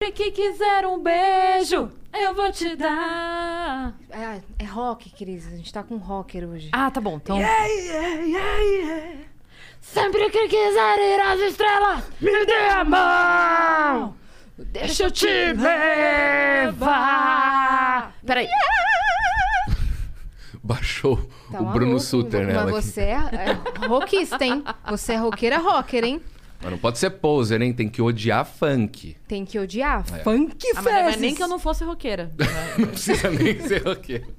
Que quiser um beijo, eu vou te dar. É, é rock, Cris. A gente tá com rocker hoje. Ah, tá bom. Então. Sempre que quiser ir às estrelas, me dê a mão. Deixa eu te levar. Peraí. Baixou Tá o Bruno Suter Mas nela. aqui. você é, é rockista, hein? Você é roqueira rocker, hein? Mas não pode ser poser, hein? Tem que odiar funk. Tem que odiar. É. Funk Ah, mas não é nem que eu não fosse roqueira. Não precisa nem ser roqueiro.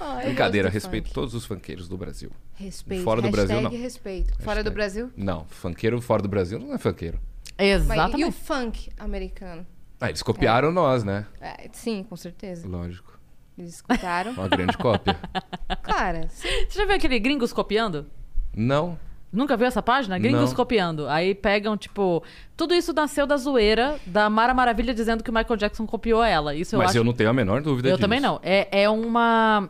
Eu Brincadeira, do respeito funk. todos os funkeiros do Brasil. Respeito. Fora do Brasil, não. respeito. Fora do Hashtag- Brasil? Não, funkeiro fora do Brasil não é funkeiro. Mas, e o Exatamente. funk americano? Ah, eles copiaram nós, né? É, sim, com certeza. Lógico. Eles escutaram. Uma grande cópia. Cara, sim. Você já viu aquele gringos copiando? Não. Nunca viu essa página? Gringos Não. copiando. Aí pegam, tipo. Tudo isso nasceu da zoeira da Mara Maravilha dizendo que o Michael Jackson copiou ela. Isso eu Mas acho. eu não tenho a menor dúvida Eu disso. também não. É, é uma.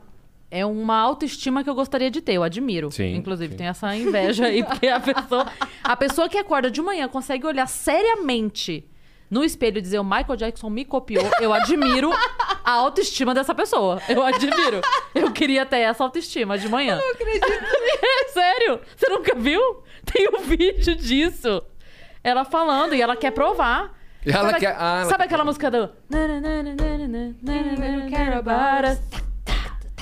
É uma autoestima que eu gostaria de ter, eu admiro. Sim, Inclusive, sim. tem essa inveja aí, porque a pessoa. A pessoa que acorda de manhã consegue olhar seriamente no espelho e dizer o Michael Jackson me copiou, eu admiro a autoestima dessa pessoa. Eu admiro. Eu queria ter essa autoestima de manhã. Eu não acredito. É sério? Você nunca viu? Tem um vídeo disso. Ela falando e ela quer provar. E ela sabe, quer- ah, ela sabe quer aquela música do.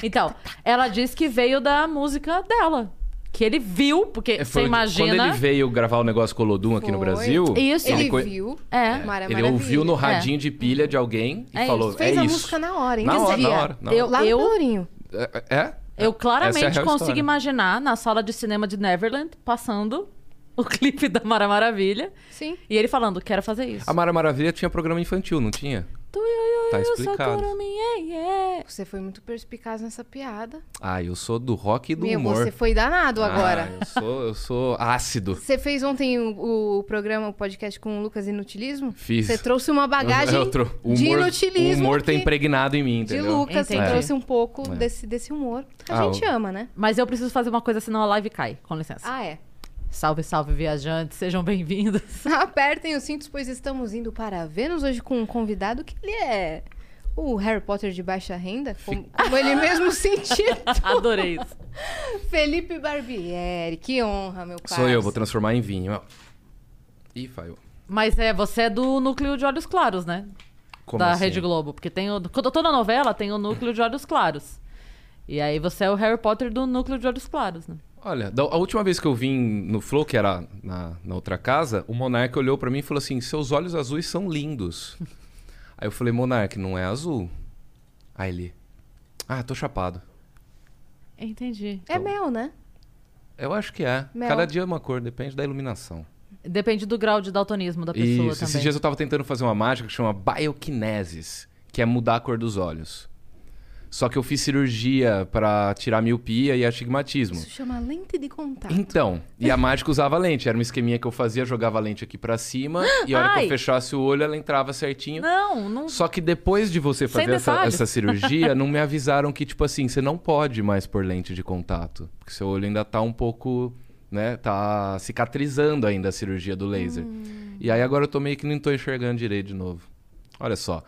Então, ela diz que veio da música dela. Que ele viu, porque É, você foi imagina. Quando ele veio gravar o negócio com o Lodum aqui no Foi. Brasil... Isso. Ele co- viu. É. Mara Ele Maravilha. ouviu no radinho de pilha de alguém e É falou, isso. Fez é a isso. música na hora, hein? Na hora, na hora. Na Eu-. Lá no Pelourinho. É? é? Eu claramente é consigo história. imaginar na sala de cinema de Neverland passando o clipe da Mara Maravilha Sim. e ele falando: Quero fazer isso. A Mara Maravilha tinha programa infantil, não tinha? Tu, eu, eu, Tá eu, explicado. Você foi muito perspicaz nessa piada. Ah, eu sou do rock e do Meu, humor. você foi danado agora. Ah, eu sou, eu sou ácido. Você fez ontem o, o programa, o podcast com o Lucas Inutilismo? Fiz. Você trouxe uma bagagem Eu tro- o de humor, inutilismo. O humor tá impregnado em mim, De entendeu? Lucas, você Entendi. trouxe um pouco É. desse, desse humor. que A Ah, gente ama, né? Mas eu preciso fazer uma coisa, senão a live cai. Com licença. Ah, é. Salve, salve, viajantes. Sejam bem-vindos. Apertem os cintos, pois estamos indo para Vênus hoje com um convidado que ele é o Harry Potter de baixa renda, como, como ele mesmo se intitula. Adorei isso. Felipe Barbieri, que honra, meu pai. Sou eu, vou transformar em vinho. ó. Ih, falhou. Mas é, você é do núcleo de Olhos Claros, né? Como da assim? Rede Globo. Porque tem o. quando- Toda novela tem o núcleo de Olhos Claros. E aí você é o Harry Potter do núcleo de Olhos Claros, né? Olha, da- a última vez que eu vim no Flow, que era na, na outra casa, o Monark olhou pra mim e falou assim: seus olhos azuis são lindos. Aí eu falei, Monark, não é azul. Aí ele. Ah, tô chapado. Entendi. É mel, né? Eu acho que é. Mel. Cada dia é uma cor, depende da iluminação. Depende do grau de daltonismo da pessoa Isso, também. esses dias eu tava tentando fazer uma mágica que chama biokinesis, que é mudar a cor dos olhos. Só que eu fiz cirurgia pra tirar miopia e astigmatismo. Isso chama lente de contato. Então, e a mágica usava lente. Era uma esqueminha que eu fazia, jogava a lente aqui pra cima e a hora que Ai! eu fechasse o olho, ela entrava certinho. Não, não. Só que depois de você fazer essa, essa cirurgia, não me avisaram que, tipo assim, você não pode mais pôr lente de contato. Porque seu olho ainda tá um pouco, né? Tá cicatrizando ainda a cirurgia do laser. Hum. E aí agora eu tô meio que não tô enxergando direito de novo. Olha só.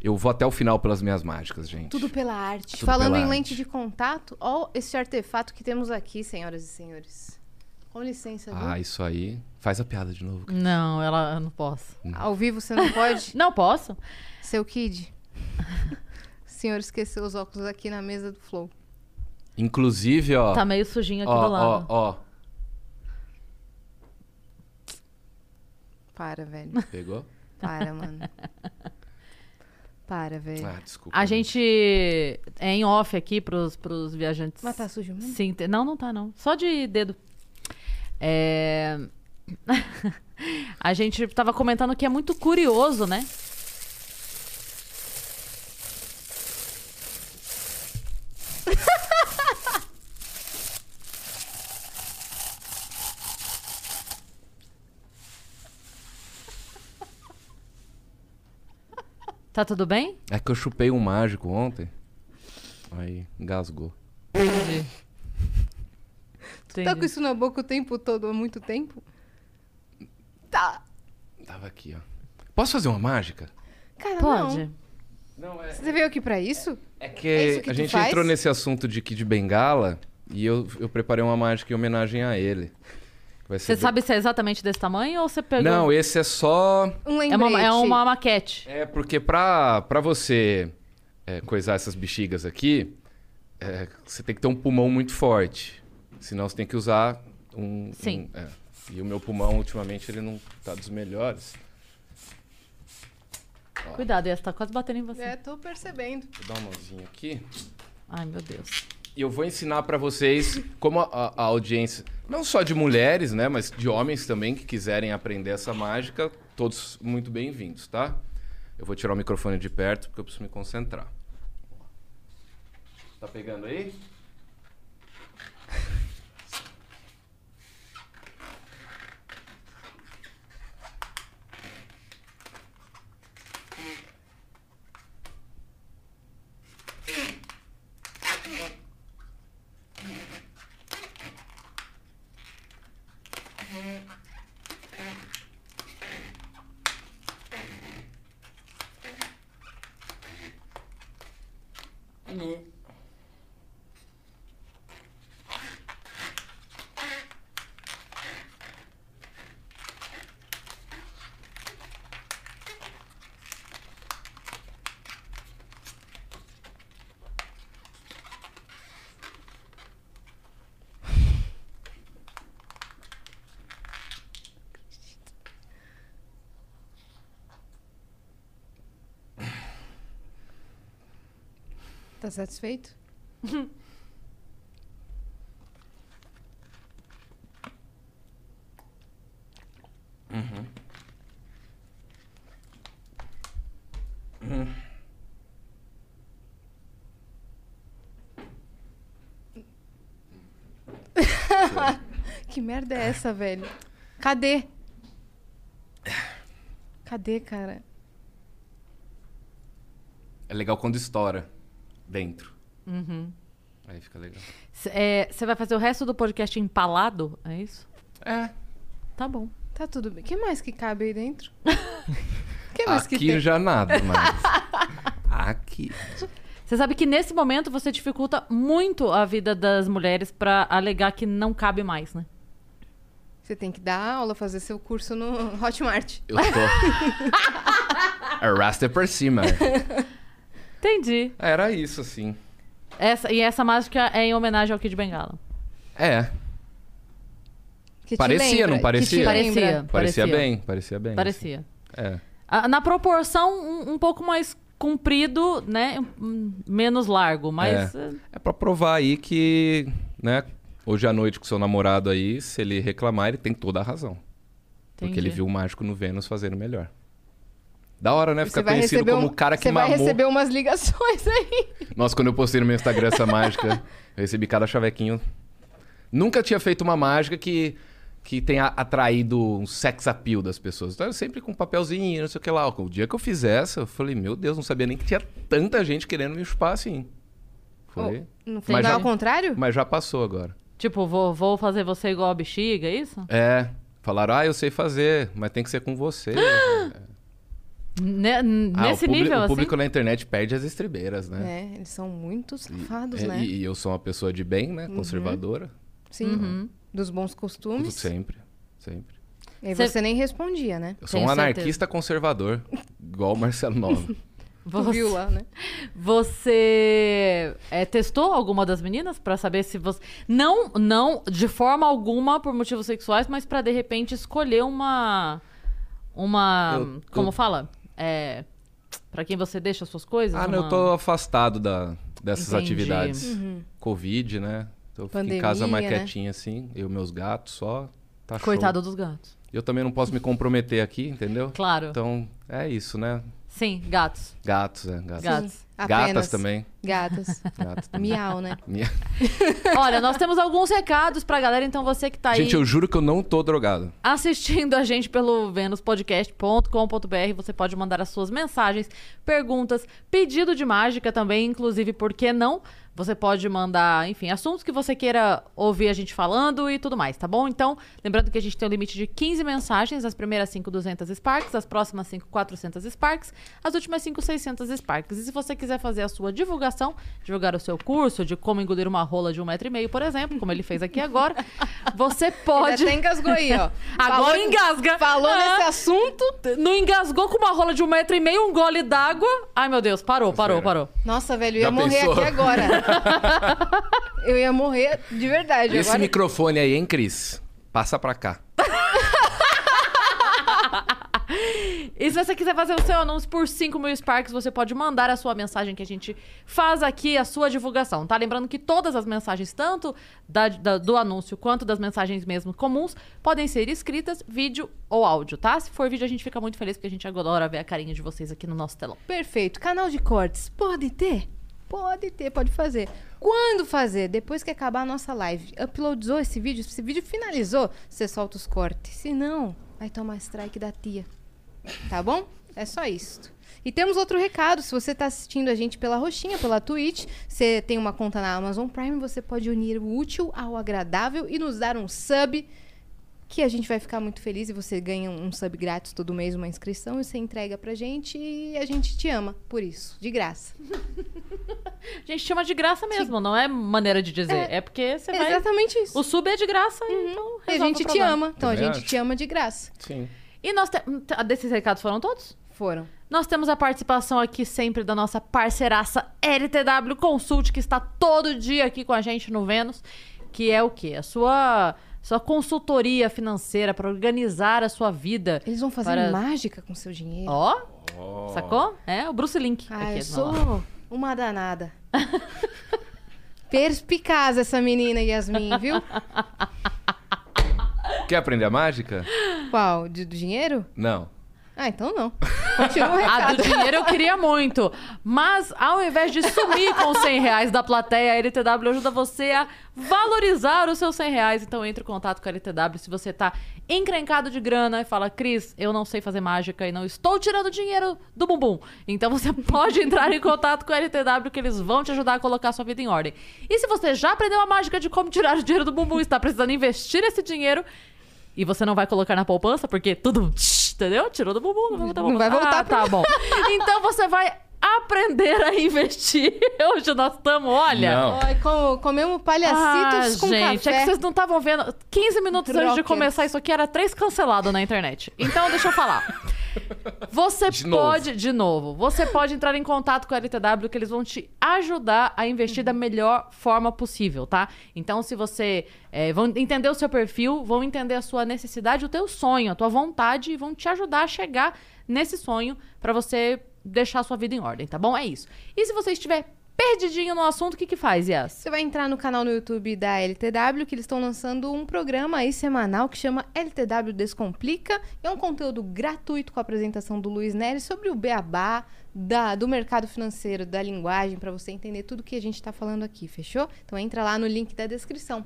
Eu vou até o final pelas minhas mágicas, gente. Tudo pela arte. Tudo Falando pela em arte. lente de contato, ó esse artefato que temos aqui, senhoras e senhores. Com licença, viu? Ah, isso aí. Faz a piada de novo. cara. Não, ela eu não posso. Ao vivo você não pode? Não posso? Seu Kid. O senhor esqueceu os óculos aqui na mesa do Flow. Inclusive, ó. Tá meio sujinho aqui ó, do lado. ó, ó. Para, velho. Pegou? Para, mano. Para, velho. Ah, desculpa. A gente é em off aqui pros, pros viajantes. Mas tá sujo mesmo? Sim, não, não tá, não. Só de dedo. É... a gente tava comentando que é muito curioso, né? Tá tudo bem? É que eu chupei um mágico ontem. Aí engasgou. Entendi. Tá com isso na boca o tempo todo, há muito tempo? Tá. Tava aqui, ó. Posso fazer uma mágica? Cara, Pode. não. Não, é. Você veio aqui pra isso? É que, É isso que a tu gente faz? entrou nesse assunto de Kid Bengala e eu, eu preparei uma mágica em homenagem a ele. Você sabe se é exatamente desse tamanho ou você pegou... Não, esse é só. Um é uma, é uma maquete. É porque pra, pra você é, coisar essas bexigas aqui, é, você tem que ter um pulmão muito forte. Senão você tem que usar um. Sim. um- é. E o meu pulmão, ultimamente, ele não tá dos melhores. Cuidado, essa tá quase batendo em você. É, tô percebendo. Vou dar uma mãozinha aqui. Ai, meu Deus. E eu vou ensinar pra vocês como a, a- a audiência, não só de mulheres, né, mas de homens também que quiserem aprender essa mágica, todos muito bem-vindos, tá? Eu vou tirar o microfone de perto porque eu preciso me concentrar. Tá pegando aí? Tá satisfeito? que merda é essa, velho? Cadê? Cadê, cara? É legal quando estoura dentro. Uhum. Aí fica legal. C- é, Você vai fazer o resto do podcast empalado? É isso? É. Tá bom. Tá tudo bem. O que mais que cabe aí dentro? O que mais que Aqui tem? já nada, mas. Aqui. Você sabe que nesse momento você dificulta muito a vida das mulheres pra alegar que não cabe mais, né? Você tem que dar aula, fazer seu curso no Hotmart. Eu tô. Arrasta por cima. Entendi. Era isso, assim. Essa, e essa mágica é em homenagem ao Kid Bengala. É. Que te Parecia, lembra, não parecia? Parecia. Parecia, Parecia. bem, parecia bem. Parecia. assim. É. Na proporção, um, um pouco mais comprido, né? Menos largo, mas... eh, É pra provar aí que, né, hoje à noite com seu namorado aí, se ele reclamar, ele tem toda a razão. Porque entendi. ele viu o mágico no Vênus fazendo melhor. Da hora, né? Você Ficar vai conhecido como um- o cara que Você vai mamou. receber umas ligações aí. Nossa, quando eu postei no meu Instagram essa mágica, eu recebi cada chavequinho. Nunca tinha feito uma mágica que, que tenha atraído um sex appeal das pessoas. Então, eu sempre com um papelzinho, não sei o que lá. O dia que eu fiz essa, eu falei, meu Deus, não sabia nem que tinha tanta gente querendo me chupar assim. Foi. Não foi Mas é já- ao contrário? Mas já passou agora. Tipo, vou, vou fazer você igual a bexiga, é isso? É. Falaram, ah, eu sei fazer, mas tem que ser com você. Ne- Ah, nesse o nível, o assim? público na internet perde as estribeiras, né? É, eles são muito safados, E- né? E, e eu sou uma pessoa de bem, né? Conservadora. Sim. Uhum. Dos bons costumes. Sempre. Sempre. E Cê- você nem respondia, né? Eu sou Tenho um certeza. anarquista conservador, igual o Marcelo Nova. Você, viu lá, né? você é, testou alguma das meninas pra saber se você... Não, não de forma alguma por motivos sexuais, mas pra de repente escolher uma... Uma... Eu- como eu- fala? É... Pra quem você deixa as suas coisas? ah, não, eu tô afastado da, dessas Entendi. atividades. Uhum. Covid, né? Então eu fico em casa Pandemia, mais né? quietinho assim, eu e meus gatos só. Tá show. Coitado dos gatos. Eu também não posso me comprometer aqui, entendeu? Claro. Então, é isso, né? Sim, gatos. Gatos, é. Gatos. Gatos. Sim, Gatas apenas. também. Gatas. Gatos também. Miau, né? Olha, nós temos alguns recados pra galera, então você que tá aí Gente, eu juro que eu não tô drogado. assistindo a gente pelo venuspodcast.com.br, você pode mandar as suas mensagens, perguntas, pedido de mágica também, inclusive, por que não? Você pode mandar, enfim, assuntos que você queira ouvir a gente falando e tudo mais, tá bom? Então, lembrando que a gente tem um limite de 15 mensagens, as primeiras 5, 200 Sparks, as próximas 5, 400 Sparks, as últimas 5, 600 Sparks. E se você quiser fazer a sua divulgação, divulgar o seu curso de como engolir uma rola de um metro e meio, por exemplo, como ele fez aqui agora, você pode... Até engasgou aí, ó. Agora Falou- engasga. Falou Ah. nesse assunto. Não engasgou com uma rola de um metro e meio, um gole d'água. Ai, meu Deus, parou, parou, parou. Nossa, velho, eu ia morrer pensou? aqui agora. eu ia morrer de verdade. Esse agora... microfone aí, hein, Cris? Passa pra cá. E se você quiser fazer o seu anúncio por 5 mil Sparks, você pode mandar a sua mensagem que a gente faz aqui, a sua divulgação, tá? Lembrando que todas as mensagens, tanto da- da- do anúncio quanto das mensagens mesmo comuns, podem ser escritas, vídeo ou áudio, tá? Se for vídeo, a gente fica muito feliz porque a gente adora ver a carinha de vocês aqui no nosso telão. Perfeito. Canal de cortes. Pode ter? Pode ter, pode fazer. Quando fazer? Depois que acabar a nossa live. Uploadou esse vídeo, esse vídeo finalizou, você solta os cortes. Se não, vai tomar strike da tia. Tá bom? É só isso. E temos outro recado. Se você está assistindo a gente pela roxinha, pela Twitch, você tem uma conta na Amazon Prime, você pode unir o útil ao agradável e nos dar um sub que a gente vai ficar muito feliz e você ganha um sub grátis todo mês, uma inscrição, e você entrega pra gente e a gente te ama por isso, de graça. A gente chama de graça mesmo, não é maneira de dizer. É, porque você É vai. exatamente isso. O sub é de graça, então E a gente o te ama, então a gente acho. te ama de graça. Sim. E nós temos. Desses recados foram todos? Foram. Nós temos a participação aqui sempre da nossa parceiraça LTW Consult, que está todo dia aqui com a gente no Vênus, que é o quê? A sua, sua consultoria financeira para organizar a sua vida. Eles vão fazer Para- mágica com seu dinheiro. Ó, Oh. sacou? É, o Bruce Link. ah, aqui eu sou uma danada. Perspicaz essa menina, Yasmin, viu? Quer aprender a mágica? Qual? De, do dinheiro? Não. Ah, então não. Continua o A recado. do dinheiro eu queria muito. Mas ao invés de sumir com os 100 reais da plateia, a LTW ajuda você a valorizar os seus 100 reais. Então entre em contato com a LTW se você tá encrencado de grana e fala, Cris, eu não sei fazer mágica e não estou tirando dinheiro do bumbum. Então você pode entrar em contato com a LTW que eles vão te ajudar a colocar a sua vida em ordem. E se você já aprendeu a mágica de como tirar o dinheiro do bumbum e está precisando investir esse dinheiro, e você não vai colocar na poupança, porque tudo, entendeu? Tirou do bumbum, não vai voltar. Não vai voltar Ah, tá bom. Então você vai aprender a investir. Hoje nós estamos, olha. Não. Ai, com- comemos Ah, palhacitos com gente, café. é que vocês não estavam vendo. 15 minutos antes de começar isso aqui, era três cancelado na internet. Então, deixa eu falar. Você De novo. pode, de novo, você pode entrar em contato com a LTW que eles vão te ajudar a investir da melhor forma possível, tá? Então, se você é, vão entender o seu perfil, vão entender a sua necessidade, o teu sonho, a tua vontade e vão te ajudar a chegar nesse sonho pra você deixar a sua vida em ordem, tá bom? É isso. E se você estiver perdidinho no assunto, o que que faz, Yas? Você vai entrar no canal no YouTube da LTW, que eles estão lançando um programa aí semanal que chama LTW Descomplica. É um conteúdo gratuito com a apresentação do Luiz Nery sobre o beabá da, do mercado financeiro, da linguagem, para você entender tudo que a gente está falando aqui, fechou? Então entra lá no link da descrição.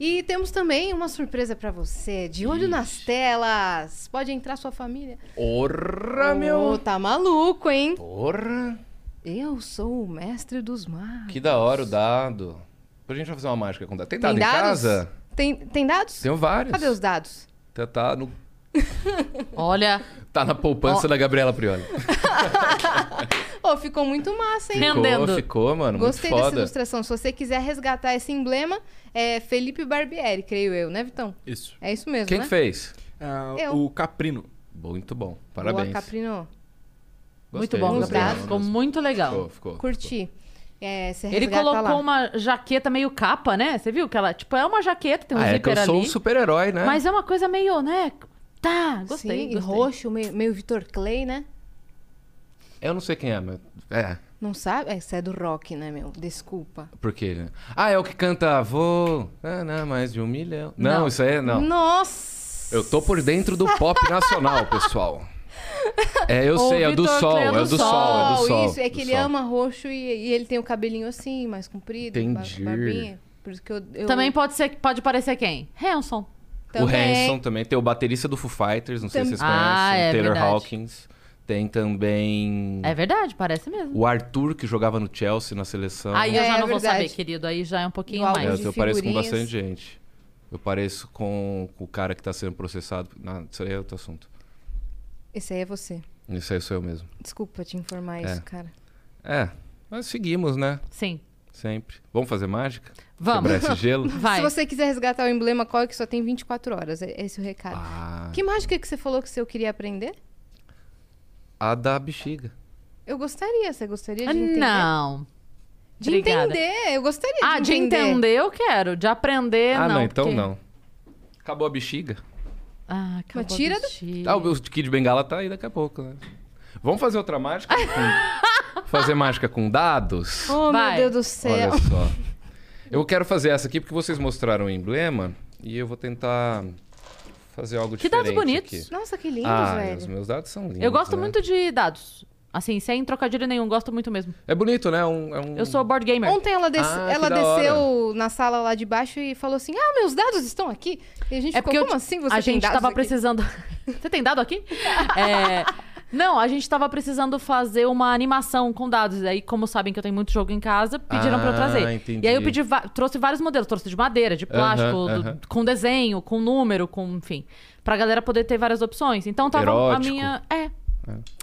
E temos também uma surpresa para você. De olho nas telas. Pode entrar sua família. Porra, Ô, meu. tá maluco, hein? Porra. Eu sou o mestre dos magos. Que da hora o dado. Depois a gente vai fazer uma mágica com dado. Tem dado Tem em dados? casa? Tem, tem dados? Tenho vários. Cadê os dados? Tá, tá no- Olha, tá na poupança Ó. da Gabriela Prioli. Ô, ficou muito massa, hein? Rendendo. Ficou, ficou, mano. Gostei muito dessa foda. ilustração. Se você quiser resgatar esse emblema, é Felipe Barbieri, creio eu, né, Vitão? Isso. É isso mesmo, Quem né? fez? Ah, Eu. o Caprino. Muito bom. Boa, Parabéns. Caprino. muito Gostei, bom, gostei. Gabriel. Ficou muito legal. Ficou, ficou. Curti. É, Ele colocou lá. uma jaqueta meio capa, né? Você viu que ela, tipo, é uma jaqueta, tem um Ah, é que zíper eu sou ali. um super-herói, né? Mas é uma coisa meio, né? Tá, gostei. Sim, gostei. roxo, meio, meio Vitor Clay, né? Eu não sei quem é, mas... É, Não sabe? É, você é do rock, né, meu? Desculpa. por quê? né? Ah, é o que canta Vou... Ah, não, mais de um milhão. Não, Não. isso aí é... Não. Nossa! Eu tô por dentro do pop nacional, pessoal. É, eu O sei, é o do sol, é o do sol, é do sol. Isso, é que ele sol. ama roxo e, e ele tem o cabelinho assim, mais comprido, Entendi. barbinha. Por isso que eu, eu- Também pode ser, pode parecer quem? Hanson. O também. Hanson também tem o baterista do Foo Fighters, não sei se vocês conhecem, Ah, é Taylor verdade. Hawkins. Tem também É verdade, parece mesmo. o Arthur, que jogava no Chelsea na seleção. Aí eu É, já não vou verdade. saber, querido. Aí já é um pouquinho É, mais. de eu pareço com bastante gente. Eu pareço com, com o cara que tá sendo processado. Não, isso aí é outro assunto. Esse aí é você. Isso aí sou eu mesmo. Desculpa te informar É. isso, cara. É, nós seguimos, né? Sim. Sempre. Vamos fazer mágica? Vamos. Quebrar esse gelo? Vai. Se você quiser resgatar o emblema qual é que só tem 24 horas, é esse o recado. Ah, Que mágica que você falou que você queria aprender? a da bexiga. Eu gostaria, você gostaria de Ah, entender? Não. De Obrigada. entender, eu gostaria Ah, de de entender. entender eu quero. De aprender, ah, não. não, então porque- não. Acabou a bexiga. Ah, acabou Mas tira a do- bexiga. Ah, o Kid Bengala tá aí daqui a pouco, né? Vamos fazer outra mágica? com- fazer mágica com dados? Oh, Vai. meu Deus do céu. Olha só. Eu quero fazer essa aqui porque vocês mostraram o emblema e eu vou tentar fazer algo Que diferente dados bonitos. aqui. Nossa, que lindos, Ah, velho. os meus dados são lindos. Eu gosto né? muito de dados. Assim, sem trocadilho nenhum, gosto muito mesmo. É bonito, né? Um, é um... Eu sou board gamer. Ontem ela, des- Ah, que ela desceu na sala lá de baixo e falou assim: Ah, meus dados estão aqui. E a gente É ficou, porque eu- como assim você a tem gente tava aqui?" precisando. Você tem dado aqui? É, Não, a gente tava precisando fazer uma animação com dados. E aí, como sabem que eu tenho muito jogo em casa, pediram pra eu Ah, trazer. entendi. E aí eu pedi trouxe vários modelos, trouxe de madeira, de plástico, Aham, do- aham. com desenho, com número, com, enfim, pra galera poder ter várias opções. Então tava Erótico. a minha, é.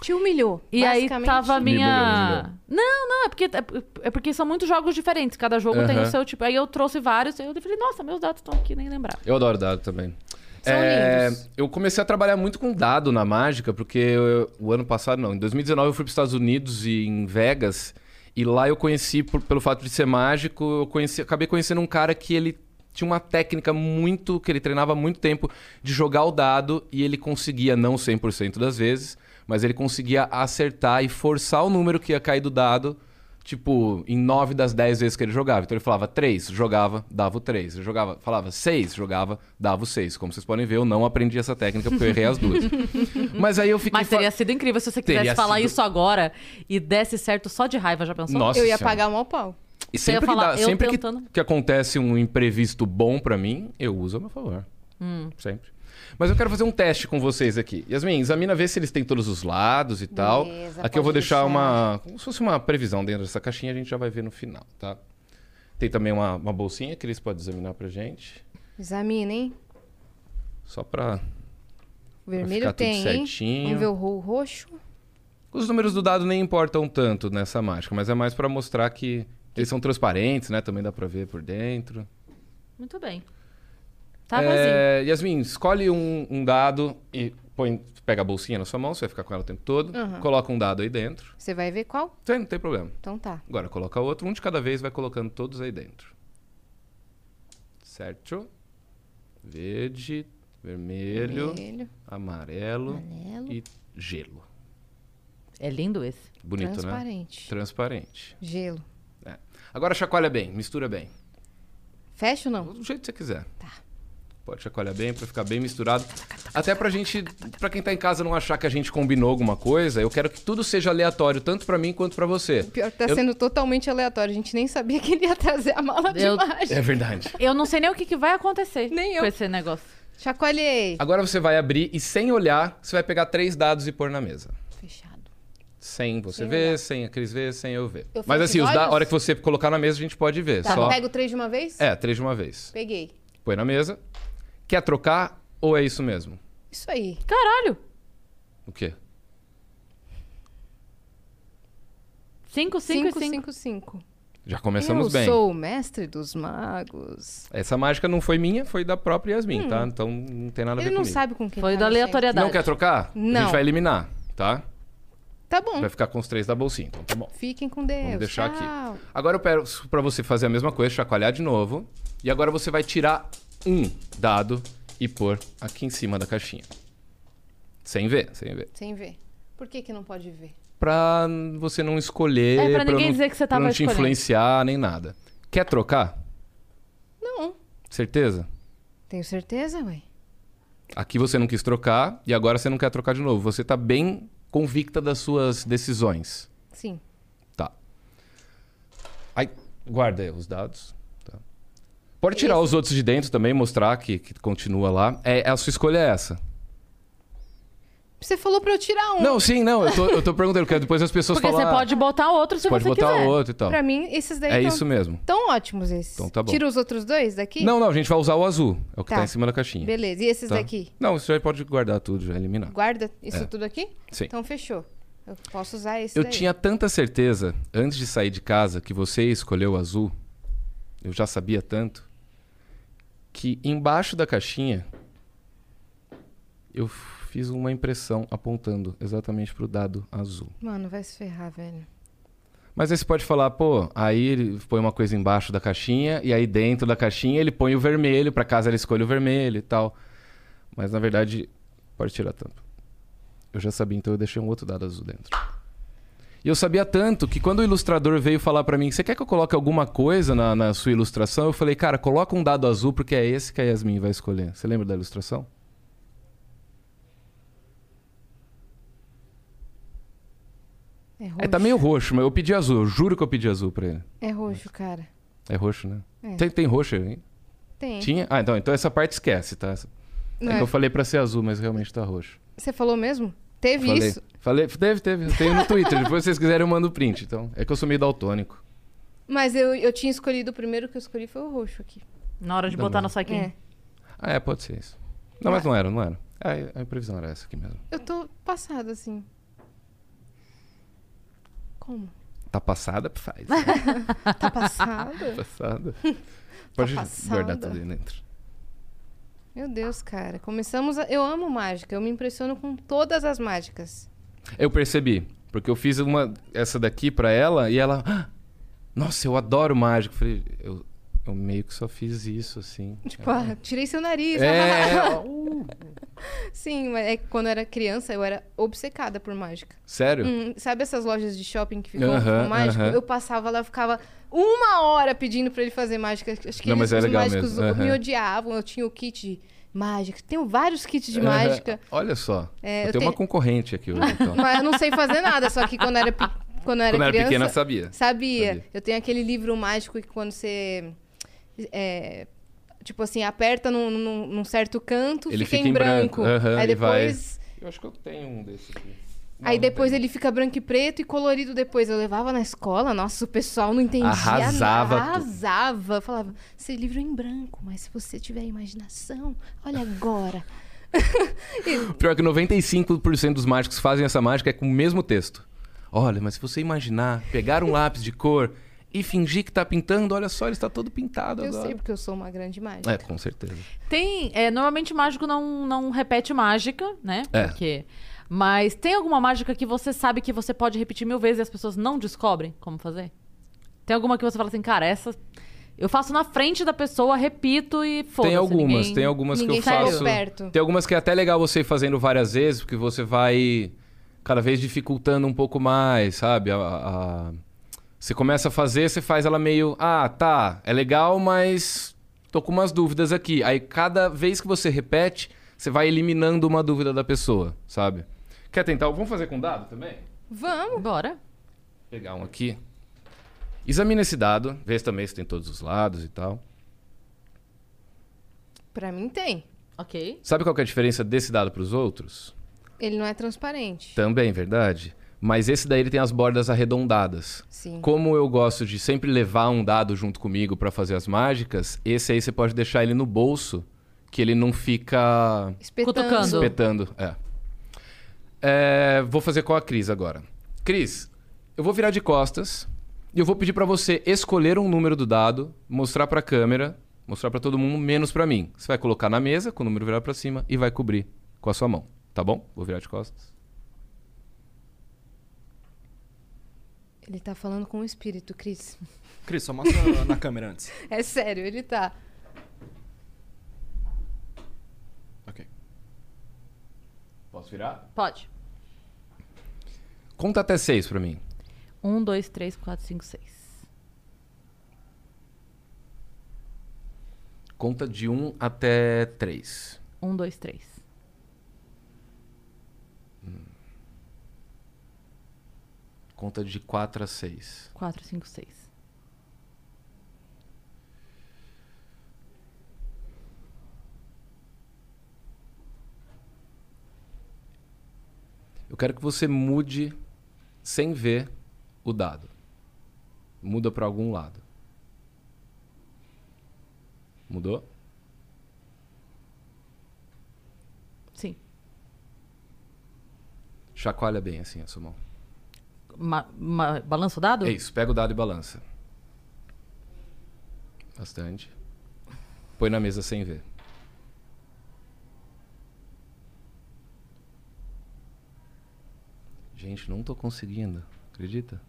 Te humilhou. E aí tava a Me humilhou, me minha. humilhou. Não, não, é porque, é- é porque são muitos jogos diferentes. Cada jogo tem o seu tipo. Aí eu trouxe vários. E eu falei, nossa, meus dados estão aqui, nem lembrava. Eu adoro dado também. São É, lindos. eu comecei a trabalhar muito com dado na mágica, porque eu- o ano passado, não, em 2019 eu fui para os Estados Unidos e em Vegas, e lá eu conheci, por- pelo fato de ser mágico, eu conheci, acabei conhecendo um cara que ele tinha uma técnica muito, que ele treinava há muito tempo de jogar o dado e ele conseguia, não 100% das vezes, mas ele conseguia acertar e forçar o número que ia cair do dado Tipo, em 9 das 10 vezes que ele jogava. Então ele falava 3, jogava, dava o 3. Ele jogava, falava 6, jogava, dava o 6. Como vocês podem ver, eu não aprendi essa técnica porque eu errei as duas. Mas aí eu fiquei. Mas fa- teria sido incrível se você quisesse Teria falar sido- isso agora e desse certo só de raiva, já pensou? Nossa Eu ia Senhora. pagar mal pau. E sempre, falar, que, dá, sempre que, que acontece um imprevisto bom pra mim, eu uso a meu favor. Hum. Sempre. Mas eu quero fazer um teste com vocês aqui. Yasmin, examina ver se eles têm todos os lados e tal. Beleza, aqui eu vou deixar deixar. uma. Como se fosse uma previsão dentro dessa caixinha, a gente já vai ver no final, tá? Tem também uma, uma bolsinha que eles podem examinar pra gente. Examina, hein? Só pra. O vermelho ficar tudo tem, hein? certinho. Vamos ver o ro- roxo. Os números do dado nem importam tanto nessa mágica, mas é mais pra mostrar que eles são transparentes, né? Também dá pra ver por dentro. Muito bem. Tá vazio. É, Yasmin, escolhe um, um dado e põe, pega a bolsinha na sua mão, você vai ficar com ela o tempo todo. Uhum. Coloca um dado aí dentro. Você vai ver qual? Tem, não tem problema. Então tá. Agora coloca outro, um de cada vez, vai colocando todos aí dentro. Certo? Verde, vermelho, Vermelho, amarelo amarelo, e gelo. É lindo esse. Bonito, né? transparente. Transparente. Gelo. Agora chacoalha bem, mistura bem. Fecha ou não? Do jeito que você quiser. Tá. Pode chacoalhar bem pra ficar bem misturado. Até pra gente, pra quem tá em casa não achar que a gente combinou alguma coisa, eu quero que tudo seja aleatório, tanto pra mim quanto pra você. Pior que tá Eu- sendo totalmente aleatório. A gente nem sabia que ele ia trazer a mala de Eu- mágica. É verdade. Eu não sei nem o que, que vai acontecer Nem eu. com esse negócio. Chacoalhei. Agora você vai abrir e sem olhar, você vai pegar três dados e pôr na mesa. Fechado. Sem você Sem ver, olhar. sem a Cris ver, sem eu ver. Eu Mas assim, os da... a hora que você colocar na mesa, a gente pode ver. Tá, Só... pego três de uma vez? É, três de uma vez. Peguei. Põe na mesa. Quer trocar ou é isso mesmo? Isso aí. Caralho! O quê? Cinco, cinco, Cinco, cinco. cinco, cinco. Já começamos Eu bem. sou o mestre dos magos. Essa mágica não foi minha, foi da própria Yasmin, tá? Então não tem nada a ver Hum. Ele não comigo. sabe com quem Foi tá da aleatoriedade. Não quer trocar? A Não. gente vai eliminar, tá? Tá bom. Vai ficar com os três da bolsinha, então tá bom. Fiquem com Deus. Vamos deixar Tchau. aqui. Agora eu peço pra você fazer a mesma coisa, chacoalhar de novo. E agora você vai tirar um dado e pôr aqui em cima da caixinha. Sem ver, sem ver. Sem ver. Por que que não pode ver? Pra você não escolher. É, pra ninguém não, dizer que você pra tava não te escolhendo. influenciar nem nada. Quer trocar? Não. Certeza? Tenho certeza, ué. Aqui você não quis trocar e agora você não quer trocar de novo. Você tá bem convicta das suas decisões. Sim. Tá. Aí, guarda aí os dados. Pode tirar os outros de dentro também, mostrar que, que continua lá. É, a sua escolha é essa. Você falou pra eu tirar um. Não, sim, não. Eu tô, eu tô perguntando, porque depois as pessoas Porque falam... você "Ah, pode botar outro se pode você botar quiser. outro e tal. Pra mim, esses daí É tão, isso mesmo. tão ótimos esses. Então tá bom. Tira os outros dois daqui? Não, não, a gente vai usar o azul. É o que tá, Tá. em cima da caixinha. Beleza. E esses Tá. daqui? Não, você já pode guardar tudo, já eliminar. Guarda isso É. tudo aqui? Sim. Então fechou. Eu posso usar esse Eu daí. tinha tanta certeza, antes de sair de casa, que você escolheu o azul. Eu já sabia tanto. Que embaixo da caixinha, eu fiz uma impressão apontando exatamente pro dado azul. Mano, vai se ferrar, velho. Mas aí você pode falar, pô, aí ele põe uma coisa embaixo da caixinha, e aí dentro da caixinha ele põe o vermelho, pra casa ele escolhe o vermelho e tal. Mas na verdade, pode tirar tampa. Eu já sabia, então eu deixei um outro dado azul dentro. E eu sabia tanto que quando o ilustrador veio falar pra mim, você quer que eu coloque alguma coisa na, na sua ilustração? Eu falei, cara, coloca um dado azul porque é esse que a Yasmin vai escolher. Você lembra da ilustração? É roxo. É, tá meio roxo, mas eu pedi azul. Eu juro que eu pedi azul pra ele. É roxo, cara. É roxo, né? É. Tem, tem roxo aí? Tem. Tinha? Ah, então, então essa parte esquece, tá? É é? que eu falei pra ser azul, mas realmente tá roxo. Você falou mesmo? Teve Falei, isso? falei, teve, teve. Eu tenho no Twitter. Depois, se vocês quiserem, eu mando o print. Então, é que eu sou meio daltônico. Mas eu, eu tinha escolhido o primeiro que eu escolhi foi o roxo aqui. Na hora de Não, botar no saquinho. É. Ah, é, pode ser isso. Não, mas não era, não era. Ah, a previsão era essa aqui mesmo. Eu tô passada, assim. Como? Tá passada, faz. Tá passada? passada. Pode passada. guardar tudo aí dentro. Meu Deus, cara. Começamos a... Eu amo mágica. Eu me impressiono com todas as mágicas. Eu percebi. Porque eu fiz uma essa daqui pra ela e ela. "Ah, Nossa, eu adoro mágica. Eu falei, eu, eu meio que só fiz isso, assim. Tipo, ah, tirei seu nariz. É, uh, Sim, mas é que quando eu era criança, eu era obcecada por mágica. sério? Hum, sabe essas lojas de shopping que ficam Aham, com mágico? aham. Eu passava lá, eu ficava uma hora pedindo pra ele fazer mágica. Acho que Não, eles, mas é os legal mágicos mesmo, aham. me odiavam. Eu tinha o kit de mágica. Tenho vários kits de mágica. Olha só. É, eu, eu tenho uma concorrente aqui hoje. Então. Mas eu não sei fazer nada, só que quando eu era, pe- quando eu era Quando eu era criança... pequena, sabia. Sabia. Sabia. Eu tenho aquele livro mágico que quando você... é, tipo assim, aperta num, num- num certo canto, Ele fica, fica em em branco. branco. Aham, Aí e vai- depois... Eu acho que eu tenho um desses aqui. Aí Não, depois não ele fica branco e preto e colorido depois. Eu levava na escola, nossa, o pessoal não entendia Arrasava nada. tu- Arrasava. Eu falava, esse livro é em branco, mas se você tiver imaginação, olha agora. Pior que 95% dos mágicos fazem essa mágica é com o mesmo texto. Olha, mas se você imaginar, pegar um lápis de cor e fingir que tá pintando, olha só, ele está todo pintado Eu agora. sei porque eu sou uma grande mágica. É, com certeza. Tem. É, normalmente mágico não, não repete mágica, né? É. Porque. Mas tem alguma mágica que você sabe que você pode repetir mil vezes e as pessoas não descobrem como fazer? Tem alguma que você fala assim, cara, essa. Eu faço na frente da pessoa, repito e foda-se. Tem algumas, ninguém- tem algumas que Ninguém eu chegou faço. perto. Tem algumas que é até legal você ir fazendo várias vezes, porque você vai cada vez dificultando um pouco mais, sabe? A- a- a- Você começa a fazer, você faz ela meio, ah, tá, é legal, mas tô com umas dúvidas aqui. Aí cada vez que você repete, você vai eliminando uma dúvida da pessoa, sabe? Quer tentar? Vamos fazer com dado também? Vamos. Bora. pegar um aqui. Examina esse dado, vê se também se tem todos os lados e tal. Pra mim tem. Ok. Sabe qual que é a diferença desse dado para os outros? Ele não é transparente. Também, verdade. Mas esse daí ele tem as bordas arredondadas. Sim. Como eu gosto de sempre levar um dado junto comigo para fazer as mágicas, esse aí você pode deixar ele no bolso, que ele não fica Espetando. Cutucando. espetando. É. É, vou fazer com a Cris agora. Cris, eu vou virar de costas e eu vou pedir para você escolher um número do dado, mostrar para a câmera, mostrar para todo mundo, menos para mim. Você vai colocar na mesa com o número virado para cima e vai cobrir com a sua mão, tá bom? Vou virar de costas. Ele tá falando com o espírito, Cris. Cris, só mostra na câmera antes. É sério, ele tá. Ok. Posso virar? Pode. Conta até seis para mim. Um, dois, três, quatro, cinco, seis. Conta de um até três. Um, dois, três. Hum. Conta de quatro a seis. Quatro, cinco, seis. Eu quero que você mude sem ver o dado. Muda para algum lado. Mudou? Sim. Chacoalha bem assim a sua mão. Ma- ma- balança o dado? É isso, pega o dado e balança. Bastante. Põe na mesa sem ver. Gente, não tô conseguindo. Acredita?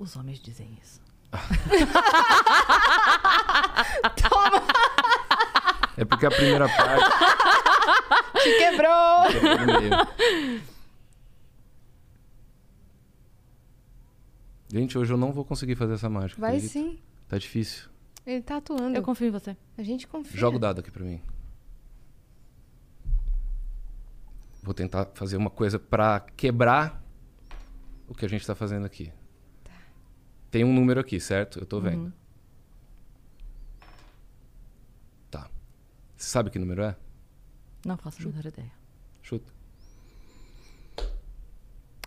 Os homens dizem isso. É porque a primeira parte Te quebrou! Gente, hoje eu não vou conseguir fazer essa mágica. Vai acredita? sim. Tá difícil. Ele tá atuando. Eu confio em você. A gente confia. Joga o dado aqui pra mim. Vou tentar fazer uma coisa pra quebrar o que a gente tá fazendo aqui. Tem um número aqui, certo? Eu tô vendo. Tá. Você sabe que número é? Não faço a menor ideia. Chuta.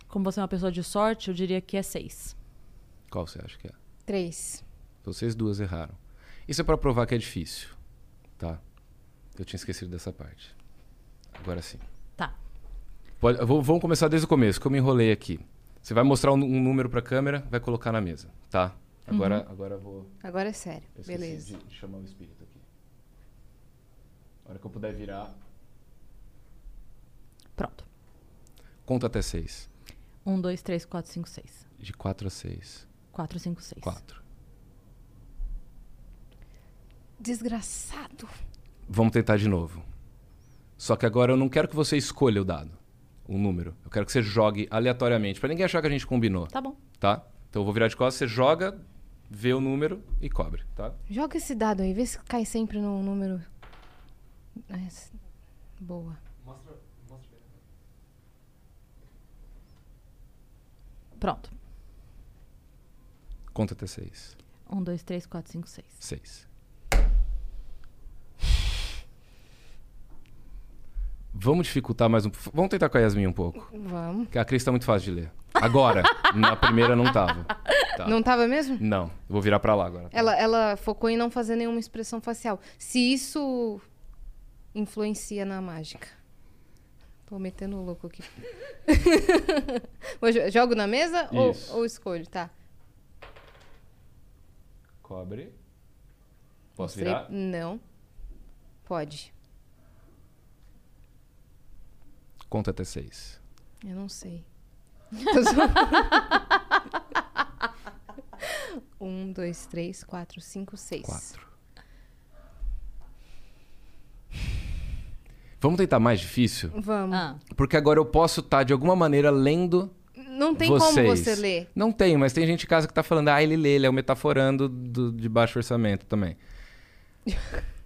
Como você é uma pessoa de sorte, eu diria que é 6. Qual você acha que é? Três. Vocês duas erraram. Isso é pra provar que é difícil, tá? Eu tinha esquecido dessa parte. Agora sim. Pode, vou- vamos começar desde o começo, que eu me enrolei aqui. Você vai mostrar um, um número pra câmera, vai colocar na mesa, tá? Agora, agora eu vou. Agora é sério. Eu Beleza. De, de chamar o espírito aqui. A hora que eu puder virar. Pronto. Conta até seis. 1, 2, 3, 4, 5, 6. De quatro a seis. 4, 5, 6. Quatro. Desgraçado. Vamos tentar de novo. Só que agora eu não quero que você escolha o dado, o número. Eu quero que você jogue aleatoriamente, pra ninguém achar que a gente combinou, Tá bom. tá? Então eu vou virar de costas, você joga, vê o número e cobre, tá? Joga esse dado aí, vê se cai sempre no número. Esse- Boa. Pronto. Conta até seis. 1, 2, 3, 4, 5, 6. Seis. Vamos dificultar mais um pouco. Vamos tentar com a Yasmin um pouco. Vamos. Porque a Cris tá muito fácil de ler. Agora. na primeira não tava. Tá. Não tava mesmo? Não. Vou virar pra lá agora. Ela, ela focou em não fazer nenhuma expressão facial. Se isso influencia na mágica. Tô metendo o louco aqui. Jogo na mesa ou, ou escolho? Tá. Cobre. Posso Mostrei- virar? Não. Pode. Conta até seis. Eu não sei. Um, dois, três, quatro, cinco, seis. Quatro. Vamos tentar mais difícil? Vamos. Ah, Porque agora eu posso estar, de alguma maneira, lendo Não tem vocês. como você ler. Não tem, mas tem gente em casa que tá falando, ah, ele lê, ele é o metaforando do, de baixo orçamento também.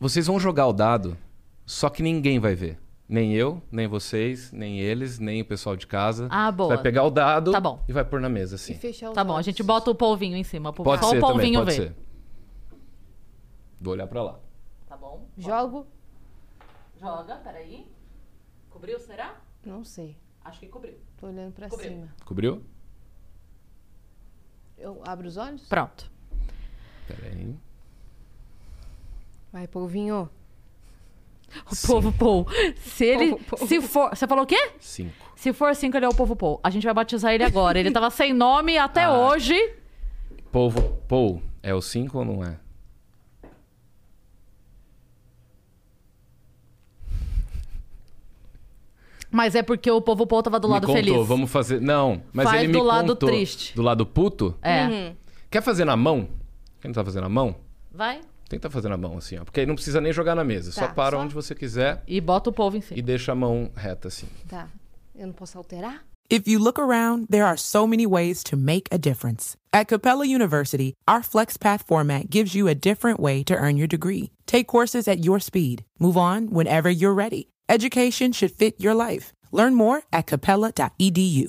Vocês vão jogar o dado, só que ninguém vai ver. Nem eu, nem vocês, nem eles, nem o pessoal de casa. Ah, boa. Você vai pegar o dado Tá bom. e vai pôr na mesa, E assim. fechar os tá bom, a olhos. gente bota o polvinho em cima. pro- Pode só ser o também, polvinho pode ver. ser. Vou olhar pra lá. Tá bom. Jogo? Joga, peraí. Cobriu, será? Não sei. Acho que cobriu. Tô olhando pra Cobriu. cima. Cobriu? Eu abro os olhos? Pronto. Pera aí. Vai, polvinho. O povo Paul. Se ele. Povo. Se for. Você falou o quê? Cinco. Se for cinco, ele é o povo Paul. A gente vai batizar ele agora. Ele tava sem nome até Ah. hoje. Polvo, Paul, é o cinco ou não é? Mas é porque o povo Paul tava do Me lado contou, feliz. vamos fazer... Não, mas Faz ele me do lado contou... triste. Do lado puto? É. Uhum. Quer fazer na mão? Quem não tá fazendo na mão? Vai. Tenta fazer na mão, assim, ó. Porque aí não precisa nem jogar na mesa. só Tá, para só- onde você quiser E bota o povo em cima. e deixa a mão reta, assim. Tá. Eu não posso alterar? If you look around, there are so many ways to make a difference. At Capella University, our FlexPath format gives you a different way to earn your degree. Take courses at your speed. Move on whenever you're ready. Education should fit your life. Learn more at capella.edu.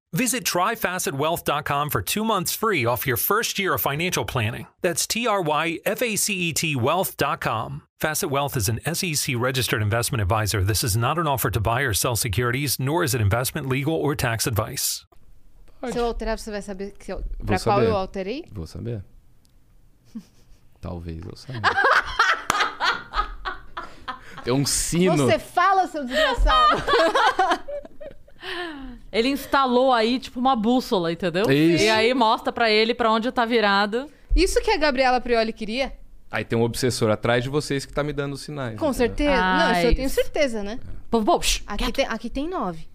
Visit tryfacetwealth.com for two months free off your first year of financial planning. That's T R Y F A C E T wealth.com. Facet Wealth is an SEC registered investment advisor. This is not an offer to buy or sell securities, nor is it investment, legal, or tax advice. Se eu alterar, você vai saber que eu, Vou pra qual saber. eu alterei? Vou saber. Talvez eu saiba. Tem um sino. Você fala, seu desgraçado! Ele instalou aí, tipo, uma bússola, entendeu? Isso. E aí mostra pra ele pra onde tá virado. Isso que a Gabriela Prioli queria? Aí tem um obsessor atrás de vocês que tá me dando sinais. Com entendeu? certeza. Não, isso eu tenho certeza, né? Pô, pô, shh, Aqui tem, aqui tem nove.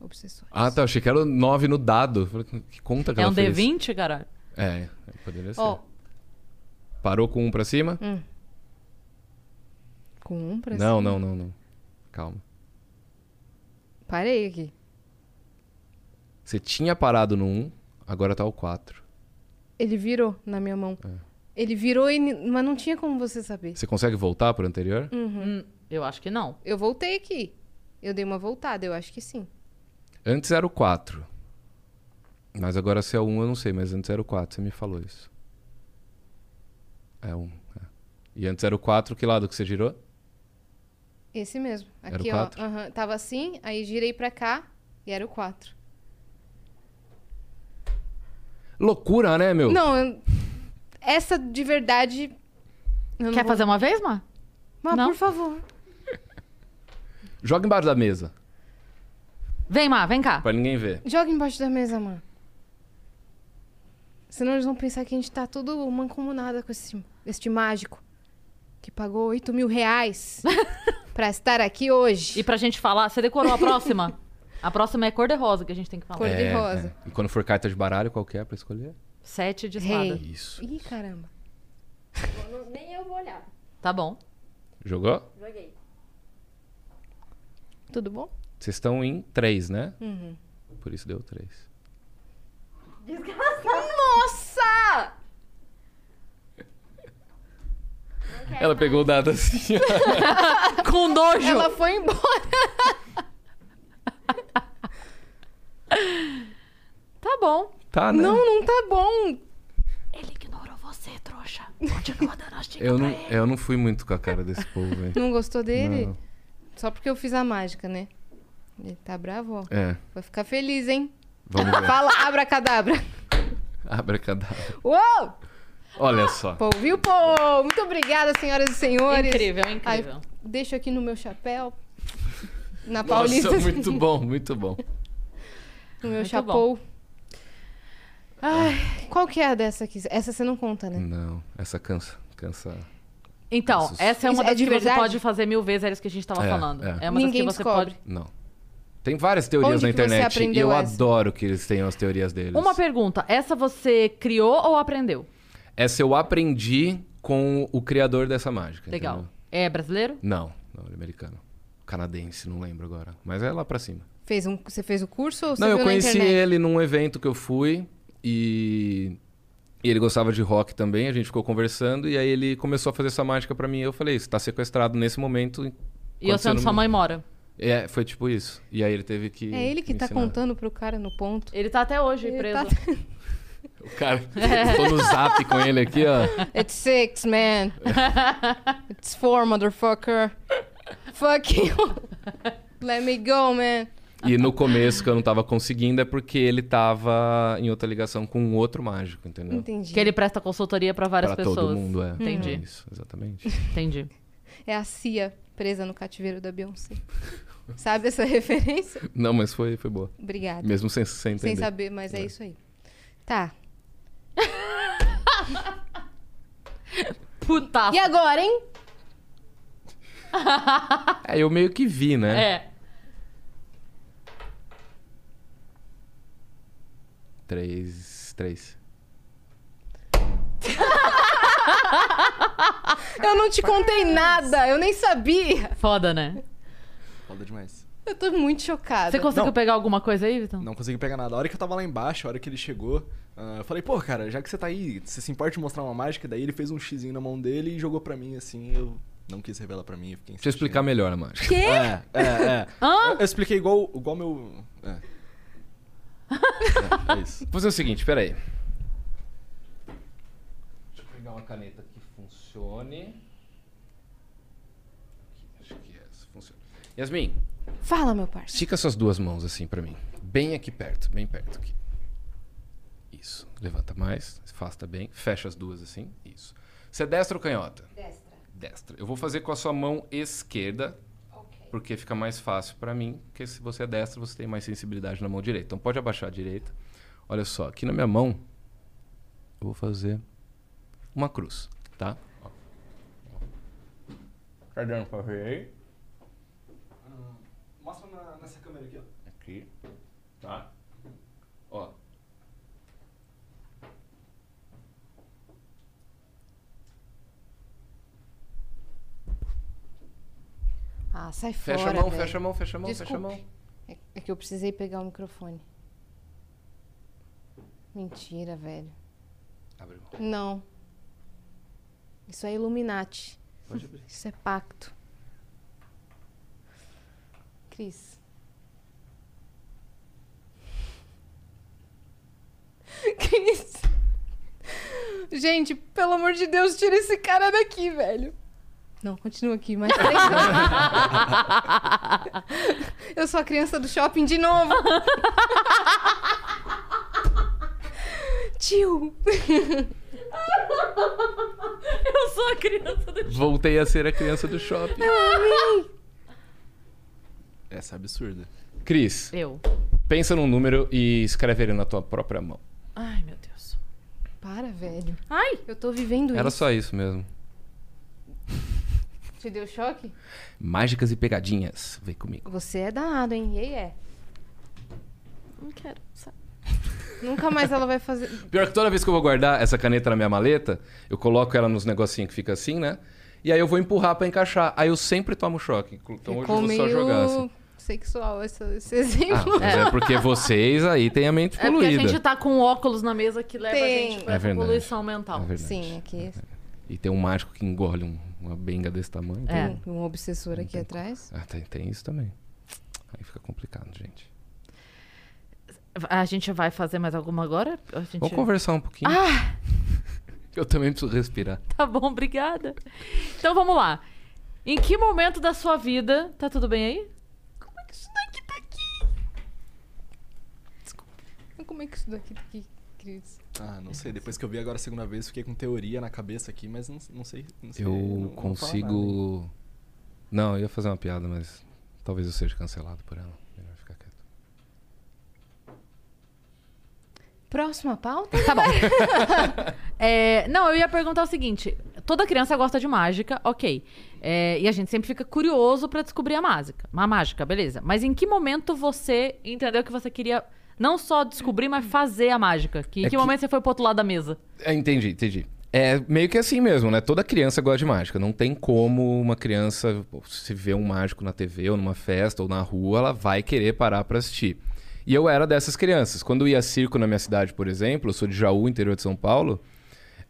Obsessores. Ah, tá. Achei que era o 9 no dado. Que conta que É ela um fez? D20, caralho? É, poderia ser. Ó, Parou com um pra cima? com um pra não, cima. não, não, não. Calma. Parei aqui. Você tinha parado no 1, agora tá o 4. Ele virou na minha mão. É. Ele virou, e... mas não tinha como você saber. Você consegue voltar pro anterior? Hum. Eu acho que não. Eu voltei aqui. Eu dei uma voltada, eu acho que sim. Antes era o 4. Mas agora se é o 1 eu não sei, mas antes era o 4. Você me falou isso. É 1. é. E antes era o 4, que lado que você girou? Esse mesmo. Era o Aqui, ó. aham, Tava assim, aí girei pra cá e era o 4. Loucura, né, meu? Não, eu- essa de verdade. eu não Quer vou- fazer uma vez, Mar? Mas, Não? por favor. Joga embaixo da mesa, Vem, Mar, vem cá. pra ninguém ver. Joga embaixo da mesa, mano. Senão eles vão pensar que a gente tá tudo mancomunada com esse, este mágico. Que pagou 8 mil reais pra estar aqui hoje. E pra gente falar, você decorou a próxima? a próxima é cor-de-rosa que a gente tem que falar. Cor- de rosa. E quando for carta de baralho, qual que é pra escolher? Sete de espada. Isso. Ih, caramba. Nem eu vou olhar. Tá bom. Jogou? Joguei. Tudo bom? Vocês estão em 3, né? Uhum. Por isso deu 3. Nossa! Ela pegou o dado assim. Com nojo! Ela foi embora. Tá bom. tá, né? Não, não tá bom. Ele ignorou você, trouxa. Continua dando as dicas eu, não, pra ele. eu não fui muito com a cara desse povo, velho. Não gostou dele? Não. Só porque eu fiz a mágica, né? Ele tá bravo, ó. É, Vai ficar feliz, hein? vamos ver. Fala abracadabra. Abracadabra. Uou! Olha só. Pô, viu, pô? Muito obrigada, senhoras e senhores. Incrível, Ai, incrível. deixo aqui no meu chapéu. Na Nossa, Paulista. muito bom, muito bom. No meu Muito chapéu. Ai, qual que é a dessa aqui? Essa você não conta, né? Não, essa cansa. Cansa. Então, Isso- essa é uma é das de que verdade? você pode fazer mil vezes, era isso que a gente tava É, falando. é. É, uma Ninguém das que você descobre. pode. Não. Tem várias teorias Onde na internet e eu essa? adoro que eles tenham as teorias deles. Uma pergunta, essa você criou ou aprendeu? Essa eu aprendi com o criador dessa mágica. Legal. entendeu? É brasileiro? Não, não, ele é americano. Canadense, não lembro agora. Mas é lá pra cima. Fez um, você fez o curso ou você Não, eu conheci ele num evento que eu fui e... e ele gostava de rock também, a gente ficou conversando e aí ele começou a fazer essa mágica pra mim. Eu falei, você tá sequestrado nesse momento. E eu sei onde você sua não- mã mora. É, foi tipo isso. E aí ele teve que. É ele que tá ensinar. contando pro cara no ponto. Ele tá até hoje Ele preso. tá- O cara. Tô no zap com ele aqui, ó. It's six, man. It's four, motherfucker. Fuck you. Let me go, man. E no começo que eu não tava conseguindo é porque ele tava em outra ligação com um outro mágico, entendeu? Entendi. Que ele presta consultoria pra várias Pra pessoas. todo mundo, é. Entendi. Isso, exatamente. Entendi. É a Cia presa no cativeiro da Beyoncé. Sabe essa referência? Não, mas foi, foi boa. Obrigada. Mesmo sem, sem entender. Sem saber, mas é, isso aí. Tá. Puta. E agora, hein? É, eu meio que vi, né? É. Três. Três. Eu não te contei nada, eu nem sabia. Foda, né? Foda demais. Eu tô muito chocada. Você conseguiu Não. pegar alguma coisa aí, Vitão? Não consegui pegar nada. A hora que eu tava lá embaixo, a hora que ele chegou, ah, eu falei, pô, cara, já que você tá aí, você se importa de mostrar uma mágica? Daí ele fez um xizinho na mão dele e jogou pra mim, assim, eu não quis revelar pra mim. eu Fiquei Deixa eu explicar melhor a mágica. Quê? É, é, é. Hã? Eu, eu expliquei igual, igual meu... É. é, é isso. Vou fazer o seguinte, peraí. Deixa eu pegar uma caneta que funcione. Aqui, acho que essa funciona. Yasmin, Fala, meu parceiro. estica suas duas mãos assim pra mim. Bem aqui perto, bem perto aqui. Isso. Levanta mais, afasta bem, fecha as duas assim. Isso. Você é destra ou canhota? Destra. Destra. Eu vou fazer com a sua mão esquerda, Ok. porque fica mais fácil pra mim, porque se você é destra, você tem mais sensibilidade na mão direita. Então pode abaixar a direita. Olha só, aqui na minha mão, eu vou fazer uma cruz, tá? Ó. Tá dando pra ver aí? Mostra na- nessa câmera aqui, ó. Aqui. Tá? Ó. Ah, sai Fecha fora. a mão, velho. fecha a mão, fecha a mão, fecha a Desculpe. mão. É, é que eu precisei pegar o microfone. Mentira, velho. Abre mão. Não. Isso é Illuminati. Pode abrir. Isso é pacto. Cris. Cris. Gente, pelo amor de Deus, tira esse cara daqui, velho. Não, continua aqui, mais três anos. Eu sou a criança do shopping de novo. Tio. Eu sou a criança do Voltei a ser a criança do shopping. Essa é absurda. Cris, Eu. pensa num número e escreve ele na tua própria mão. Ai, meu Deus. Para, velho. Ai! Eu tô vivendo Era isso. só isso mesmo. Te deu choque? Mágicas e pegadinhas. Vem comigo. Você é danado, hein? E aí é. Não quero. sabe? Nunca mais ela vai fazer. Pior que toda vez que eu vou guardar essa caneta na minha maleta, eu coloco ela nos negocinhos que fica assim, né? E aí eu vou empurrar pra encaixar. Aí eu sempre tomo choque. Então hoje eu Ficou vou meio só jogar assim. sexual esse, esse Ah, exemplo. mas é porque vocês aí têm a mente É porque a poluída. gente tá com óculos na mesa que leva a Tem. gente pra É poluição mental. É verdade. Sim, aqui E tem um mágico que engole um- uma benga desse tamanho. É. tem um obsessor aqui atrás. Ah, tem, tem isso também. Aí fica complicado, gente. A gente vai fazer mais alguma agora? A gente... Vamos conversar um pouquinho. Ah, Eu também preciso respirar. tá bom, obrigada. Então vamos lá. Em que momento da sua vida. Tá tudo bem aí? Como é que isso daqui tá aqui? Desculpa. Como é que isso daqui tá aqui, Cris? Ah, não sei. Depois que eu vi agora a segunda vez, fiquei com teoria na cabeça aqui, mas não, não sei. Não sei Eu não- consigo. Não, eu ia fazer uma piada, mas talvez eu seja cancelado por ela. Melhor ficar quieto. Próxima pauta? Tá bom. É, não, eu ia perguntar o seguinte: toda criança gosta de mágica, ok. É, e a gente sempre fica curioso pra descobrir a mágica. A mágica, beleza. Mas em que momento você entendeu que você queria não só descobrir, mas fazer a mágica? Que, em É que, que- momento você foi pro outro lado da mesa? É, entendi, entendi. É meio que assim mesmo, né? Toda criança gosta de mágica. Não tem como uma criança, se vê um mágico na TV ou numa festa ou na rua, ela vai querer parar pra assistir. E eu era dessas crianças. Quando eu ia circo na minha cidade, por exemplo, eu sou de Jaú, interior de São Paulo,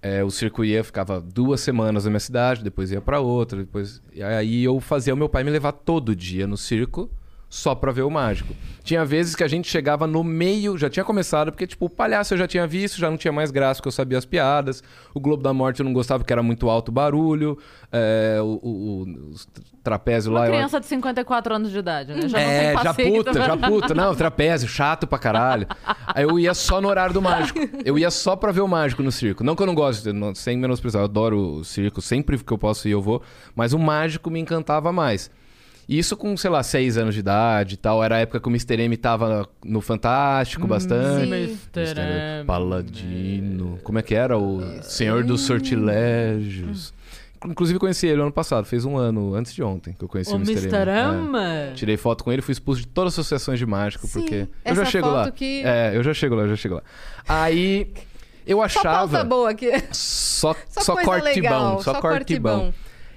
é, o circo ia, ficava duas semanas na minha cidade, depois ia pra outra, depois... E aí eu fazia o meu pai me levar todo dia no circo só pra ver o mágico. Tinha vezes que a gente chegava no meio, já tinha começado, porque, tipo, o palhaço eu já tinha visto, já não tinha mais graça, porque eu sabia as piadas. O Globo da Morte eu não gostava, porque era muito alto o barulho. É, o, o, o trapézio Uma lá. eu- criança de 54 anos de idade, né? Já é, não tem já puta, já puta. Não, trapézio, chato pra caralho. Aí eu ia só no horário do mágico. Eu ia só pra ver o mágico no circo. Não que eu não goste, não- sem menosprezar, eu adoro o circo, sempre que eu posso ir eu vou. Mas o mágico me encantava mais. E Isso com, sei lá, seis anos de idade e tal. Era a época que o Mr. M tava no Fantástico bastante. Mr. M. Paladino. Como é que era? O Senhor dos Sortilégios. Inclusive conheci ele ano passado, fez um ano antes de ontem que eu conheci O o Mr. Mr. É. M. Tirei foto com ele, fui expulso de todas as associações de mágico, Sim, porque. Eu essa já chego foto lá. que- É, eu já chego lá, eu já chego lá. Aí eu Só achava. pauta boa aqui. Só, Só, só, coisa corte legal. bom, só, corte bom.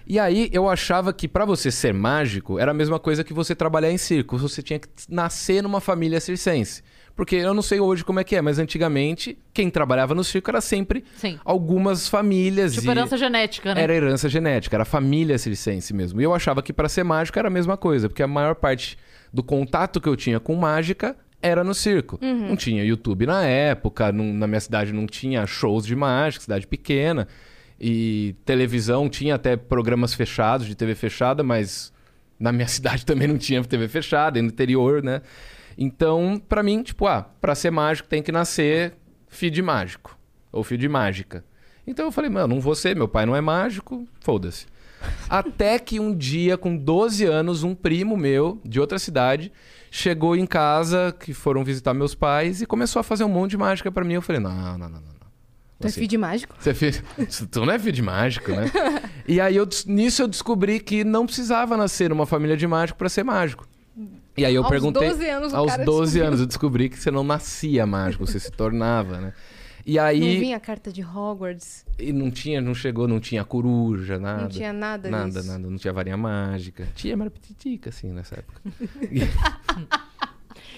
E aí eu achava que pra você ser mágico era a mesma coisa que você trabalhar em circo. Você tinha que nascer numa família circense. Porque eu não sei hoje como é que é, mas antigamente quem trabalhava no circo era sempre Sim. algumas famílias. Tipo e herança genética, né? Era herança genética, era família circense mesmo. E eu achava que pra ser mágico era a mesma coisa, porque a maior parte do contato que eu tinha com mágica era no circo. Não tinha YouTube na época, não- na minha cidade não tinha shows de mágica, cidade pequena. E televisão tinha até programas fechados, de TV fechada, mas na minha cidade também não tinha TV fechada, e no interior, né? Então, pra mim, tipo, ah, pra ser mágico tem que nascer filho de mágico. Ou filho de mágica. Então eu falei, mano, não vou ser, meu pai não é mágico, foda-se. Até que um dia, com 12 anos, um primo meu, de outra cidade, chegou em casa, que foram visitar meus pais, e começou a fazer um monte de mágica pra mim. Eu falei, não, não, não, não. Tu é Assim, filho de mágico? você é. Tu não é filho de mágico, né? e aí eu, nisso eu descobri que não precisava nascer numa família de mágico pra ser mágico. E aí eu Aos perguntei. 12 anos o aos cara 12 descobriu. anos eu descobri que você não nascia mágico, você se tornava, né? E aí. Não vinha a carta de Hogwarts. E não tinha, não chegou, não tinha coruja, nada. Não tinha nada Nada, disso. nada. Não tinha varinha mágica. Tinha, mas era pititica, assim, nessa época.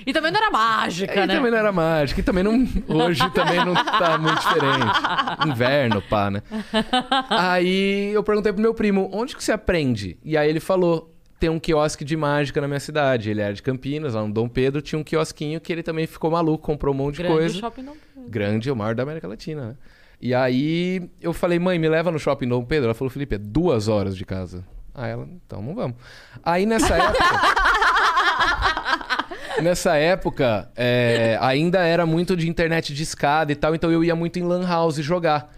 E também não era mágica, E né? também não era mágica. E também não. Hoje também não tá muito diferente. Inverno, pá, né? Aí eu perguntei pro meu primo, onde que você aprende? E aí ele falou. Tem um quiosque de mágica na minha cidade. Ele era de Campinas, lá no Dom Pedro, tinha um quiosquinho que ele também ficou maluco, comprou um monte de Grande coisa. shopping não. Grande, é o maior da América Latina, né? E aí eu falei, mãe, me leva no shopping Dom Pedro. Ela falou, Felipe, é duas horas de casa. Aí ela, então não vamos. Aí nessa época. Nessa época, é, ainda era muito de internet de escada e tal, então eu ia muito em Lan House jogar.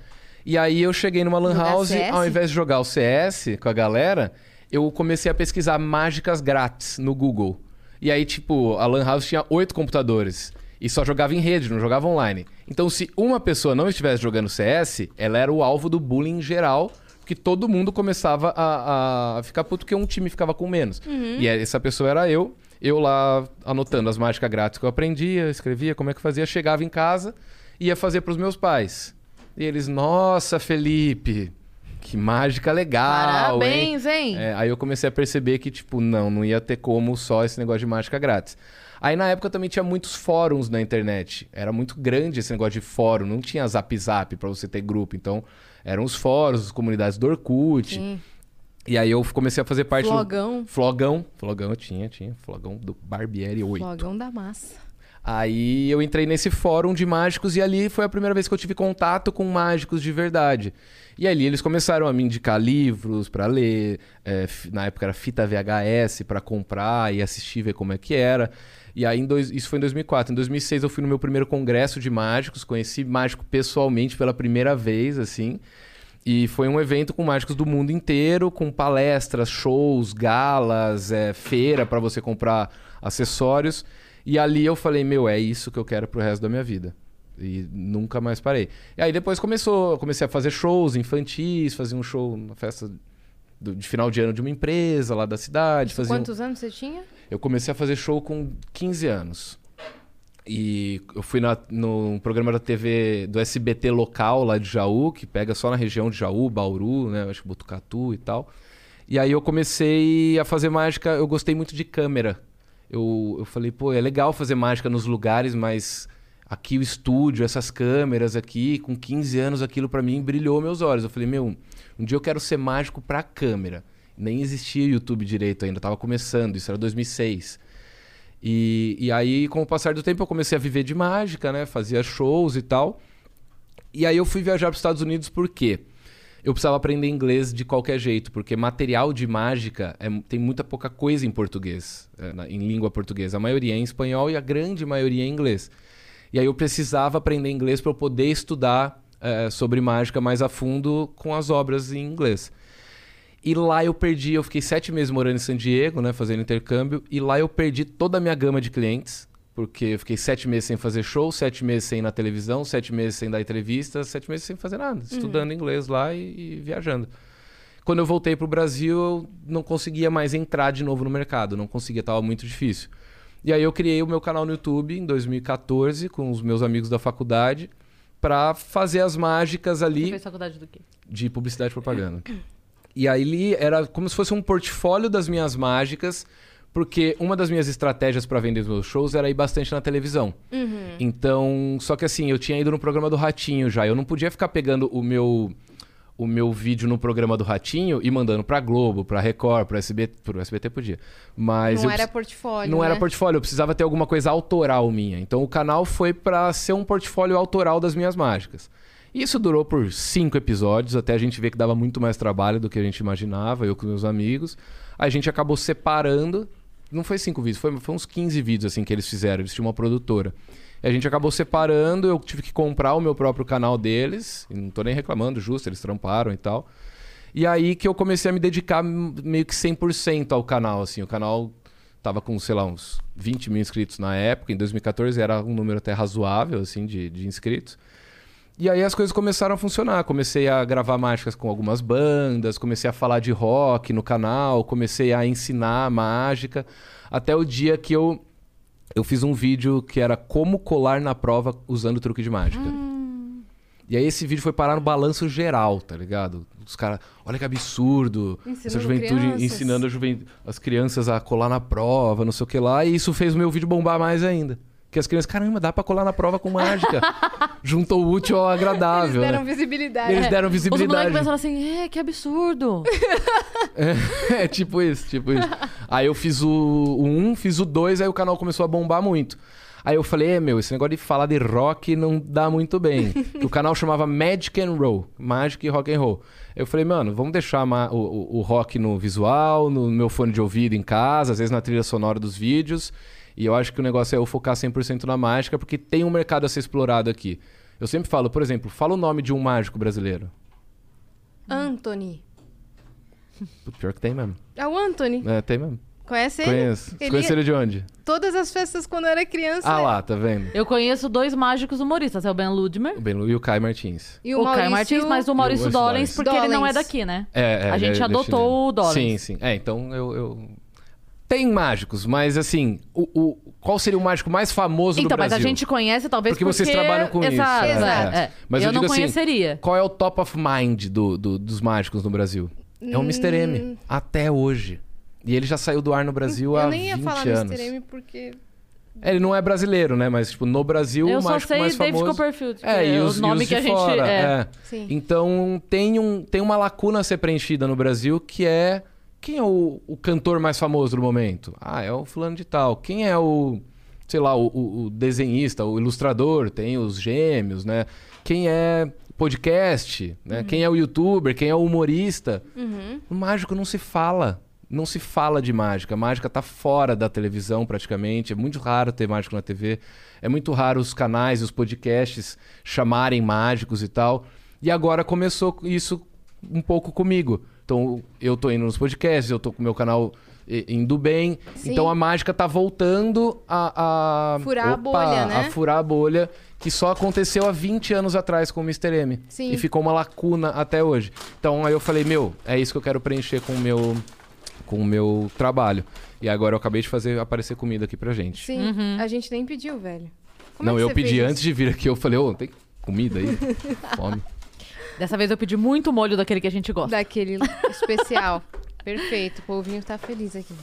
E aí eu cheguei numa Lan House, ao invés de jogar o CS com a galera, eu comecei a pesquisar mágicas grátis no Google. E aí, tipo, a Lan House tinha oito computadores. E só jogava em rede, não jogava online. Então, se uma pessoa não estivesse jogando CS, ela era o alvo do bullying geral, porque todo mundo começava a, a ficar puto porque um time ficava com menos. E essa pessoa era eu. Eu lá anotando as mágicas grátis que eu aprendia, escrevia como é que fazia, chegava em casa, ia fazer pros meus pais. E eles, nossa, Felipe, que mágica legal, hein? Parabéns, hein? É, aí eu comecei a perceber que, tipo, não, não ia ter como só esse negócio de mágica grátis. Aí na época também tinha muitos fóruns na internet. Era muito grande esse negócio de fórum, não tinha zap zap pra você ter grupo. Então, eram os fóruns, as comunidades do Orkut. Sim. E aí eu comecei a fazer parte Flogão. do. Flogão. Flogão eu tinha, tinha. Flogão do Barbieri 8. Flogão da massa. Aí eu entrei nesse fórum de mágicos e ali foi a primeira vez que eu tive contato com mágicos de verdade. E ali eles começaram a me indicar livros pra ler, é, na época era fita VHS pra comprar e assistir, ver como é que era. E aí, dois- isso foi em 2004. Em 2006 eu fui no meu primeiro congresso de mágicos, conheci mágico pessoalmente pela primeira vez, assim. E foi um evento com mágicos do mundo inteiro, com palestras, shows, galas, é, feira pra você comprar acessórios. E ali eu falei, meu, é isso que eu quero pro resto da minha vida. E nunca mais parei. E aí depois começou, comecei a fazer shows infantis, fazia um show na festa do- de final de ano de uma empresa lá da cidade. Um- Quantos anos você tinha? eu comecei a fazer show com 15 anos. E eu fui na, no programa da TV do SBT local lá de Jaú, que pega só na região de Jaú, Bauru, né? Acho que Botucatu e tal. E aí eu comecei a fazer mágica, eu gostei muito de câmera. Eu, eu falei, pô, é legal fazer mágica nos lugares, mas aqui o estúdio, essas câmeras aqui, com 15 anos aquilo pra mim brilhou meus olhos. Eu falei, meu, um dia eu quero ser mágico pra câmera. Nem existia YouTube direito ainda, tava começando, isso era 2006. E, e aí, com o passar do tempo, eu comecei a viver de mágica, né? Fazia shows e tal. E aí eu fui viajar para os Estados Unidos por quê? Eu precisava aprender inglês de qualquer jeito, porque material de mágica é- tem muita pouca coisa em português, é, na- em língua portuguesa. A maioria é em espanhol e a grande maioria é em inglês. E aí eu precisava aprender inglês para eu poder estudar é, sobre mágica mais a fundo com as obras em inglês. E lá eu perdi, eu fiquei sete meses morando em San Diego, né, fazendo intercâmbio, e lá eu perdi toda a minha gama de clientes, porque eu fiquei sete meses sem fazer show, sete meses sem ir na televisão, sete meses sem dar entrevista, sete meses sem fazer nada, estudando inglês lá e, e viajando. Quando eu voltei pro Brasil, eu não conseguia mais entrar de novo no mercado, não conseguia, estava muito difícil. E aí eu criei o meu canal no YouTube em 2014 com os meus amigos da faculdade para fazer as mágicas Você ali fez faculdade do quê? de publicidade e propaganda. E aí ali era como se fosse um portfólio das minhas mágicas, porque uma das minhas estratégias para vender os meus shows era ir bastante na televisão. Então, só que assim, eu tinha ido no programa do Ratinho já, eu não podia ficar pegando o meu o meu vídeo no programa do Ratinho e mandando pra Globo, pra Record, pro SBT, pro SBT podia. Mas Não era portfólio, não era né? portfólio, eu precisava ter alguma coisa autoral minha. Então o canal foi pra ser um portfólio autoral das minhas mágicas. Isso durou por cinco episódios, até a gente ver que dava muito mais trabalho do que a gente imaginava, eu com meus amigos. A gente acabou separando. Não foi cinco vídeos, foi, foi uns 15 vídeos assim que eles fizeram. Eles tinham uma produtora. E a gente acabou separando, eu tive que comprar o meu próprio canal deles. Não tô nem reclamando, justo, eles tramparam e tal. E aí que eu comecei a me dedicar meio que 100% ao canal, assim. O canal tava com, sei lá, uns 20 mil inscritos na época. Em 2014 era um número até razoável, assim, de, de inscritos. E aí as coisas começaram a funcionar. Comecei a gravar mágicas com algumas bandas, comecei a falar de rock no canal, comecei a ensinar mágica. Até o dia que eu, eu fiz um vídeo que era como colar na prova usando truque de mágica. E aí esse vídeo foi parar no balanço geral, tá ligado? Os caras, olha que absurdo. essa Ensinando juventude crianças. ensinando juven- as crianças a colar na prova, não sei o que lá. E isso fez o meu vídeo bombar mais ainda. Porque as crianças, caramba, dá pra colar na prova com mágica. Juntou o útil ao Eles agradável. deram né? visibilidade. Eles deram Os moleques visibilidade. pensaram assim, é, que absurdo. É, tipo isso, tipo isso. Aí eu fiz o, 1, fiz o 2, aí o canal começou a bombar muito. Aí eu falei, é, meu, esse negócio de falar de rock não dá muito bem. o canal chamava Magic and Roll, Magic e Rock and Roll. Eu falei, mano, vamos deixar o, o- o rock no visual, no meu fone de ouvido em casa, às vezes na trilha sonora dos vídeos. E eu acho que o negócio é eu focar 100% na mágica, porque tem um mercado a ser explorado aqui. Eu sempre falo, por exemplo, fala o nome de um mágico brasileiro. Anthony. Pior que tem mesmo. É o Anthony. É, tem mesmo. Conhece ele? Conheço. Ele- conhece ele de onde? Todas as festas quando eu era criança. Ah lá, tá vendo? Eu conheço dois mágicos humoristas, é o Ben Ludmer O Ben Lu e o Kai Martins. E o, o, Caio Maurício... Martins, mas o Maurício Maurício Dollens, Dollens. porque ele não é daqui, né? É, é, A ele gente é adotou o Dollens. Sim, sim. É, então eu. eu... Tem mágicos, mas assim, o, o- qual seria o mágico mais famoso Então, do mas Brasil? a gente conhece talvez Porque vocês trabalham com isso, Exato, é, é, é. é. Mas eu, eu não digo assim, conheceria. Qual é o top of mind do, do- dos mágicos no Brasil? É o Mr. Hum. M. Até hoje. E ele já saiu do ar no Brasil há Eu nem ia 20 falar anos. Mr. M porque... É, Ele não é brasileiro, né? Mas, tipo, no Brasil, eu o só mágico sei mais David famoso... Copperfield, que É, e os, o e nome os que de a gente fora, é. é. Sim. Então tem, um, tem uma lacuna a ser preenchida no Brasil que é quem é o, o cantor mais famoso do momento? Ah, é o fulano de tal. Quem é o, sei lá, o, o- o desenhista, o ilustrador? Tem os gêmeos, né? Quem é podcast, né? Quem é o youtuber? Quem é o humorista? O mágico não se fala. Não se fala de mágica. A mágica tá fora da televisão praticamente. É muito raro ter mágico na TV. É muito raro os canais e os podcasts chamarem mágicos e tal. E agora começou isso um pouco comigo. Então eu tô indo nos podcasts, eu tô com o meu canal indo bem. Sim. Então a mágica tá voltando a. a Furar a bolha, né? A furar a bolha que só aconteceu há 20 anos atrás com o Mr. M. Sim. E ficou uma lacuna até hoje. Então aí eu falei, meu, é isso que eu quero preencher com o meu, com o meu trabalho. E agora eu acabei de fazer aparecer comida aqui pra gente. Sim, a gente nem pediu, velho. Como Não, é que eu você pedi antes de vir aqui, eu falei, ô, tem comida aí? Fome. Dessa vez eu pedi muito molho daquele que a gente gosta. Daquele especial. Perfeito, o povinho tá feliz aqui.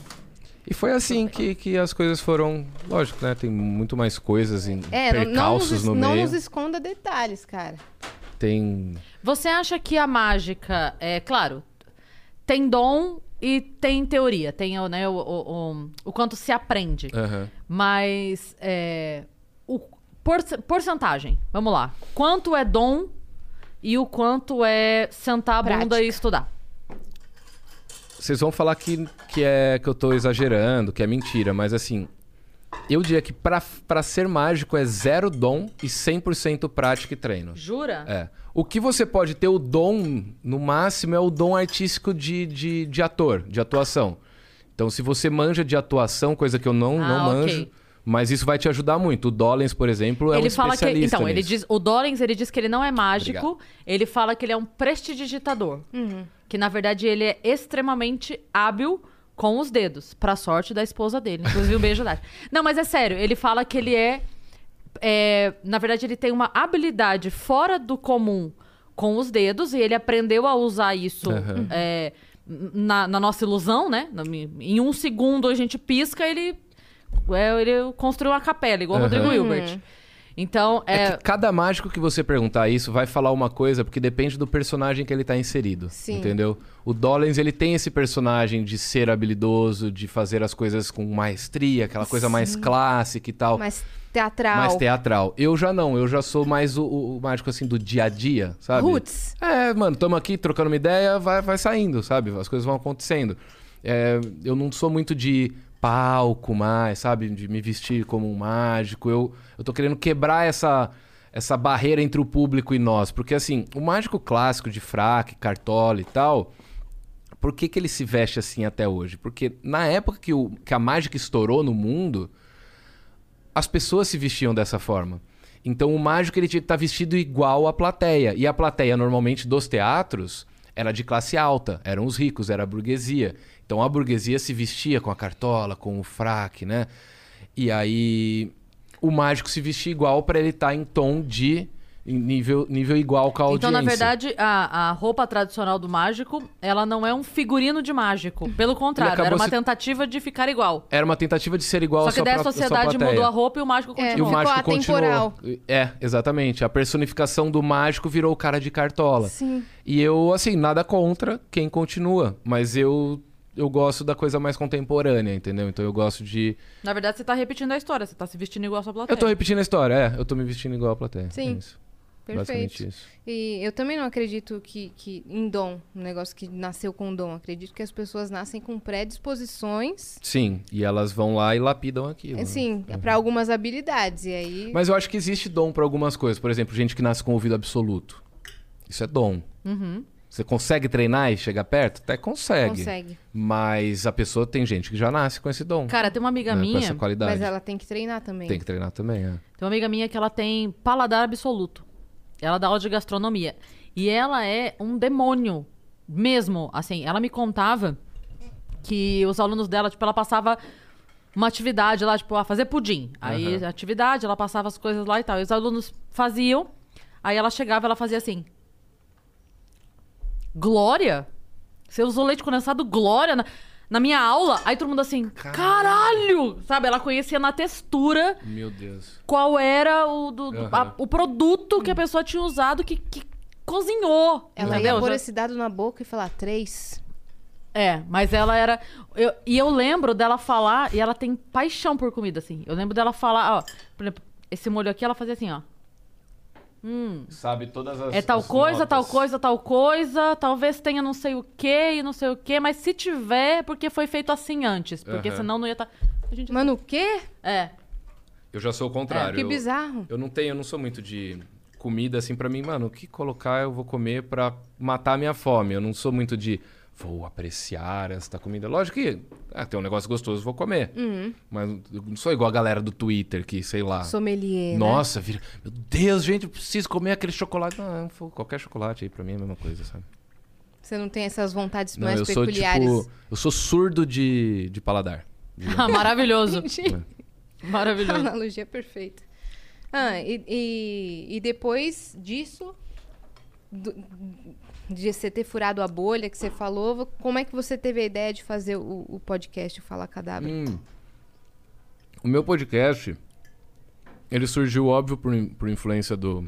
E foi assim que, que as coisas foram. Lógico, né? Tem muito mais coisas em É, não, não, percalços nos, no não meio. nos esconda detalhes, cara. Tem. Você acha que a mágica, é claro, tem dom e tem teoria, tem o, né, o, o, o, o quanto se aprende. Aham. Mas é, o porce- porcentagem, vamos lá. Quanto é dom e o quanto é sentar a bunda Prática. e estudar? Vocês vão falar que, que é que eu tô exagerando, que é mentira, mas assim, eu diria que pra, pra ser mágico é zero dom e 100% prática e treino. Jura? É. O que você pode ter o dom, no máximo, é o dom artístico de, de, de ator, de atuação. Então, se você manja de atuação, coisa que eu não, Ah, não manjo, mas isso vai te ajudar muito. O Dollens, por exemplo, é ele um fala que especialista então ele nisso. diz o Dollens ele diz que ele não é mágico Obrigado. ele fala que ele é um prestidigitador Uhum. que na verdade ele é extremamente hábil com os dedos pra sorte da esposa dele inclusive um beijo Nath. não mas é sério ele fala que ele é, é, na verdade ele tem uma habilidade fora do comum com os dedos e ele aprendeu a usar isso Aham. é, na, na nossa ilusão né em um segundo a gente pisca ele ele construiu uma capela igual o. Rodrigo Hilbert então É é, que cada mágico que você perguntar isso vai falar uma coisa, porque depende do personagem que ele tá inserido. Sim. Entendeu? O Dollens, ele tem esse personagem de ser habilidoso, de fazer as coisas com maestria, aquela coisa mais clássica e tal. Mais teatral. mais teatral. Eu já não, eu já sou mais o, o- o mágico assim do dia a dia, sabe? Roots. É, mano, tamo aqui trocando uma ideia, vai, vai saindo, sabe? As coisas vão acontecendo. É, eu não sou muito de palco mais, sabe? De me vestir como um mágico. Eu, eu tô querendo quebrar essa, essa barreira entre o público e nós. Porque, assim, o mágico clássico de fraque, cartola e tal. Por que, que ele se veste assim até hoje? Porque na época que, o, que a mágica estourou no mundo, as pessoas se vestiam dessa forma. Então o mágico ele tinha que estar vestido igual à plateia. E a plateia, normalmente, dos teatros, era de classe alta. Eram os ricos, era a burguesia. Então a burguesia se vestia com a cartola, com o fraque, né? E aí o mágico se vestia igual para ele estar em tom de em nível, nível igual com a audiência. Então, na verdade, a, a roupa tradicional do mágico, ela não é um figurino de mágico. Pelo contrário, era uma se- tentativa de ficar igual. Era uma tentativa de ser igual Só que sua daí a sociedade mudou a roupa e o mágico É, E o continua. Ficou mágico atemporal. continuou. É, exatamente. A personificação do mágico virou o cara de cartola. Sim. E eu, assim, nada contra quem continua. Mas eu, eu gosto da coisa mais contemporânea, entendeu? Então eu gosto de. Na verdade, você tá repetindo a história. Você tá se vestindo igual a sua plateia. Eu tô repetindo a história, é. Eu tô me vestindo igual a plateia. Sim. É isso. Perfeito. Isso. E eu também não acredito que, que em dom, um negócio que nasceu com dom. Acredito que as pessoas nascem com predisposições, Sim, e elas vão lá e lapidam aquilo. né? assim, pra algumas habilidades. E aí. Mas eu acho que existe dom pra algumas coisas. Por exemplo, gente que nasce com ouvido absoluto. Isso é dom. Uhum. Você consegue treinar e chegar perto? Até consegue. consegue. Mas a pessoa tem gente que já nasce com esse dom. Cara, tem uma amiga né? minha. Com essa qualidade. Mas ela tem que treinar também. Tem que treinar também, é. Tem uma amiga minha que ela tem paladar absoluto. Ela dá aula de gastronomia. E ela é um demônio. Mesmo. Assim, ela me contava que os alunos dela, tipo, ela passava uma atividade lá, tipo, a fazer pudim. Aí, a atividade, ela passava as coisas lá e tal. E os alunos faziam. Aí ela chegava, ela fazia assim. Glória? Você usou leite condensado Glória na, na minha aula? Aí todo mundo assim, caralho! Sabe? Ela conhecia na textura Meu Deus. qual era o, do, do- a- Aham. o produto que a pessoa tinha usado que, que cozinhou. Ela entendeu? ia pôr Já- esse dado na boca e falar três. É, mas ela era. eu- e eu lembro dela falar, e ela tem paixão por comida, assim. Eu lembro dela falar, ó, por exemplo, esse molho aqui, ela fazia assim, ó. Hum, Sabe todas as. é tal as coisa, notas. tal coisa, tal coisa. Talvez tenha não sei o que e não sei o que, mas se tiver, é porque foi feito assim antes. Porque Aham. senão não ia estar. Gente... Mano, o quê? É. Eu já sou o contrário. Que eu- bizarro. Eu não tenho, eu não sou muito de comida assim pra mim, mano. O que colocar eu vou comer pra matar a minha fome. Eu não sou muito de vou apreciar esta comida. Lógico que ah, tem um negócio gostoso, vou comer. Uhum. Mas eu não sou igual a galera do Twitter que, sei lá. Sommelier. né? Nossa, vira. Meu Deus, gente, eu preciso comer aquele chocolate. Não, qualquer chocolate aí pra mim é a mesma coisa, sabe? Você não tem essas vontades Não, mais eu sou peculiares. tipo. Eu sou surdo de, de paladar. Ah, maravilhoso. Entendi. A Maravilhoso. analogia é perfeita. Ah, e, e, e depois disso, do- de você ter furado a bolha que você falou, como é que você teve a ideia de fazer o, o podcast o Fala Cadáver? Hum. O meu podcast, ele surgiu, óbvio, por, por influência do,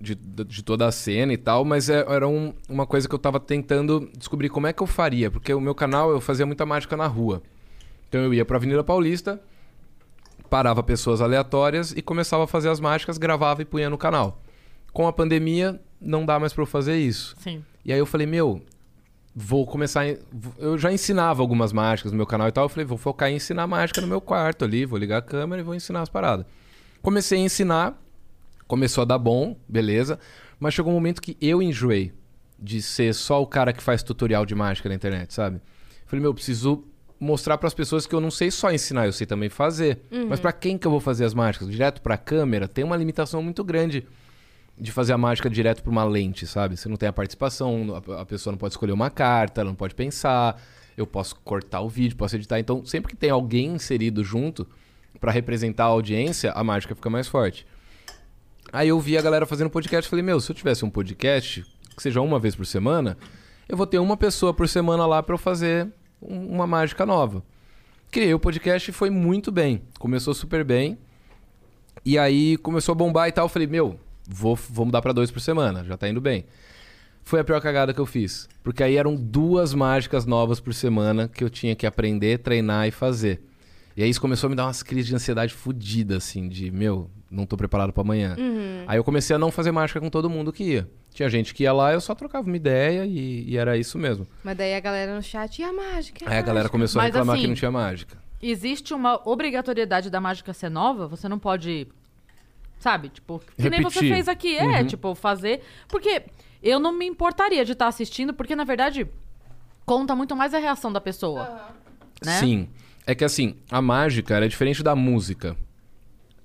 de, de toda a cena e tal, mas é- era um- uma coisa que eu tava tentando descobrir como é que eu faria, porque o meu canal eu fazia muita mágica na rua. Então eu ia pra Avenida Paulista, parava pessoas aleatórias e começava a fazer as mágicas, gravava e punha no canal. Com a pandemia, não dá mais pra eu fazer isso. Sim. E aí eu falei, meu, vou começar. Eu já ensinava algumas mágicas no meu canal e tal. Eu falei, vou focar em ensinar mágica no meu quarto ali, vou ligar a câmera e vou ensinar as paradas. Comecei a ensinar, começou a dar bom, beleza. Mas chegou um momento que eu enjoei de ser só o cara que faz tutorial de mágica na internet, sabe? Falei, meu, eu preciso mostrar para as pessoas que eu não sei só ensinar, eu sei também fazer. Mas para quem que eu vou fazer as mágicas? Direto para câmera, tem uma limitação muito grande de fazer a mágica direto para uma lente, sabe? Você não tem a participação, a, pessoa não pode escolher uma carta, ela não pode pensar. Eu posso cortar o vídeo, posso editar. Então, sempre que tem alguém inserido junto para representar a audiência, a mágica fica mais forte. Aí eu vi a galera fazendo podcast falei, meu, se eu tivesse um podcast, que seja uma vez por semana, eu vou ter uma pessoa por semana lá para eu fazer um- uma mágica nova. Criei o podcast e foi muito bem. Começou super bem. E aí começou a bombar e tal. Eu falei, meu, vou, vou mudar pra dois por semana, já tá indo bem. Foi a pior cagada que eu fiz. Porque aí eram duas mágicas novas por semana que eu tinha que aprender, treinar e fazer. E aí isso começou a me dar umas crises de ansiedade fodida, assim, de, meu, não tô preparado pra amanhã. Aí eu comecei a não fazer mágica com todo mundo que ia. Tinha gente que ia lá, eu só trocava uma ideia e, e era isso mesmo. Mas daí a galera no chat, e a mágica? Aí a galera começou a Mas reclamar assim, que não tinha mágica. Existe uma obrigatoriedade da mágica ser nova? Você não pode. Sabe? Tipo, que nem você fez aqui. É, Uhum. tipo, fazer. Porque eu não me importaria de estar assistindo, porque na verdade conta muito mais a reação da pessoa. Né? Sim. É que assim, a mágica ela é diferente da música.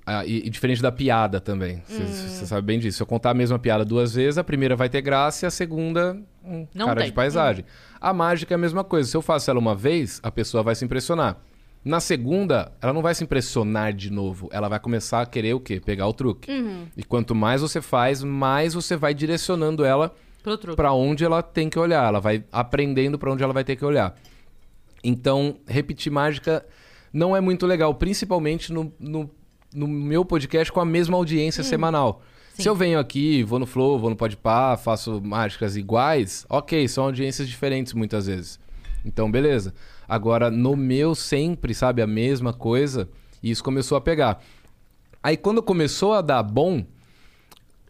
Ah, e, e diferente da piada também. Você Hum. sabe bem disso. Se eu contar a mesma piada duas vezes, a primeira vai ter graça e a segunda, um Não cara tem. de paisagem. A mágica é a mesma coisa. Se eu faço ela uma vez, a pessoa vai se impressionar. Na segunda, ela não vai se impressionar de novo. Ela vai começar a querer o quê? Pegar o truque. E quanto mais você faz, mais você vai direcionando ela para onde ela tem que olhar. Ela vai aprendendo para onde ela vai ter que olhar. Então, repetir mágica não é muito legal, principalmente no, no, no meu podcast com a mesma audiência semanal. Se eu venho aqui, vou no Flow, vou no Podpah, faço mágicas iguais, ok, são audiências diferentes muitas vezes. Então, beleza. Agora, no meu sempre, sabe, a mesma coisa, e isso começou a pegar. Aí, quando começou a dar bom,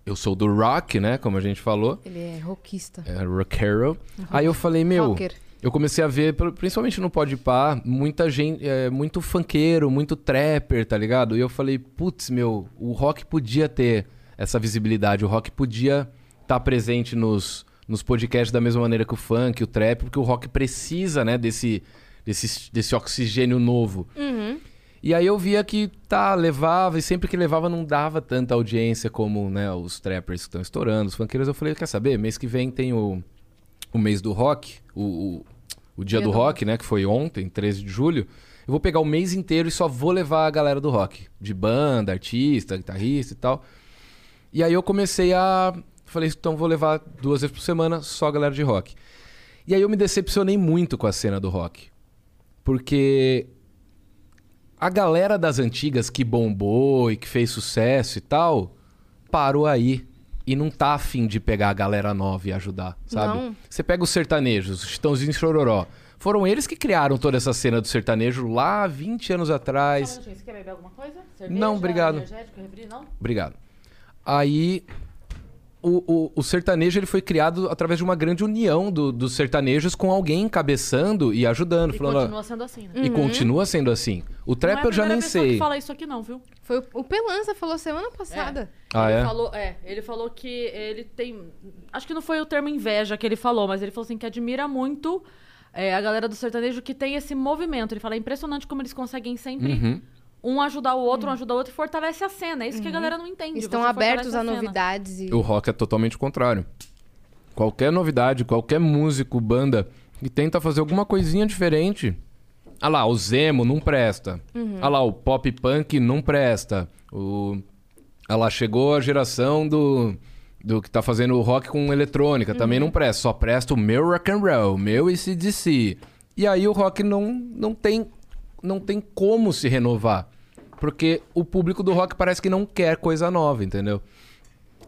eu sou do rock, né, como a gente falou, Ele é rockista. é, rockero. Aí eu falei, meu, Rocker. eu comecei a ver, pr- principalmente no Podpah, muita gente, é, muito funkeiro, muito trapper, tá ligado? E eu falei, putz, meu, o rock podia ter essa visibilidade, o rock podia estar presente nos, nos podcasts da mesma maneira que o funk, o trap, porque o rock precisa, né, desse, desse, desse oxigênio novo. E aí eu via que, tá, levava, e sempre que levava não dava tanta audiência como, né, os trappers que estão estourando, os funkeiros. Eu falei, quer saber? Mês que vem tem o, o mês do rock, o, o, o dia, do, rock, né, que foi ontem, 13 de julho. Eu vou pegar o mês inteiro e só vou levar a galera do rock. De banda, artista, guitarrista e tal. E aí eu comecei a... Falei, então vou levar duas vezes por semana só a galera de rock. E aí eu me decepcionei muito com a cena do rock. Porque a galera das antigas que bombou e que fez sucesso e tal, parou aí. E não tá afim de pegar a galera nova e ajudar, sabe? Não. Você pega os sertanejos, os Chitãozinho Chororó. Foram eles que criaram toda essa cena do sertanejo lá 20 anos atrás. Você quer beber alguma coisa? Cerveja, Não, obrigado. refri, não? Obrigado. Aí o, o, o sertanejo ele foi criado através de uma grande união do- dos sertanejos com alguém encabeçando e ajudando. E falando, continua sendo assim, né? e continua sendo assim. O trap não é a eu já nem sei. que fala isso aqui não, viu? Foi o, o Pelanza falou semana passada. Ah, ele é? Falou, é, ele falou que ele tem. Acho que não foi o termo inveja que ele falou, mas ele falou assim que admira muito é, a galera do sertanejo que tem esse movimento. Ele fala, é impressionante como eles conseguem sempre Uhum. Um ajudar o outro, um ajudar o outro e fortalece a cena. É isso que a galera não entende. Estão você abertos a cena. novidades e. O rock é totalmente o contrário. Qualquer novidade, qualquer músico, banda que tenta fazer alguma coisinha diferente. Ah lá, o Zemo não presta. Ah lá, o pop punk não presta. O... Ah lá, chegou a geração do, do que tá fazendo o rock com eletrônica. Também não presta. Só presta o meu rock and roll, meu ACDC. E aí o rock não, não, tem, não tem como se renovar. Porque o público do rock parece que não quer coisa nova, entendeu?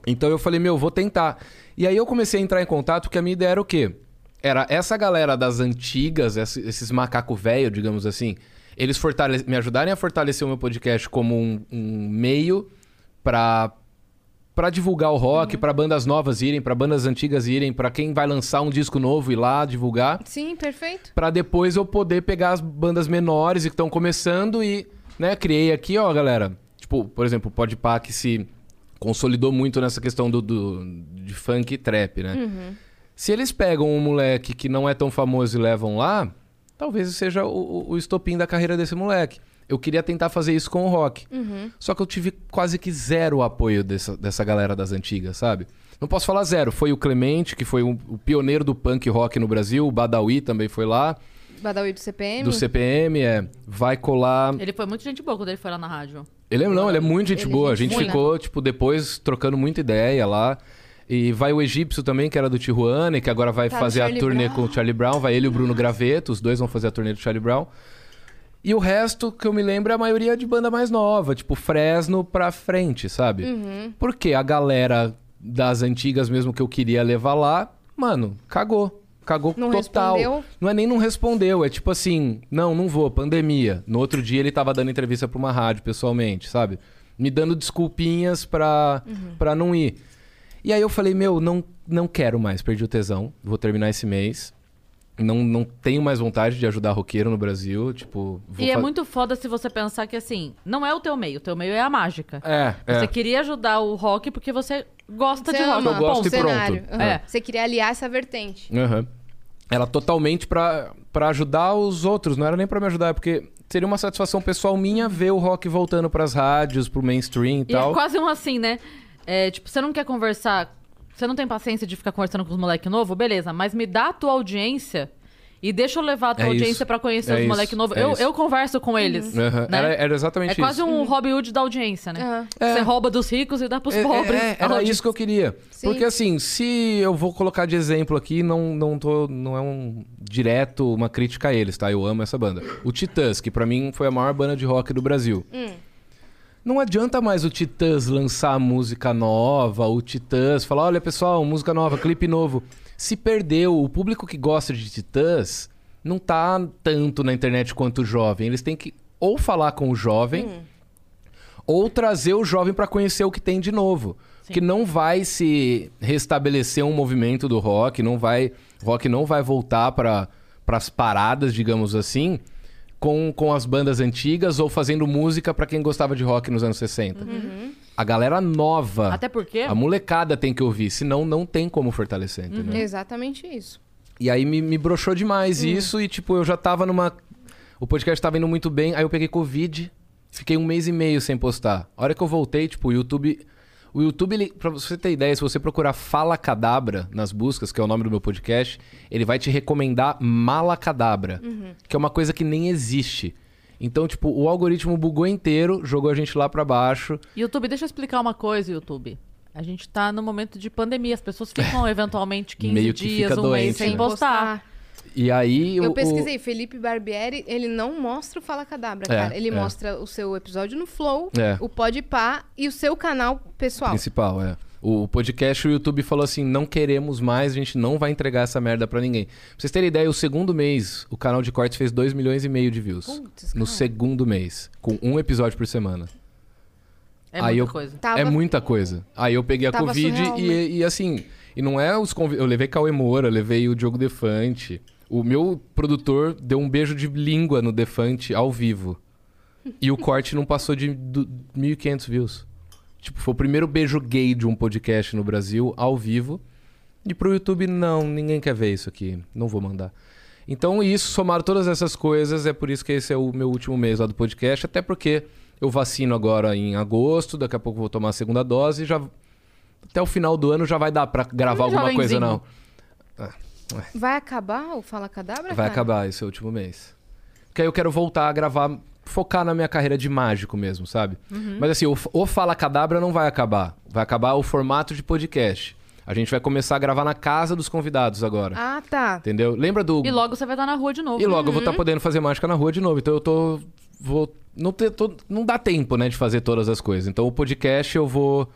Então eu falei, meu, vou tentar. E aí eu comecei a entrar em contato, porque a minha ideia era o quê? Era essa galera das antigas, esse- esses macaco velho, digamos assim, eles fortale- me ajudarem a fortalecer o meu podcast como um, um meio pra para divulgar o rock, pra bandas novas irem, pra bandas antigas irem, pra quem vai lançar um disco novo ir lá divulgar, Sim, perfeito. Pra depois eu poder pegar as bandas menores e que estão começando e, né, criei aqui, ó, galera. Tipo, por exemplo, o Podpah que se consolidou muito nessa questão do, do- de funk e trap, né? Se eles pegam um moleque que não é tão famoso e levam lá, talvez seja o, o- estopim da carreira desse moleque. Eu queria tentar fazer isso com o rock. Só que eu tive quase que zero apoio dessa, dessa galera das antigas, sabe? Não posso falar zero. Foi o Clemente, que foi um- o pioneiro do punk rock no Brasil. O Badawi também foi lá. Badawi do CPM. Do CPM, é. Vai colar. Ele foi muito gente boa quando ele foi lá na rádio. Ele é, não, ele é muito gente Ele é boa. A gente gente boa, né? ficou, tipo, depois trocando muita ideia lá. E vai o Egípcio também, que era do Tijuana, e que agora vai Tá, fazer a turnê Brown. com o Charlie Brown. Vai ele e o Bruno Graveto, os dois vão fazer a turnê do Charlie Brown. E o resto que eu me lembro é a maioria de banda mais nova, tipo Fresno pra frente, sabe? Uhum. Porque a galera das antigas mesmo que eu queria levar lá, mano, cagou. Cagou Não total. respondeu? Não é nem não respondeu, é tipo assim, não, não vou, pandemia. No outro dia ele tava dando entrevista pra uma rádio pessoalmente, sabe? Me dando desculpinhas pra, Uhum. pra não ir. E aí eu falei, meu, não, não quero mais, perdi o tesão, vou terminar esse mês. Não, não tenho mais vontade de ajudar roqueiro no Brasil, tipo... vou E é muito foda se você pensar que, assim, não é o teu meio. O teu meio é a mágica. É, Você é. queria ajudar o rock porque você gosta Você de rock. ama Eu gosto o e pronto. cenário. Aham. É. Você queria aliar essa vertente. Aham. Era totalmente pra, pra ajudar os outros, não era nem pra me ajudar, porque seria uma satisfação pessoal minha ver o rock voltando pras rádios, pro mainstream e, E tal. é quase um assim, né? É, tipo, você não quer conversar... Você não tem paciência de ficar conversando com os moleque novo? Beleza, mas me dá a tua audiência e deixa eu levar a tua É audiência isso. pra conhecer É os isso. moleque novo. É eu, isso. eu converso com eles. Aham. né? Era, era exatamente É quase isso. um Robin Hood da audiência, né? Aham. Você rouba dos ricos e dá pros É, pobres. é, A era isso que eu queria. Sim. Porque assim, se eu vou colocar de exemplo aqui, não, não, tô, não é um direto uma crítica a eles, tá? Eu amo essa banda. O Titãs, que pra mim foi a maior banda de rock do Brasil. Não adianta mais o Titãs lançar música nova, o Titãs falar, olha pessoal, música nova, clipe novo. Se perdeu, o público que gosta de Titãs não tá tanto na internet quanto o jovem. Eles têm que ou falar com o jovem, ou trazer o jovem pra conhecer o que tem de novo. Que não vai se restabelecer um movimento do rock, não vai, rock não vai voltar para as paradas, digamos assim, com, com as bandas antigas ou fazendo música pra quem gostava de rock nos anos 60. A galera nova, Até porque... a molecada tem que ouvir, senão não tem como fortalecer, entendeu? Exatamente isso. E aí me, me broxou demais isso e, tipo, eu já tava numa. O podcast tava indo muito bem, aí eu peguei Covid, fiquei um mês e meio sem postar. A hora que eu voltei, tipo, o YouTube. O YouTube, ele, pra você ter ideia, se você procurar Fala Cadabra nas buscas, que é o nome do meu podcast, ele vai te recomendar Mala Cadabra, que é uma coisa que nem existe. Então, tipo, o algoritmo bugou inteiro, jogou a gente lá pra baixo. YouTube, deixa eu explicar uma coisa, YouTube. A gente tá no momento de pandemia. As pessoas ficam eventualmente 15 Meio que dias, um mês doente, sem né? postar. E aí. Eu o- pesquisei, Felipe Barbieri, ele não mostra o Fala Cadabra, É, cara. Ele é. mostra o seu episódio no Flow, É. o Podpah e o seu canal pessoal. Principal, é. O podcast, o YouTube falou assim: não queremos mais, a gente não vai entregar essa merda pra ninguém. Pra vocês terem ideia, o segundo mês, o canal de cortes fez 2 milhões e meio de views. Putz, no segundo mês, com um episódio por semana. É Aí muita eu- coisa. Tava- É muita coisa. Aí eu peguei a Tava Covid surreal, né? e, e assim, e não é os convidados. Eu levei Cauê Moura, levei o Diogo Defante. O meu produtor deu um beijo de língua no Defante ao vivo. E o corte não passou de du- 1.500 views. Tipo, foi o primeiro beijo gay de um podcast no Brasil, ao vivo. E pro YouTube, não, ninguém quer ver isso aqui. Não vou mandar. Então, isso, somar todas essas coisas, é por isso que esse é o meu último mês lá do podcast. Até porque eu vacino agora em agosto, daqui a pouco vou tomar a segunda dose e já. Até o final do ano já vai dar pra gravar alguma coisa, jovenzinho. não. Vai acabar o Fala Cadabra, Vai cara? acabar esse último mês. Porque aí eu quero voltar a gravar, focar na minha carreira de mágico mesmo, sabe? Uhum. Mas assim, o, o Fala Cadabra não vai acabar. Vai acabar o formato de podcast. A gente vai começar a gravar na casa dos convidados agora. Ah, tá. Entendeu? Lembra do. E logo você vai estar na rua de novo. E logo eu Uhum. vou estar podendo fazer mágica na rua de novo. Então eu tô. Vou. Não, ter, tô- não dá tempo, né, de fazer todas as coisas. Então o podcast eu vou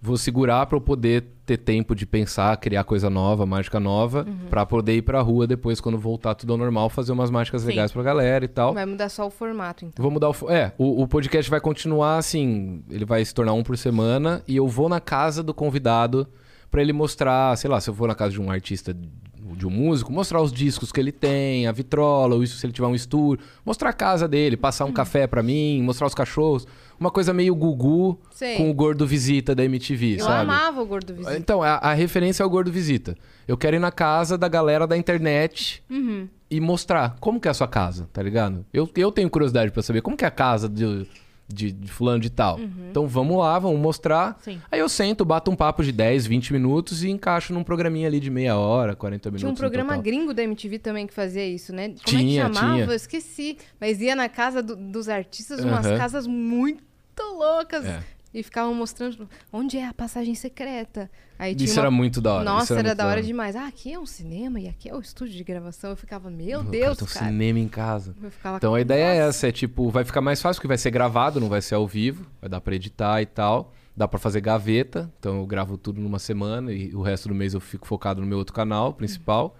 vou segurar pra eu poder ter tempo de pensar, criar coisa nova, mágica nova, pra poder ir pra rua depois, quando voltar tudo ao normal, fazer umas mágicas Sim. legais pra galera e tal. Vai mudar só o formato, então. Vou mudar o. É, o, o podcast vai continuar assim. Ele vai se tornar um por semana e eu vou na casa do convidado pra ele mostrar, sei lá, se eu for na casa de um artista, de um músico, mostrar os discos que ele tem, a vitrola, ou isso se ele tiver um estúdio, mostrar a casa dele, passar um café pra mim, mostrar os cachorros. Uma coisa meio Gugu com o Gordo Visita da MTV, Eu sabe? amava o Gordo Visita. Então, a, a referência é o Gordo Visita. Eu quero ir na casa da galera da internet Uhum. e mostrar como que é a sua casa, tá ligado? Eu, eu tenho curiosidade pra saber como que é a casa de, de, de fulano de tal. Uhum. Então vamos lá, vamos mostrar. Sim. Aí eu sento, bato um papo de 10, 20 minutos e encaixo num programinha ali de meia hora, 40 minutos Tinha um programa gringo da MTV também que fazia isso, né? Como Tinha, é que chamava? tinha. Eu esqueci. Mas ia na casa do- dos artistas, umas Aham. casas muito loucas. É. E ficavam mostrando onde é a passagem secreta. Aí tinha Isso uma- era muito da hora. Nossa, era, muito da hora demais. Ah, aqui é um cinema e aqui é o estúdio de gravação. Eu ficava, meu O cara Deus, tem um cara. cinema em casa. Então a ideia é "Nossa". essa, é tipo, vai ficar mais fácil porque vai ser gravado, não vai ser ao vivo, vai dar pra editar e tal. Dá pra fazer gaveta, então eu gravo tudo numa semana e o resto do mês eu fico focado no meu outro canal principal.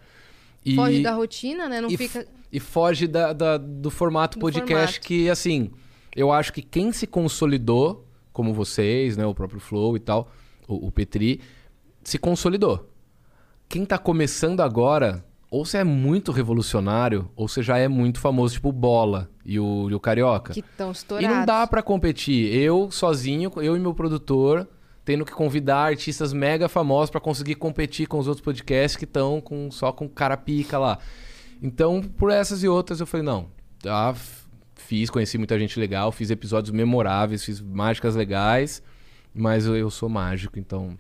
E, Foge da rotina, né? Não e, fica. e foge da- da- do formato Do podcast formato. que, assim, eu acho que quem se consolidou, como vocês, né, o próprio Flow e tal, o, o Petri, se consolidou. Quem tá começando agora, ou você é muito revolucionário, ou você já é muito famoso, tipo Bola e o, e o Carioca. Que estão E estourados. não dá pra competir. Eu, sozinho, eu e meu produtor, tendo que convidar artistas mega famosos pra conseguir competir com os outros podcasts que estão com, só com cara pica lá. Então, por essas e outras, eu falei, não, tá, f- fiz, conheci muita gente legal, fiz episódios memoráveis, fiz mágicas legais, mas eu, eu sou mágico, então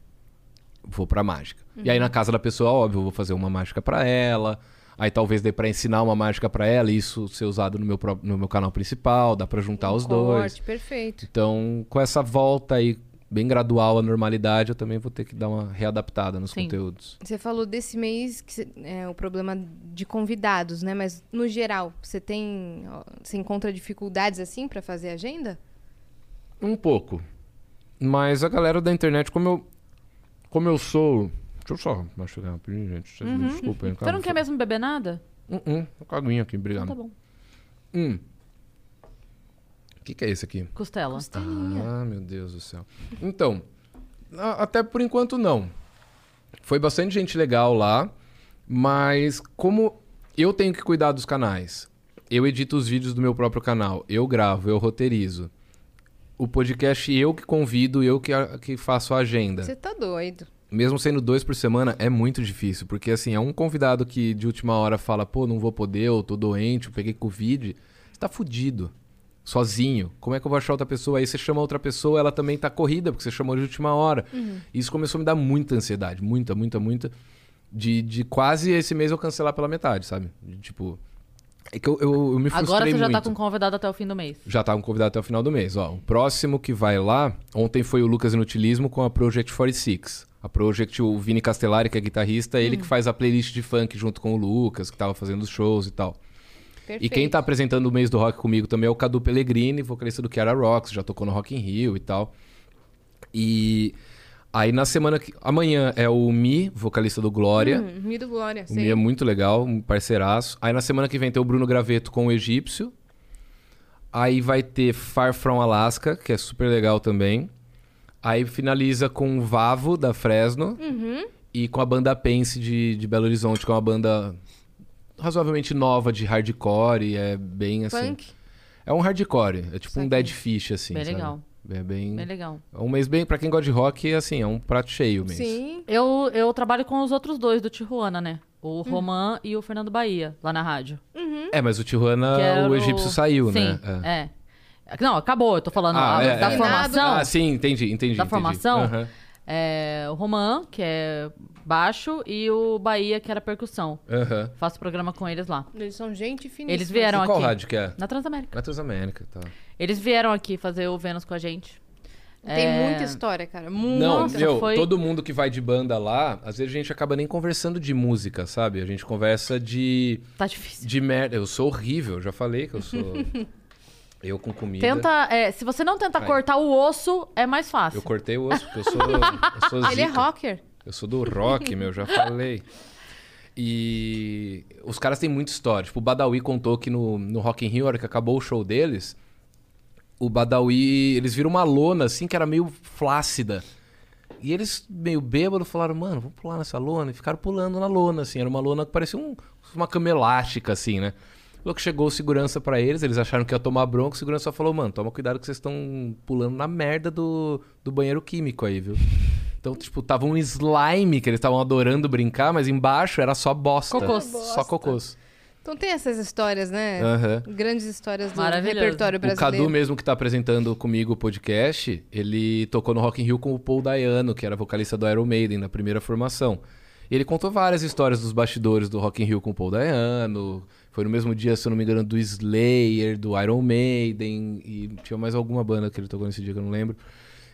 vou pra mágica. E aí na casa da pessoa, óbvio, eu vou fazer uma mágica pra ela. Aí talvez dê pra ensinar uma mágica pra ela e isso ser usado no meu, no meu canal principal, dá pra juntar Um os dois. corte, perfeito. Então, com essa volta aí bem gradual à normalidade, eu também vou ter que dar uma readaptada nos Sim. conteúdos. Você falou desse mês que cê- é o problema de convidados, né? Mas no geral, você tem, você encontra dificuldades assim pra fazer agenda? Um pouco. Mas a galera da internet, como eu como eu sou, deixa eu só machucar rapidinho, gente. Vocês me desculpem. Você não quer mesmo beber nada? Um, um, um caguinho aqui, obrigado. Então tá bom. Hum. O que, que é esse aqui? Costela. Ah, meu Deus do céu. Então, a- até por enquanto não. Foi bastante gente legal lá, mas como eu tenho que cuidar dos canais, eu edito os vídeos do meu próprio canal, eu gravo, eu roteirizo. O podcast eu que convido, eu que, a- que faço a agenda. Você tá doido. Mesmo sendo dois por semana, é muito difícil. Porque, assim, é um convidado que de última hora fala, pô, não vou poder, eu tô doente, eu peguei Covid. Você tá fudido. Sozinho. Como é que eu vou achar outra pessoa? Aí você chama outra pessoa, ela também tá corrida, porque você chamou de última hora. Isso começou a me dar muita ansiedade. Muita, muita, muita. De, de quase esse mês eu cancelar pela metade, sabe? De, tipo. É que eu, eu, eu me frustrei Agora você já muito. tá com convidado até o fim do mês. Já tá um convidado até o final do mês. Ó, o próximo que vai lá, ontem foi o Lucas Inutilismo com a Project 46. A Project, o Vini Castellari, que é guitarrista, ele que faz a playlist de funk junto com o Lucas, que tava fazendo os shows e tal. Perfeito. E quem tá apresentando o mês do rock comigo também é o Cadu Pellegrini, vocalista do Kiara Rocks, já tocou no Rock in Rio e tal. E aí na semana que. Amanhã é o Mi, vocalista do Glória. Hum, Mi do Glória, O. Mi é muito legal, um parceiraço. Aí na semana que vem tem o Bruno Graveto com o Egípcio. Aí vai ter Far From Alaska, que é super legal também. Aí finaliza com o Vavo, da Fresno. Uhum. E com a banda Pense de, de Belo Horizonte, que é uma banda razoavelmente nova de hardcore. E é bem assim. Punk. É um hardcore, é tipo um dead fish, assim. Bem sabe? legal. É bem. Bem legal. É um mês bem. Pra quem gosta de rock, assim, é um prato cheio mesmo. Sim. Eu, eu trabalho com os outros dois do Tijuana, né? O Hum. Roman e o Fernando Bahia, lá na rádio. É, mas o Tijuana, Que era o egípcio saiu, Sim, né? é. Não, acabou. Eu tô falando Ah, a- é, da é. formação. Ah, sim, entendi, entendi. Da entendi. formação? Aham. É, o Roman, que é baixo, e o Bahia, que era percussão. Aham. Faço programa com eles lá. Eles são gente finíssima. Eles vieram E qual aqui. rádio que é? Na Transamérica. Na Transamérica, tá. Eles vieram aqui fazer o Vênus com a gente. Tem É, muita história, cara. Muita. Não, meu, foi- todo mundo que vai de banda lá, às vezes a gente acaba nem conversando de música, sabe? A gente conversa de, Tá difícil. de merda. Eu sou horrível, já falei que eu sou. Eu com comida. Tenta. é, se você não tenta Aí. cortar o osso, é mais fácil. Eu cortei o osso, porque eu sou. Eu sou Ele é rocker. Eu sou do rock, meu, já falei. E os caras têm muita história. Tipo, o Badawi contou que no, no Rock in Rio, hora que acabou o show deles, o Badawi, eles viram uma lona assim que era meio flácida. E eles, meio bêbado, falaram, mano, vamos pular nessa lona. E ficaram pulando na lona, assim. Era uma lona que parecia um- uma cama elástica, assim, né? Falou que chegou segurança pra eles, eles acharam que ia tomar bronca. O segurança só falou, mano, toma cuidado que vocês estão pulando na merda do, do banheiro químico aí, viu? Então, tipo, tava um slime que eles estavam adorando brincar, mas embaixo era só bosta. Cocôs. Só cocôs. Então tem essas histórias, né? Aham. Grandes histórias do repertório O brasileiro. Cadu mesmo que tá apresentando comigo o podcast, ele tocou no Rock in Rio com o Paul Dayano, que era vocalista do Iron Maiden na primeira formação. E ele contou várias histórias dos bastidores do Rock in Rio com o Paul Dayano. Foi no mesmo dia, se eu não me engano, do Slayer, do Iron Maiden e tinha mais alguma banda que ele tocou nesse dia que eu não lembro.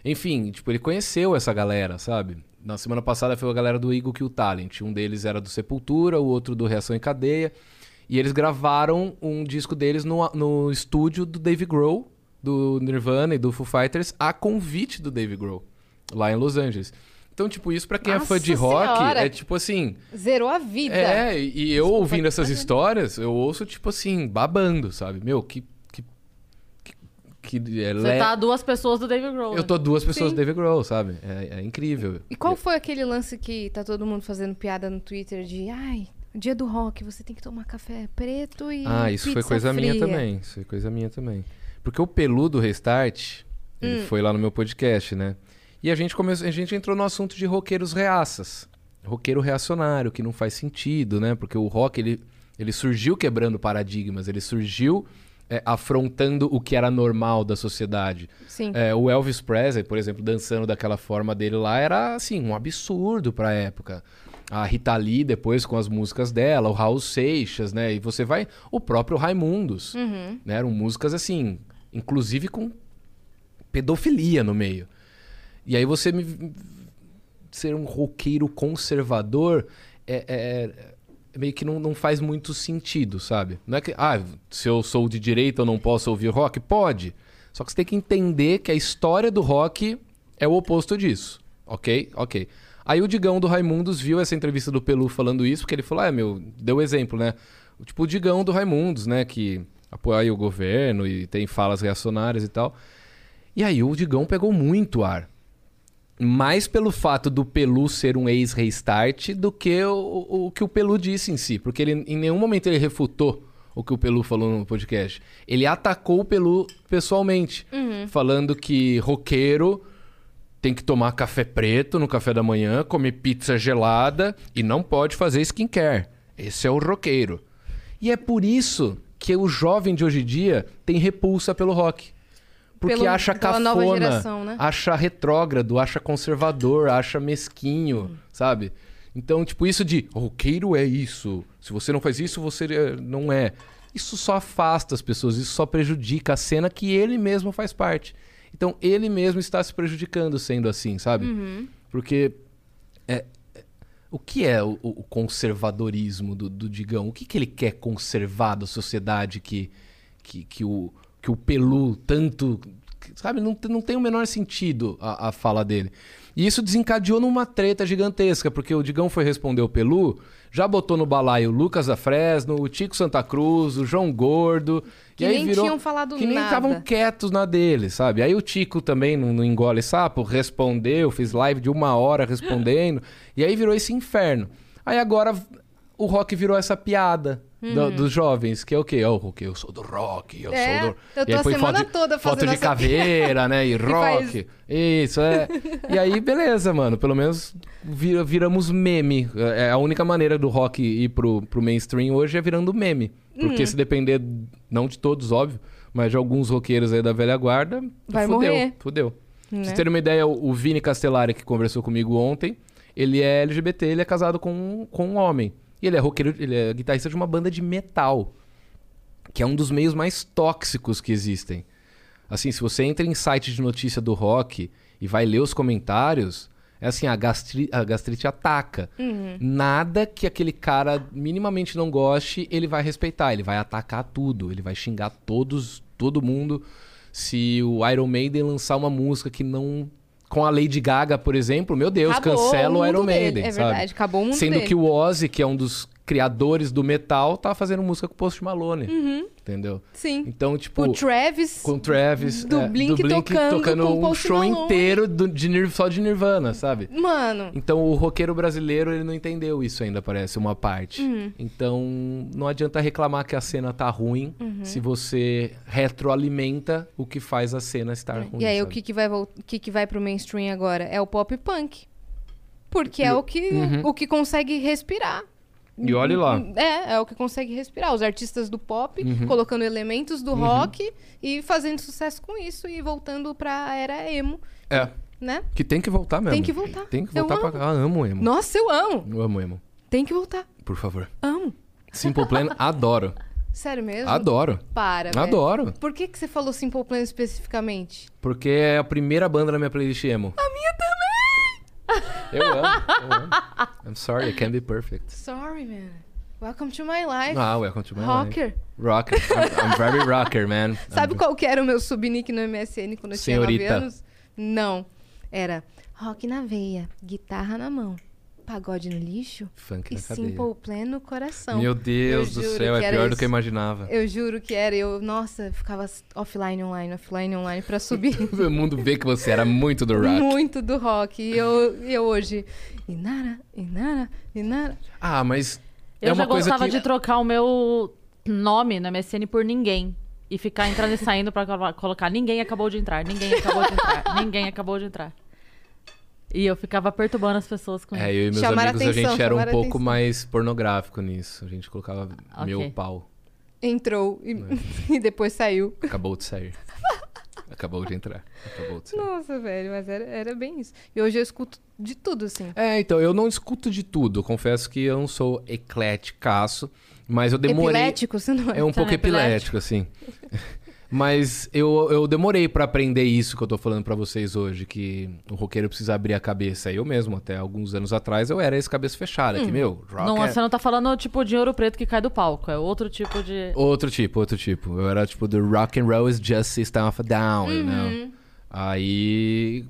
Enfim, tipo, ele conheceu essa galera, sabe? Na semana passada foi a galera do Eagle Kill Talent. Um deles era do Sepultura, o outro do Reação em Cadeia. E eles gravaram um disco deles no, no estúdio do Dave Grohl, do Nirvana e do Foo Fighters, a convite do Dave Grohl, lá em Los Angeles. Então, tipo, isso pra quem é fã de Nossa rock Senhora! é tipo assim. Zerou a vida. É, e eu ouvindo essas histórias, eu ouço, tipo assim, babando, sabe? Meu, que. Que, é, Você le- tá duas pessoas do David Grohl. Eu né? tô duas pessoas Sim. do Dave Grohl, sabe? É, é incrível. E qual foi aquele lance que tá todo mundo fazendo piada no Twitter de ai, dia do rock, você tem que tomar café preto e Ah, isso foi coisa minha fria. também. Isso foi coisa minha também. Porque o peludo Restart, ele Hum. foi lá no meu podcast, né? E a gente começou, a gente entrou no assunto de roqueiros reaças. Roqueiro reacionário, que não faz sentido, né? Porque o rock, ele, ele surgiu quebrando paradigmas, ele surgiu é, afrontando o que era normal da sociedade. Sim. É, o Elvis Presley, por exemplo, dançando daquela forma dele lá, era assim, um absurdo pra época. A Rita Lee, depois com as músicas dela, o Raul Seixas, né? E você vai. O próprio Raimundos. Uhum. Né? Eram músicas assim, inclusive com pedofilia no meio. E aí você me. Ser um roqueiro conservador é, é- é meio que não, não faz muito sentido, sabe? Não é que, ah, se eu sou de direita eu não posso ouvir rock? Pode. Só que você tem que entender que a história do rock é o oposto disso. Ok? Ok. Aí o Digão do Raimundos viu essa entrevista do Pelu falando isso, porque ele falou, ah, meu, deu exemplo, né? Tipo o Digão do Raimundos, né? Que apoia o governo e tem falas reacionárias e tal. E aí o Digão pegou muito ar. Mais pelo fato do Pelu ser um ex-restart do que o, o, que o Pelu disse em si. Porque ele, em nenhum momento ele refutou o que o Pelu falou no podcast. Ele atacou o Pelu pessoalmente. Falando que roqueiro tem que tomar café preto no café da manhã, comer pizza gelada e não pode fazer skincare. Esse é o roqueiro. E é por isso que o jovem de hoje em dia tem repulsa pelo rock. Porque Pelo- acha cafona, geração, né? acha retrógrado, acha conservador, acha mesquinho, sabe? Então, tipo, isso de roqueiro é isso. Se você não faz isso, você é- não é. Isso só afasta as pessoas, isso só prejudica a cena que ele mesmo faz parte. Então, ele mesmo está se prejudicando sendo assim, sabe? Porque é, é- o que é o, o conservadorismo do, do Digão? O que, que ele quer conservar da sociedade que, que, que, o, que o Pelu tanto. Sabe, não, tem- não tem o menor sentido a, a fala dele. E isso desencadeou numa treta gigantesca, porque o Digão foi responder o Pelu, já botou no balaio o Lucas da Fresno, o Tico Santa Cruz, o João Gordo. Que nem virou, tinham falado Que nem nada. estavam quietos na dele, sabe? Aí o Tico também não, não engole sapo, respondeu, fez live de uma hora respondendo, e aí virou esse inferno. Aí agora o rock virou essa piada do- dos jovens, que é o quê? Oh, o quê? Eu sou do rock, eu É, sou do... eu tô e aí a semana foto toda foto fazendo de essa caveira, né? E rock. faz- Isso, é. E aí, beleza, mano. Pelo menos vira- viramos meme. É a única maneira do rock ir pro, pro mainstream hoje é virando meme. Porque Uhum. se depender, não de todos, óbvio, mas de alguns roqueiros aí da velha guarda, Vai fudeu, morrer. fudeu. Pra Né? vocês terem uma ideia, o o Vini Castellari, que conversou comigo ontem, ele é LGBT, ele é casado com, com um homem. E ele é roqueiro, ele é guitarrista de uma banda de metal. Que é um dos meios mais tóxicos que existem. Assim, se você entra em site de notícia do rock e vai ler os comentários, é assim, a, gastri a gastrite ataca. Nada que aquele cara minimamente não goste, ele vai respeitar. Ele vai atacar tudo. Ele vai xingar todos todo mundo se o Iron Maiden lançar uma música que não. Com a Lady Gaga, por exemplo, meu Deus, Acabou cancela o mundo Iron dele. Maiden. É sabe? verdade, acabou o mundo Sendo dele. que o Ozzy, que é um dos criadores do metal, tá fazendo música com o Post Malone. Entendeu? Sim. Então, tipo. Uhum. O Travis. Com o Travis. do é, Blink tocando com o um Post show Malone. inteiro do- de, só de Nirvana, sabe? Mano, Então o roqueiro brasileiro ele não entendeu isso ainda, parece, uma parte. Uhum. Então não adianta reclamar que a cena tá ruim Uhum. se você retroalimenta o que faz a cena estar ruim. e aí o sabe? que que vai o que que vai pro mainstream agora? É o pop punk. Porque é o que Uhum. o que consegue respirar. E olhe lá. É, é o que consegue respirar. Os artistas do pop Uhum. colocando elementos do rock e fazendo sucesso com isso e voltando pra era emo, É, né? que tem que voltar mesmo. Tem que voltar. Tem que Eu voltar pra cá. Ah, amo emo. Nossa, eu amo. Eu amo emo. Tem que voltar. Por favor. Amo. Simple Plan, adoro. Sério mesmo? Adoro. Para, velho. Adoro. Por que, que você falou Simple Plan especificamente? Porque é a primeira banda na minha playlist emo. A minha também! Eu amo, eu amo. I'm sorry, I can't be perfect. Sorry, man. Welcome to my life. Ah, welcome to my life. Rocker. Rocker. I'm, I'm very rocker, man. Sabe I'm- qual que era o meu subnick no MSN quando eu tinha 9 Senhorita. anos? Não. Era rock na veia, guitarra na mão, pagode no lixo Funk e na cadeia. Simple Plan no coração. Meu Deus Eu do céu, é era pior do que eu imaginava. Eu juro que era. Eu, nossa, ficava offline, online, offline, online pra subir Todo mundo vê que você era muito do rock. muito do rock. E eu, e eu hoje. Inara, Inara, Inara. Ah, mas Eu é uma já coisa gostava que... de trocar o meu nome no MSN por ninguém. E ficar entrando e saindo pra colo- colocar ninguém acabou de entrar, ninguém acabou de entrar, ninguém acabou de entrar. E eu ficava perturbando as pessoas com É, isso. eu e meus Chamar amigos, atenção, a gente era um pouco atenção. mais pornográfico nisso. A gente colocava Ok. meu pau. Entrou e, É. e depois saiu. Acabou de sair. Acabou de entrar. Acabou de sair. Nossa, velho, mas era, era bem isso. E hoje eu escuto de tudo, assim. É, então, eu não escuto de tudo. Confesso que eu não sou ecléticaço, mas eu demorei... Epilético, você não é? É um Você pouco é epilético? epilético, assim. Mas eu, eu demorei pra aprender isso que eu tô falando pra vocês hoje, que o roqueiro precisa abrir a cabeça. Eu mesmo, até alguns anos atrás, eu era esse cabeça fechada, que, meu, rock Não, é... você não tá falando tipo de ouro preto que cai do palco. É outro tipo de. Outro tipo, outro tipo. Eu era tipo, the rock and roll is just system of a down, Uhum. know? Aí,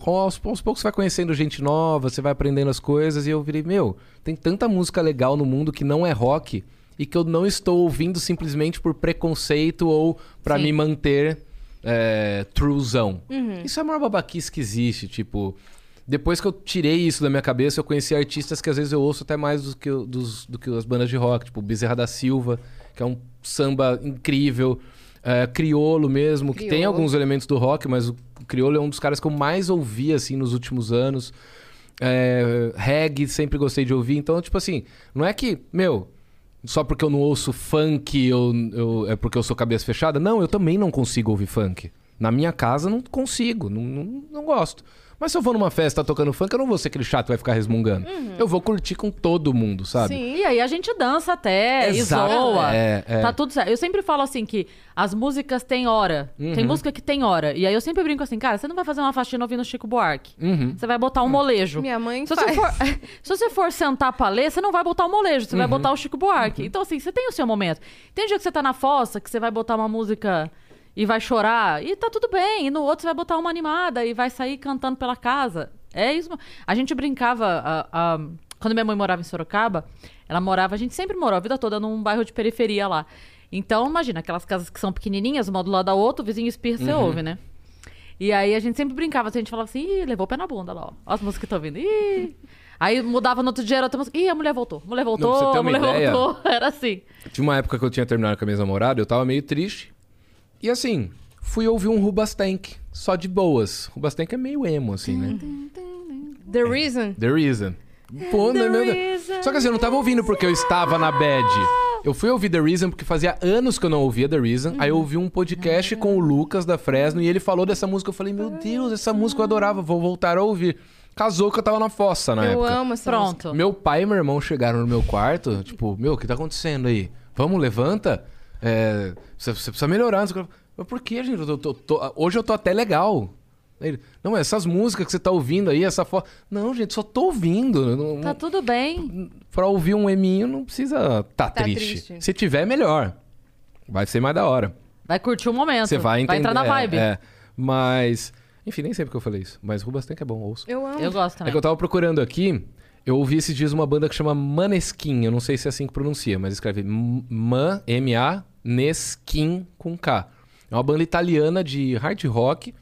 com, aos, aos poucos você vai conhecendo gente nova, você vai aprendendo as coisas, e eu virei, meu, tem tanta música legal no mundo que não é rock e que eu não estou ouvindo simplesmente por preconceito ou pra Sim. me manter é, truezão. Uhum. Isso é a maior babaquice que existe, tipo... Depois que eu tirei isso da minha cabeça, eu conheci artistas que às vezes eu ouço até mais do que, dos, do que as bandas de rock, tipo Bezerra da Silva, que é um samba incrível, é, Criolo mesmo, que tem Criolo. alguns elementos do rock, mas o Criolo é um dos caras que eu mais ouvi assim nos últimos anos. É, reggae, sempre gostei de ouvir. Então, tipo assim, não é que, meu, só porque eu não ouço funk eu, eu- é porque eu sou cabeça fechada. Não, eu também não consigo ouvir funk. Na minha casa não consigo, não, não, não gosto. Mas se eu vou numa festa tocando funk, eu não vou ser aquele chato que vai ficar resmungando. Eu vou curtir com todo mundo, sabe? Sim. E aí a gente dança até Exato. zoa. É, é. Tá tudo certo. Eu sempre falo assim que as músicas têm hora. Uhum. Tem música que tem hora. E aí eu sempre brinco assim, cara, você não vai fazer uma faxina ouvindo Chico Buarque. Uhum. Você vai botar um molejo. Minha mãe Se faz. você, for, se você for sentar pra ler, você não vai botar o molejo, você vai Uhum. botar o Chico Buarque. Então, assim, você tem o seu momento. Tem dia que você tá na fossa, que você vai botar uma música e vai chorar, e tá tudo bem. E no outro você vai botar uma animada e vai sair cantando pela casa. É isso. A gente brincava. a- a- quando minha mãe morava em Sorocaba, ela morava, a gente sempre morou a vida toda num bairro de periferia lá. Então, imagina, aquelas casas que são pequenininhas, uma do lado da outra, o vizinho espirra, você Uhum. ouve, né? E aí a gente sempre brincava, assim, a gente falava assim, ih, levou o pé na bunda lá, ó. Ó as músicas que estão vindo. Ih. Aí mudava no outro dia, era outra música. Ih, a mulher voltou. A mulher voltou, ter a mulher ideia- voltou. Era assim. Tinha uma época que eu tinha terminado com a minha namorada, eu tava meio triste. E assim, fui ouvir um Rubastank, só de boas. Rubastank é meio emo, assim, né? The Reason. The Reason. Pô, né, meu Deus. Só que assim, eu não tava ouvindo porque eu estava na bad. Eu fui ouvir The Reason porque fazia anos que eu não ouvia The Reason. Aí eu ouvi um podcast com o Lucas da Fresno e ele falou dessa música. Eu falei, meu Deus, essa música eu adorava, vou voltar a ouvir. Casou que eu tava na fossa na Eu época. amo essa música. Pronto. Meu pai e meu irmão chegaram no meu quarto, tipo, meu, o que tá acontecendo aí? Vamos, levanta. É, você, você precisa melhorar. que. Eu, Por que, gente? Eu tô- tô- tô- hoje eu tô até legal. Ele, não, essas músicas que você tá ouvindo aí, essa foto. Não, gente, só tô ouvindo. Não, Tá tudo bem. Pra ouvir um eminho não precisa tá, Tá triste. triste. Se tiver, melhor. Vai ser mais da hora. Vai curtir o momento. Você vai entender. entrar na é, vibe. É, Mas. Enfim, nem sempre que eu falei isso. Mas Rubastan que é bom, ouço. Eu amo. Eu gosto É também. que eu tava procurando aqui. Eu ouvi esses dias uma banda que chama Maneskin. Eu não sei se é assim que pronuncia, mas escreve M-A, Neskin com K. É uma banda italiana de hard rock.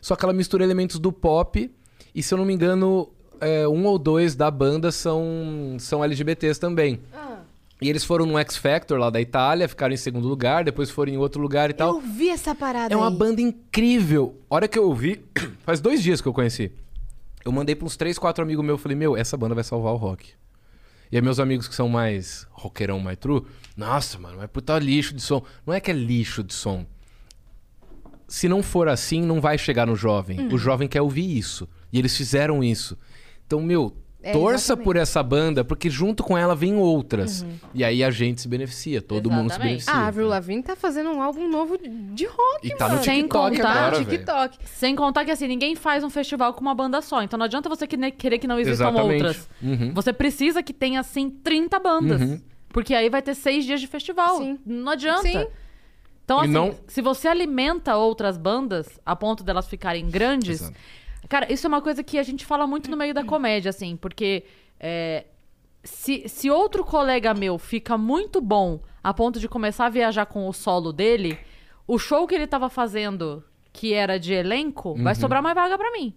Só que ela mistura elementos do pop. E se eu não me engano, é, um ou dois da banda são, são LGBTs também. E eles foram no X Factor lá da Itália, ficaram em segundo lugar, depois foram em outro lugar e tal. Eu vi essa parada É uma aí. banda incrível. A hora que eu ouvi, faz dois dias que eu conheci. Eu mandei pra uns três, quatro amigos meus. Falei, meu, essa banda vai salvar o rock. E aí meus amigos que são mais rockerão, mais true, nossa, mano, é puta lixo de som. Não é que é lixo de som. Se não for assim, não vai chegar no jovem. Hum. O jovem quer ouvir isso. E eles fizeram isso. Então, meu, É, torça exatamente. por essa banda, porque junto com ela vem outras. E aí a gente se beneficia, todo mundo se Exatamente. beneficia. Ah, a Avril Lavigne tá fazendo um álbum novo de rock, E tá no mano. Sem TikTok contar- agora, velho. TikTok. Sem contar que assim, ninguém faz um festival com uma banda só. Então não adianta você que- querer que não existam Exatamente. outras. Uhum. Você precisa que tenha, assim, 30 bandas. Uhum. Porque aí vai ter seis dias de festival. Sim. Não adianta. Sim. Então, assim, não- se você alimenta outras bandas a ponto delas ficarem grandes. Exato. Cara, isso é uma coisa que a gente fala muito no meio da comédia, assim, porque é, se, se outro colega meu fica muito bom a ponto de começar a viajar com o solo dele, o show que ele tava fazendo, que era de elenco, Uhum. vai sobrar mais vaga pra mim.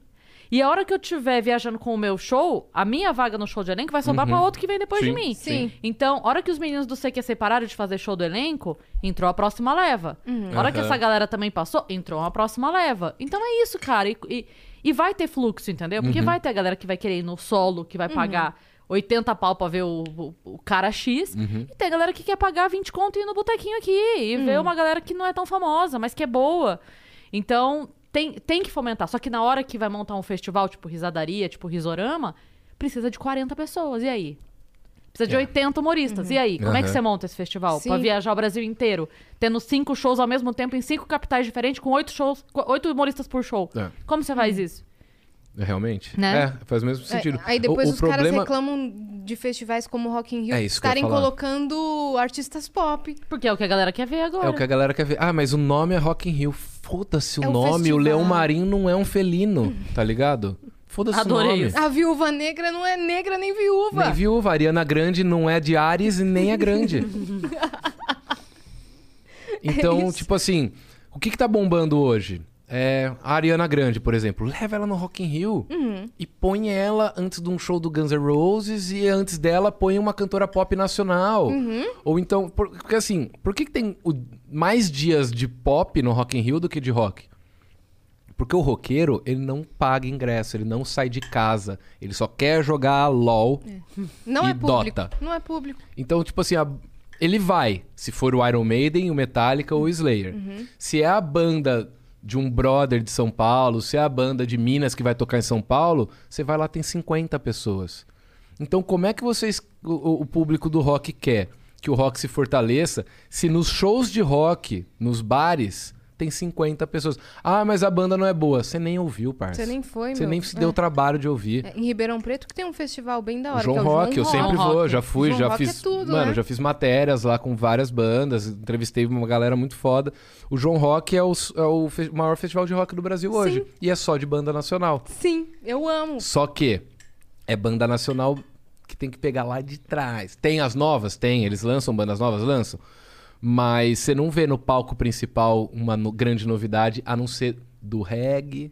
E a hora que eu estiver viajando com o meu show, a minha vaga no show de elenco vai sobrar pra outro que vem depois de Uhum. Sim, mim. sim. Então, a hora que os meninos do CQC pararam de fazer show do elenco, entrou a próxima leva. A hora que Aham. essa galera também passou, entrou uma próxima leva. Então é isso, cara. E, e, e vai ter fluxo, entendeu? Porque vai ter a galera que vai querer ir no solo, que vai pagar 80 pau pra ver o, o, o cara X. E tem a galera que quer pagar 20 conto e ir no botequinho aqui. E ver uma galera que não é tão famosa, mas que é boa. Então, tem, tem que fomentar. Só que na hora que vai montar um festival, tipo risadaria, tipo risorama, precisa de 40 pessoas. E aí? Precisa de 80 humoristas. E aí? Como é que Aham. você monta esse festival? Sim. Pra viajar o Brasil inteiro, tendo cinco shows ao mesmo tempo em cinco capitais diferentes, com oito shows, oito humoristas por show. É. Como você faz isso? Realmente. Né? É, faz o mesmo sentido. É, aí depois o, o os problema... caras reclamam de festivais como Rock in Rio É estarem colocando artistas pop. Porque é o que a galera quer ver agora. É o que a galera quer ver. Ah, mas o nome é Rock in Rio. Foda-se o É o nome. O. Leão Marinho não é um felino, tá ligado? Foda-se o nome. A viúva negra não é negra nem viúva. Nem viúva. A Ariana Grande não é de Ares e nem é grande. então, tipo assim, o que que tá bombando hoje? É a Ariana Grande, por exemplo. Leva ela no Rock in Rio Uhum. e põe ela antes de um show do Guns N' Roses e antes dela põe uma cantora pop nacional. Uhum. Ou então, por- porque assim, por que, que tem o- mais dias de pop no Rock in Rio do que de rock? Porque o roqueiro, ele não paga ingresso, ele não sai de casa, ele só quer jogar LOL. Não E é público. Dota. Não é público. Então, tipo assim, a- ele vai, se for o Iron Maiden, o Metallica ou o Slayer. Se é a banda de um brother de São Paulo, se é a banda de Minas que vai tocar em São Paulo, você vai lá, tem 50 pessoas. Então, como é que vocês, o, o público do rock quer que o rock se fortaleça se nos shows de rock, nos bares, tem 50 pessoas? Ah, mas a banda não é boa. Você nem ouviu, parça. Você nem foi, Você meu. nem se É. deu o trabalho de ouvir. É, em Ribeirão Preto que tem um festival bem da O hora. João que é o Rock, eu João sempre João vou, Rock. já fui, João já Rock fiz. é tudo, mano, né? já fiz matérias lá com várias bandas, entrevistei uma galera muito foda. O João Rock é o, é o fe- maior festival de rock do Brasil hoje. E é só de banda nacional. Sim, eu amo. Só que é banda nacional que tem que pegar lá de trás. Tem as novas? Tem. Eles lançam bandas novas? Lançam. Mas você não vê no palco principal uma no- grande novidade, a não ser do reggae,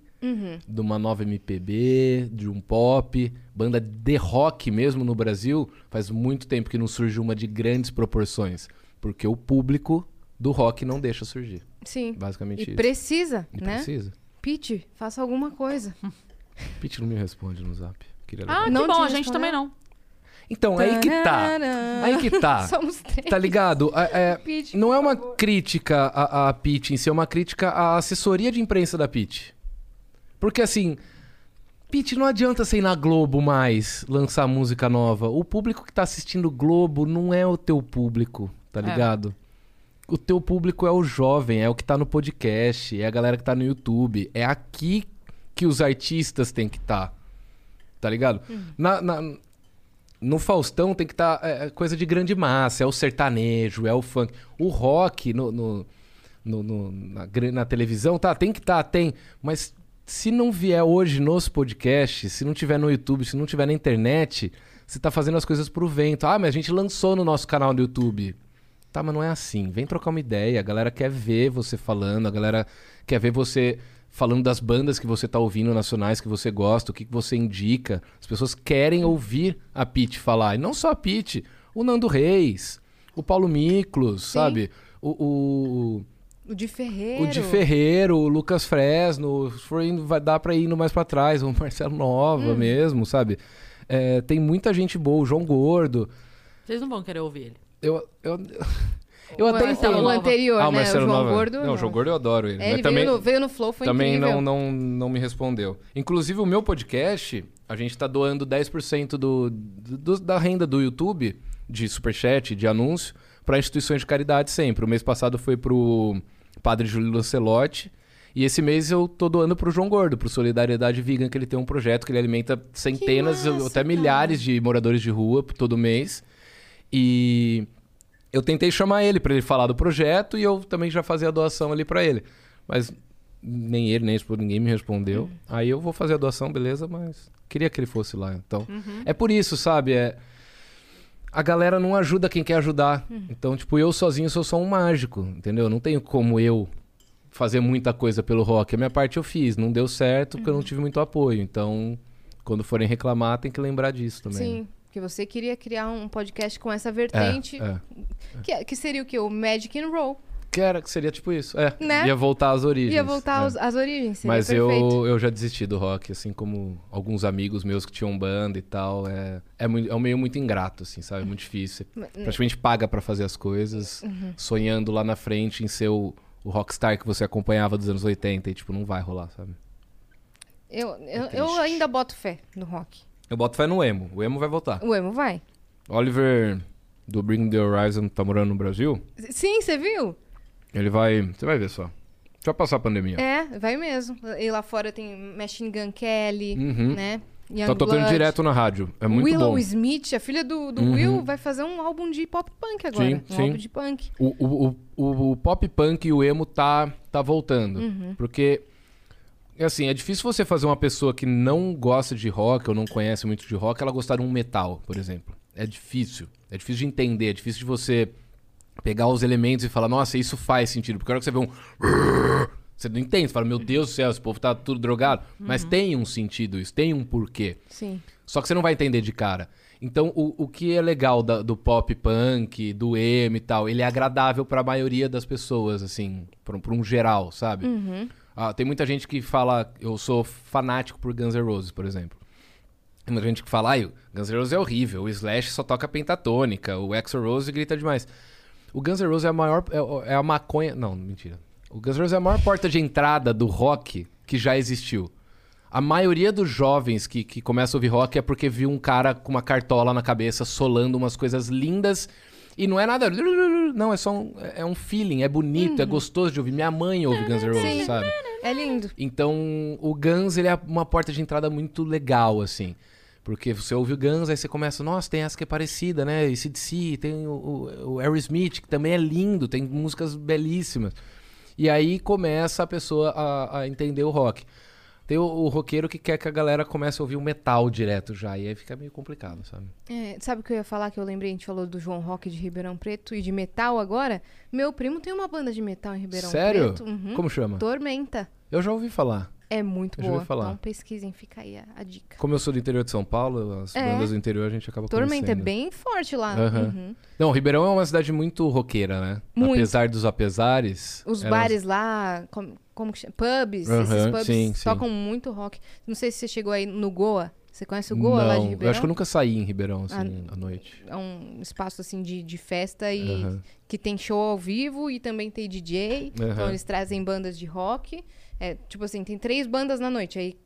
de uma nova MPB, de um pop. Banda de rock mesmo no Brasil, faz muito tempo que não surge uma de grandes proporções. Porque o público do rock não deixa surgir. Sim. Basicamente E isso. precisa, E né? precisa. Pete, faça alguma coisa. Pete não me responde no zap. Queria Ah, que Não bom, a gente também não. Então, aí que tá. Aí que tá. Somos três. Tá ligado? É, é, Pitty, não é uma crítica à, à Pitty em si, é uma crítica à assessoria de imprensa da Pitty. Porque assim, Pitty, não adianta você ir na Globo mais lançar música nova. O público que tá assistindo Globo não é o teu público, tá ligado? O teu público é o jovem, é o que tá no podcast, é a galera que tá no YouTube. É aqui que os artistas têm que estar. Tá, tá ligado? Na- na, no Faustão tem que estar coisa de grande massa, é o sertanejo, é o funk. O rock, no, no, no- no- na, na televisão, tá, tem que estar, tem. Mas se não vier hoje nos podcasts, se não tiver no YouTube, se não tiver na internet, você tá fazendo as coisas pro vento. Ah, mas a gente lançou no nosso canal do YouTube. Tá, mas não é assim. Vem trocar uma ideia. A galera quer ver você falando, a galera quer ver você falando das bandas que você tá ouvindo nacionais que você gosta, o que, que você indica. As pessoas querem ouvir a Pete falar. E não só a Pete, o Nando Reis, o Paulo Miklos, sabe? O, o, O de Ferreiro. o Di Ferreiro, o Lucas Fresno, se for indo, vai dar pra ir indo mais pra trás, o Marcelo Nova Hum. mesmo, sabe? É, tem muita gente boa, o João Gordo. Vocês não vão querer ouvir ele. Eu, eu, eu até o- entendo. o anterior, Ah, o né? O Marcelo João Nova. Gordo. Não, o João Gordo eu adoro ele. É, ele mas também, veio, no, veio no Flow, foi também incrível. não, não, não me respondeu. Inclusive, o meu podcast, a gente tá doando 10% do, do- da renda do YouTube, de superchat, de anúncio, para instituições de caridade sempre. O mês passado foi pro Padre Júlio Lancelotti. E esse mês eu tô doando pro João Gordo, pro Solidariedade Vegan, que ele tem um projeto que ele alimenta centenas, massa, até milhares de moradores de rua todo mês. E eu tentei chamar ele pra ele falar do projeto e eu também já fazia a doação ali pra ele. Mas nem ele, nem esposa, ninguém me respondeu. Aí eu vou fazer a doação, beleza, mas queria que ele fosse lá, então. É por isso, sabe? É a galera não ajuda quem quer ajudar. Então, tipo, eu sozinho sou só um mágico, entendeu? Não tenho como eu fazer muita coisa pelo rock. A minha parte eu fiz, não deu certo porque eu não tive muito apoio. Então, quando forem reclamar, tem que lembrar disso também. né? Sim, que você queria criar um podcast com essa vertente. É, é. Que, que seria o quê? O Magic and Roll. Que era que seria tipo isso. É. Né? Ia voltar às origens. Ia voltar é. aos- às origens. Mas perfeito. eu, eu já desisti do rock, assim como alguns amigos meus que tinham banda e tal. É, é, muito, é um meio muito ingrato, assim, sabe? É muito difícil. Você praticamente paga pra fazer as coisas, Uhum. sonhando lá na frente em ser o, o rockstar que você acompanhava dos anos 80 e, tipo, não vai rolar, sabe? Eu, eu, É eu ainda boto fé no rock. Eu boto fé no emo. O emo vai voltar. O emo vai. Oliver, do Bring the Horizon, tá morando no Brasil. Sim, você viu? Ele vai... Você vai ver só. Já passar a pandemia. É, vai mesmo. E lá fora tem Machine Gun Kelly, Uhum. né? Tá Youngblood. tocando direto na rádio. É muito Willow bom. Smith, a filha do, do Uhum. Will, vai fazer um álbum de pop punk agora. Sim, um sim. álbum de punk. O, o, o, o- o pop punk e o emo tá, tá voltando. Uhum. Porque, assim, é difícil você fazer uma pessoa que não gosta de rock ou não conhece muito de rock, ela gostar de um metal, por exemplo. É difícil. É difícil de entender. É difícil de você pegar os elementos e falar, nossa, isso faz sentido. Porque a hora que você vê um. Você não entende, você fala, meu Deus do céu, esse povo tá tudo drogado. Mas tem um sentido isso, tem um porquê. Sim. Só que você não vai entender de cara. Então, o, o que é legal da- do pop punk, do emo e tal, ele é agradável pra maioria das pessoas, assim, pra, um- pra um geral, sabe? Ah, tem muita gente que fala, eu sou fanático por Guns N' Roses, por exemplo. Tem muita gente que fala, ai, o Guns N' Roses é horrível, o Slash só toca pentatônica, o Axl Rose grita demais. O Guns N' Roses é a maior, é, é a maconha, não, mentira. O Guns N' Roses é a maior porta de entrada do rock que já existiu. A maioria dos jovens que, que começam a ouvir rock é porque viu um cara com uma cartola na cabeça solando umas coisas lindas e não é nada. Não, é só um, é um feeling, é bonito, é gostoso de ouvir. Minha mãe ouve Guns N' Roses, Sim. sabe? É lindo. Então, o Guns, ele é uma porta de entrada muito legal, assim. Porque você ouve o Guns, aí você começa, nossa, tem essa que é parecida, né? E CDC, tem o, o, o Aerosmith, que também é lindo, tem músicas belíssimas. E aí começa a pessoa a, a entender o rock. Tem o, o roqueiro que quer que a galera comece a ouvir o metal direto já, e aí fica meio complicado, sabe? É, sabe o que eu ia falar que eu lembrei? A gente falou do João Rock de Ribeirão Preto e de metal agora. Meu primo tem uma banda de metal em Ribeirão Sério? Preto. Uhum. Como chama? Tormenta. Eu já ouvi falar. É muito Eu já boa. Então pesquisem, fica aí a, a dica. Como eu sou do interior de São Paulo, as É. bandas do interior a gente acaba Tormenta é conhecendo. bem forte lá. Aham. Uhum. Não, Ribeirão é uma cidade muito roqueira, né? Muito. Apesar dos apesares. Os elas- bares lá, como que chama? Pubs, esses pubs sim, sim. tocam muito rock. Não sei se você chegou aí no Goa. Você conhece o Goa Não, lá de Ribeirão? eu acho que eu nunca saí em Ribeirão, assim, Ah, à noite. É um espaço assim de, de festa e que tem show ao vivo e também tem DJ. Então eles trazem bandas de rock. É, tipo assim, tem três bandas na noite. Aí,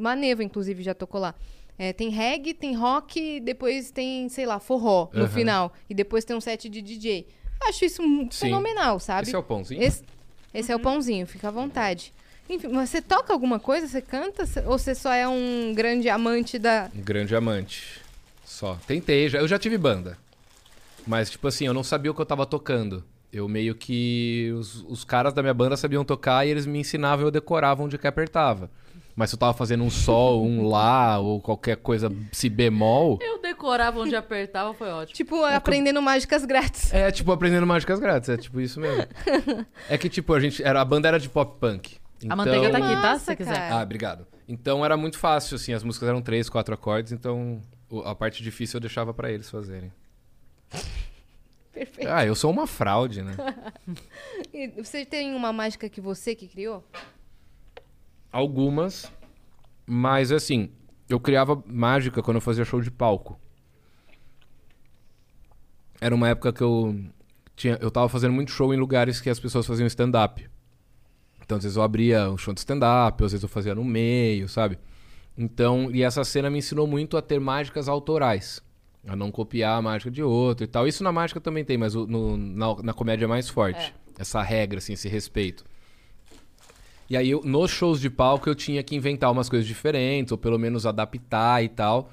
Maneva, inclusive, já tocou lá. É, tem reggae, tem rock, depois tem, sei lá, forró no final. E depois tem um set de DJ. Acho isso Sim. fenomenal, sabe? Esse é o pãozinho? Esse, esse é o pãozinho, fica à vontade. Enfim, mas você toca alguma coisa? Você canta? Ou você só é um grande amante da. Um grande amante. Só. Tentei, já, eu já tive banda. Mas, tipo assim, eu não sabia o que eu tava tocando. Eu meio que. Os, os caras da minha banda sabiam tocar e eles me ensinavam e eu decorava onde que apertava. Mas se eu tava fazendo um sol, um lá, ou qualquer coisa, si bemol. Eu decorava onde apertava, foi ótimo. Tipo, aprendendo mágicas grátis. É tipo aprendendo mágicas grátis, é tipo isso mesmo. é que tipo, a gente. Era, a banda era de pop punk. A manteiga tá aqui, tá? Se você quiser. cara. Ah, obrigado. Então era muito fácil, assim, as músicas eram três, quatro acordes, então a parte difícil eu deixava pra eles fazerem. Perfeito. Ah, eu sou uma fraude, né? E você tem uma mágica que você que criou? Algumas, mas assim, eu criava mágica quando eu fazia show de palco. Era uma época que eu tinha, eu tava fazendo muito show em lugares que as pessoas faziam stand-up. Então, às vezes eu abria um show de stand-up, às vezes eu fazia no meio, sabe? Então, e essa cena me ensinou muito a ter mágicas autorais. A não copiar a mágica de outro e tal. Isso na mágica também tem, mas o- no- na, na comédia é mais forte. Essa regra, assim, esse respeito. E aí, eu, nos shows de palco, eu tinha que inventar umas coisas diferentes, ou pelo menos adaptar e tal.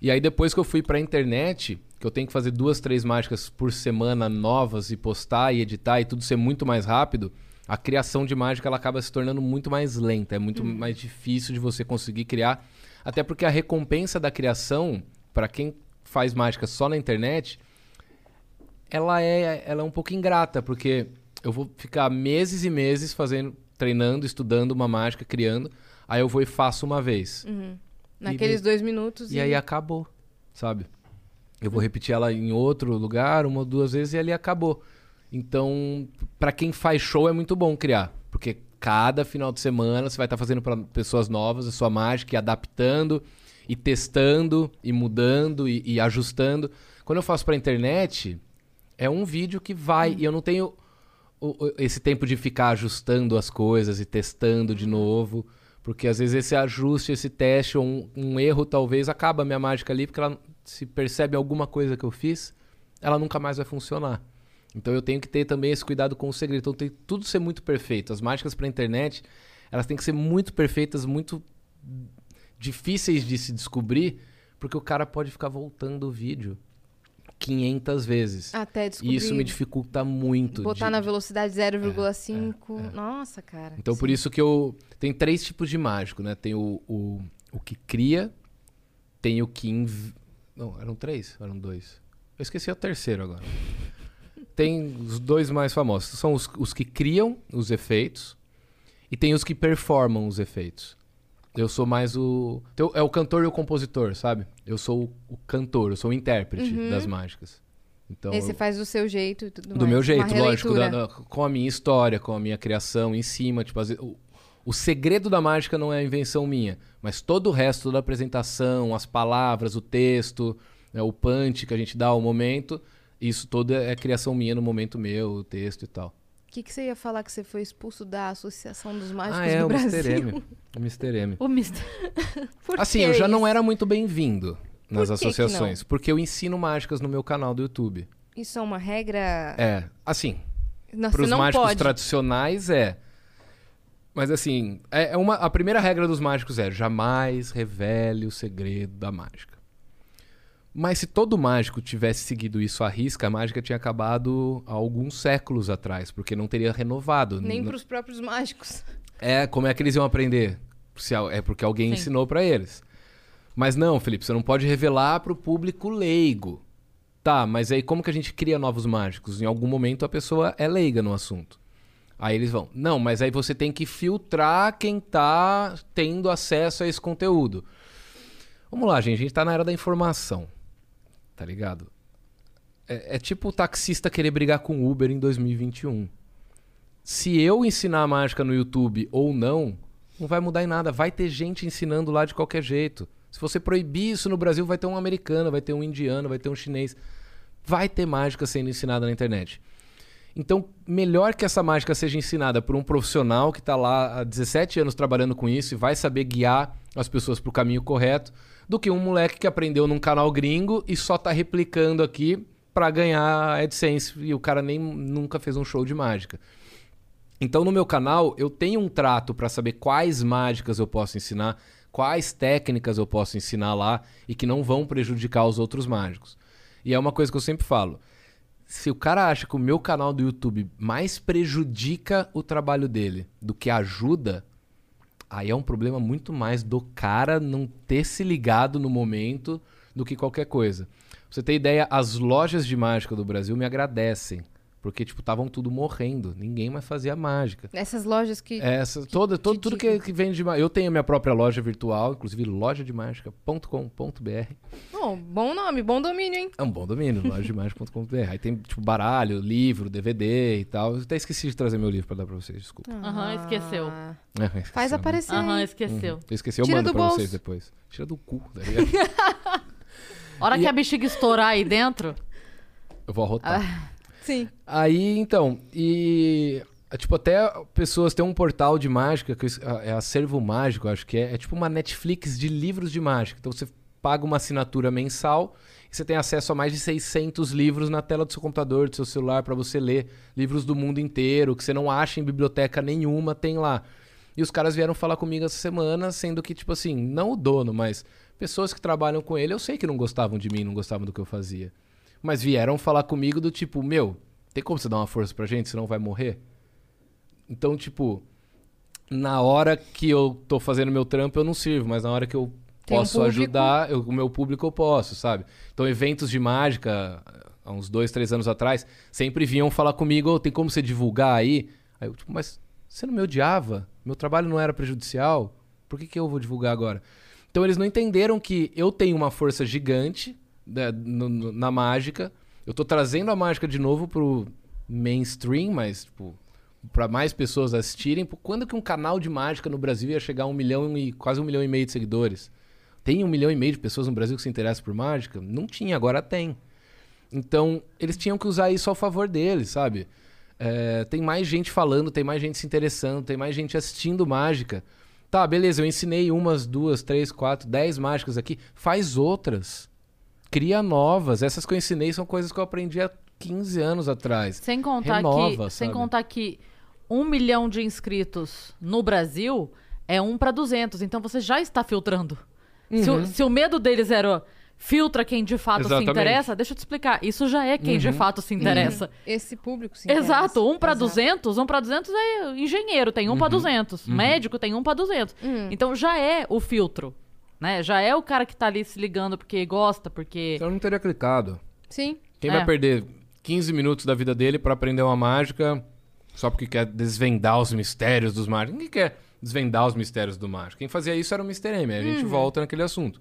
E aí, depois que eu fui pra internet, que eu tenho que fazer duas, três mágicas por semana novas e postar e editar e tudo ser muito mais rápido, a criação de mágica ela acaba se tornando muito mais lenta, é muito mais difícil de você conseguir criar. Até porque a recompensa da criação, pra quem faz mágica só na internet, ela é, ela é um pouco ingrata, porque eu vou ficar meses e meses fazendo, treinando, estudando uma mágica, criando. Aí eu vou e faço uma vez. Naqueles dois minutos. E aí acabou, sabe? Eu vou repetir ela em outro lugar uma ou duas vezes e ali acabou. Então, pra quem faz show é muito bom criar, porque cada final de semana você vai estar fazendo pra pessoas novas a sua mágica, e adaptando e testando e mudando e, e ajustando. Quando eu faço pra internet, é um vídeo que vai e eu não tenho esse tempo de ficar ajustando as coisas e testando de novo. Porque às vezes esse ajuste, esse teste ou um, um erro talvez acaba a minha mágica ali, porque ela se percebe alguma coisa que eu fiz, ela nunca mais vai funcionar. Então eu tenho que ter também esse cuidado com o segredo. Então tem que tudo ser muito perfeito. As mágicas pra internet, elas têm que ser muito perfeitas, muito difíceis de se descobrir, porque o cara pode ficar voltando o vídeo 500 vezes. Até descobrir. E isso me dificulta muito. Botar de- na velocidade 0,5. Nossa, cara. Então, por isso que eu. Tem três tipos de mágico, né? Tem o, o, o que cria, tem o que. inv- Não, eram três? Eram dois. Eu esqueci o terceiro agora. Tem os dois mais famosos. São os, os que criam os efeitos e tem os que performam os efeitos. Eu sou mais o. então, É o cantor e o compositor, sabe? Eu sou o, cantor, eu sou o intérprete das mágicas. Então, Aí você eu- faz do seu jeito e tudo do mais. meu jeito, lógico, da- da- com a minha história, com a minha criação em cima. Tipo, vezes, o, o segredo da mágica não é a invenção minha, mas todo o resto da apresentação, as palavras, o texto, né, o punch que a gente dá ao momento, isso tudo é, é criação minha no momento meu, o texto e tal. O que, que você ia falar que você foi expulso da Associação dos Mágicos ah, é, do o Brasil? Mr. M. O Mr. M. O Mister. Por Assim, que eu já não era muito bem-vindo nas Por que que associações, porque eu ensino mágicas no meu canal do YouTube. Isso é uma regra. É, assim, Para os mágicos pode. tradicionais é. Mas assim, é é uma, a primeira regra dos mágicos é jamais revele o segredo da mágica. Mas se todo mágico tivesse seguido isso à risca, a mágica tinha acabado há alguns séculos atrás, porque não teria renovado. Nem N- para os próprios mágicos. É, como é que eles iam aprender? Se É porque alguém Sim. ensinou pra eles. Mas não, Felipe, você não pode revelar pro público leigo. Tá, mas aí como que a gente cria novos mágicos? Em algum momento a pessoa é leiga no assunto. Aí eles vão, não, mas aí você tem que filtrar quem tá tendo acesso a esse conteúdo. Vamos lá, gente, a gente tá na era da informação. Tá ligado? É, é tipo o taxista querer brigar com o Uber em 2021 se eu ensinar mágica no YouTube ou não, não vai mudar em nada. Vai ter gente ensinando lá de qualquer jeito. Se você proibir isso no Brasil, vai ter um americano, vai ter um indiano, vai ter um chinês. Vai ter mágica sendo ensinada na internet. Então, melhor que essa mágica seja ensinada por um profissional que está lá há 17 anos trabalhando com isso e vai saber guiar as pessoas para o caminho correto, do que um moleque que aprendeu num canal gringo e só está replicando aqui para ganhar AdSense e o cara nem nunca fez um show de mágica. Então, no meu canal, eu tenho um trato para saber quais mágicas eu posso ensinar, quais técnicas eu posso ensinar lá e que não vão prejudicar os outros mágicos. E é uma coisa que eu sempre falo. Se o cara acha que o meu canal do YouTube mais prejudica o trabalho dele do que ajuda, aí é um problema muito mais do cara não ter se ligado no momento do que qualquer coisa. Pra você ter ideia, as lojas de mágica do Brasil me agradecem. Porque, tipo, estavam tudo morrendo. Ninguém mais fazia mágica. Essas lojas que. Essa, toda, todo, que tudo que, que vende de mágica. Eu tenho a minha própria loja virtual, inclusive lojademagica.com.br. Oh, bom nome, bom domínio, hein? É um bom domínio, lojademagica.com.br. Aí tem, tipo, baralho, livro, DVD e tal. Eu até esqueci de trazer meu livro pra dar pra vocês, desculpa. Aham, esqueceu. Ah, É, esqueci, Faz né? aparecer. Aham, aí. esqueceu. Eu esqueci, eu Tira mando do pra bolso. vocês depois. Tira do cu, tá ligado? Hora E que a- a bexiga estourar aí dentro. Eu vou arrotar. Sim. Aí, então, e. Tipo, até pessoas têm um portal de mágica, que é Acervo Mágico, acho que é. É tipo uma Netflix de livros de mágica. Então você paga uma assinatura mensal e você tem acesso a mais de 600 livros na tela do seu computador, do seu celular, pra você ler. Livros do mundo inteiro, que você não acha em biblioteca nenhuma, tem lá. E os caras vieram falar comigo essa semana, sendo que, tipo assim, não o dono, mas pessoas que trabalham com ele, eu sei que não gostavam de mim, não gostavam do que eu fazia. Mas vieram falar comigo do tipo, meu, tem como você dar uma força pra gente, senão vai morrer? Então, tipo, na hora que eu tô fazendo meu trampo, eu não sirvo, mas na hora que eu Tem um posso público. ajudar, eu- o meu público eu posso, sabe? Então, eventos de mágica, há uns dois, três anos atrás, sempre vinham falar comigo, "Ô, tem como você divulgar aí? Aí eu, tipo, mas você não me odiava? Meu trabalho não era prejudicial? Por que, que eu vou divulgar agora? Então, eles não entenderam que eu tenho uma força gigante né, no- no- na mágica. Eu tô trazendo a mágica de novo pro mainstream, mas, tipo, para mais pessoas assistirem. Quando que um canal de mágica no Brasil ia chegar a um milhão e quase um milhão e meio de seguidores? Tem um milhão e meio de pessoas no Brasil que se interessam por mágica? Não tinha, agora tem. Então, eles tinham que usar isso ao favor deles, sabe? É, tem mais gente falando, tem mais gente se interessando, tem mais gente assistindo mágica. Tá, beleza, eu ensinei umas, duas, três, quatro, dez mágicas aqui. Faz outras. Cria novas. Essas que eu ensinei são coisas que eu aprendi há 15 anos atrás. Sem contar Renova, que, sem sabe? contar que um milhão de inscritos no Brasil é um para 200. Então você já está filtrando. Se, Uhum. o, se o medo deles era filtra quem de fato Exatamente. se interessa, deixa eu te explicar. Isso já é quem de Uhum. fato se interessa. Esse público se interessa. Exato, um para Exato. 200, um para 200 é engenheiro, tem um para 200, médico tem um para 200. Hum. Então já é o filtro, né? Já é o cara que tá ali se ligando porque gosta, porque Então eu não teria clicado. Sim. Quem É. vai perder 15 minutos da vida dele pra aprender uma mágica só porque quer desvendar os mistérios dos mágicos? Ninguém quer desvendar os mistérios do mágico. Quem fazia isso era o Mr. M. Aí a gente volta naquele assunto.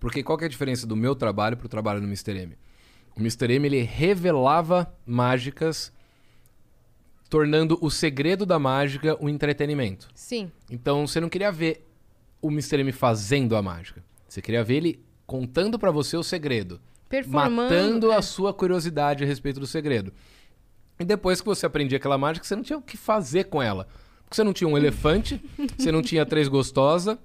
Porque qual que é a diferença do meu trabalho pro trabalho do Mr. M? O Mr. M ele revelava mágicas tornando o segredo da mágica um entretenimento. Sim. Então você não queria ver o Mr. M fazendo a mágica. Você queria ver ele contando pra você o segredo. Matando é. a sua curiosidade a respeito do segredo. E depois que você aprendia aquela mágica, você não tinha o que fazer com ela. Porque você não tinha um elefante, você não tinha três gostosa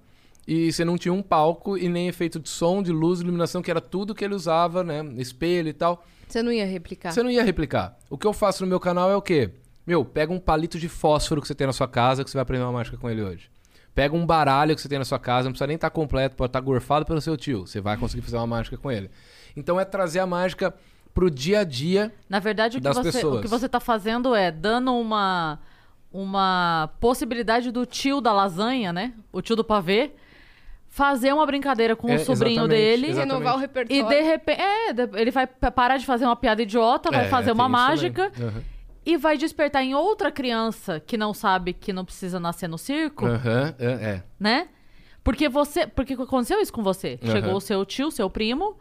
e você não tinha um palco e nem efeito de som, de luz, iluminação, que era tudo que ele usava, né? Espelho e tal. Você não ia replicar. Você não ia replicar. O que eu faço no meu canal é o quê? Meu, pega um palito de fósforo que você tem na sua casa, que você vai aprender uma mágica com ele hoje. Pega um baralho que você tem na sua casa, não precisa nem estar completo, pode estar gorfado pelo seu tio. Você vai conseguir fazer uma mágica com ele. Então é trazer a mágica pro dia a dia. Na verdade, o que, você, pessoas. o que você tá fazendo é dando uma, uma possibilidade do tio da lasanha, né? O tio do pavê, fazer uma brincadeira com É, o sobrinho dele. exatamente. Renovar o E repertório. de repente. É, ele vai parar de fazer uma piada idiota, vai É, fazer tem uma mágica também. E vai despertar em outra criança que não sabe que não precisa nascer no circo, Aham, é, é. né? Porque você. Porque aconteceu isso com você. Aham. Chegou o seu tio, seu primo.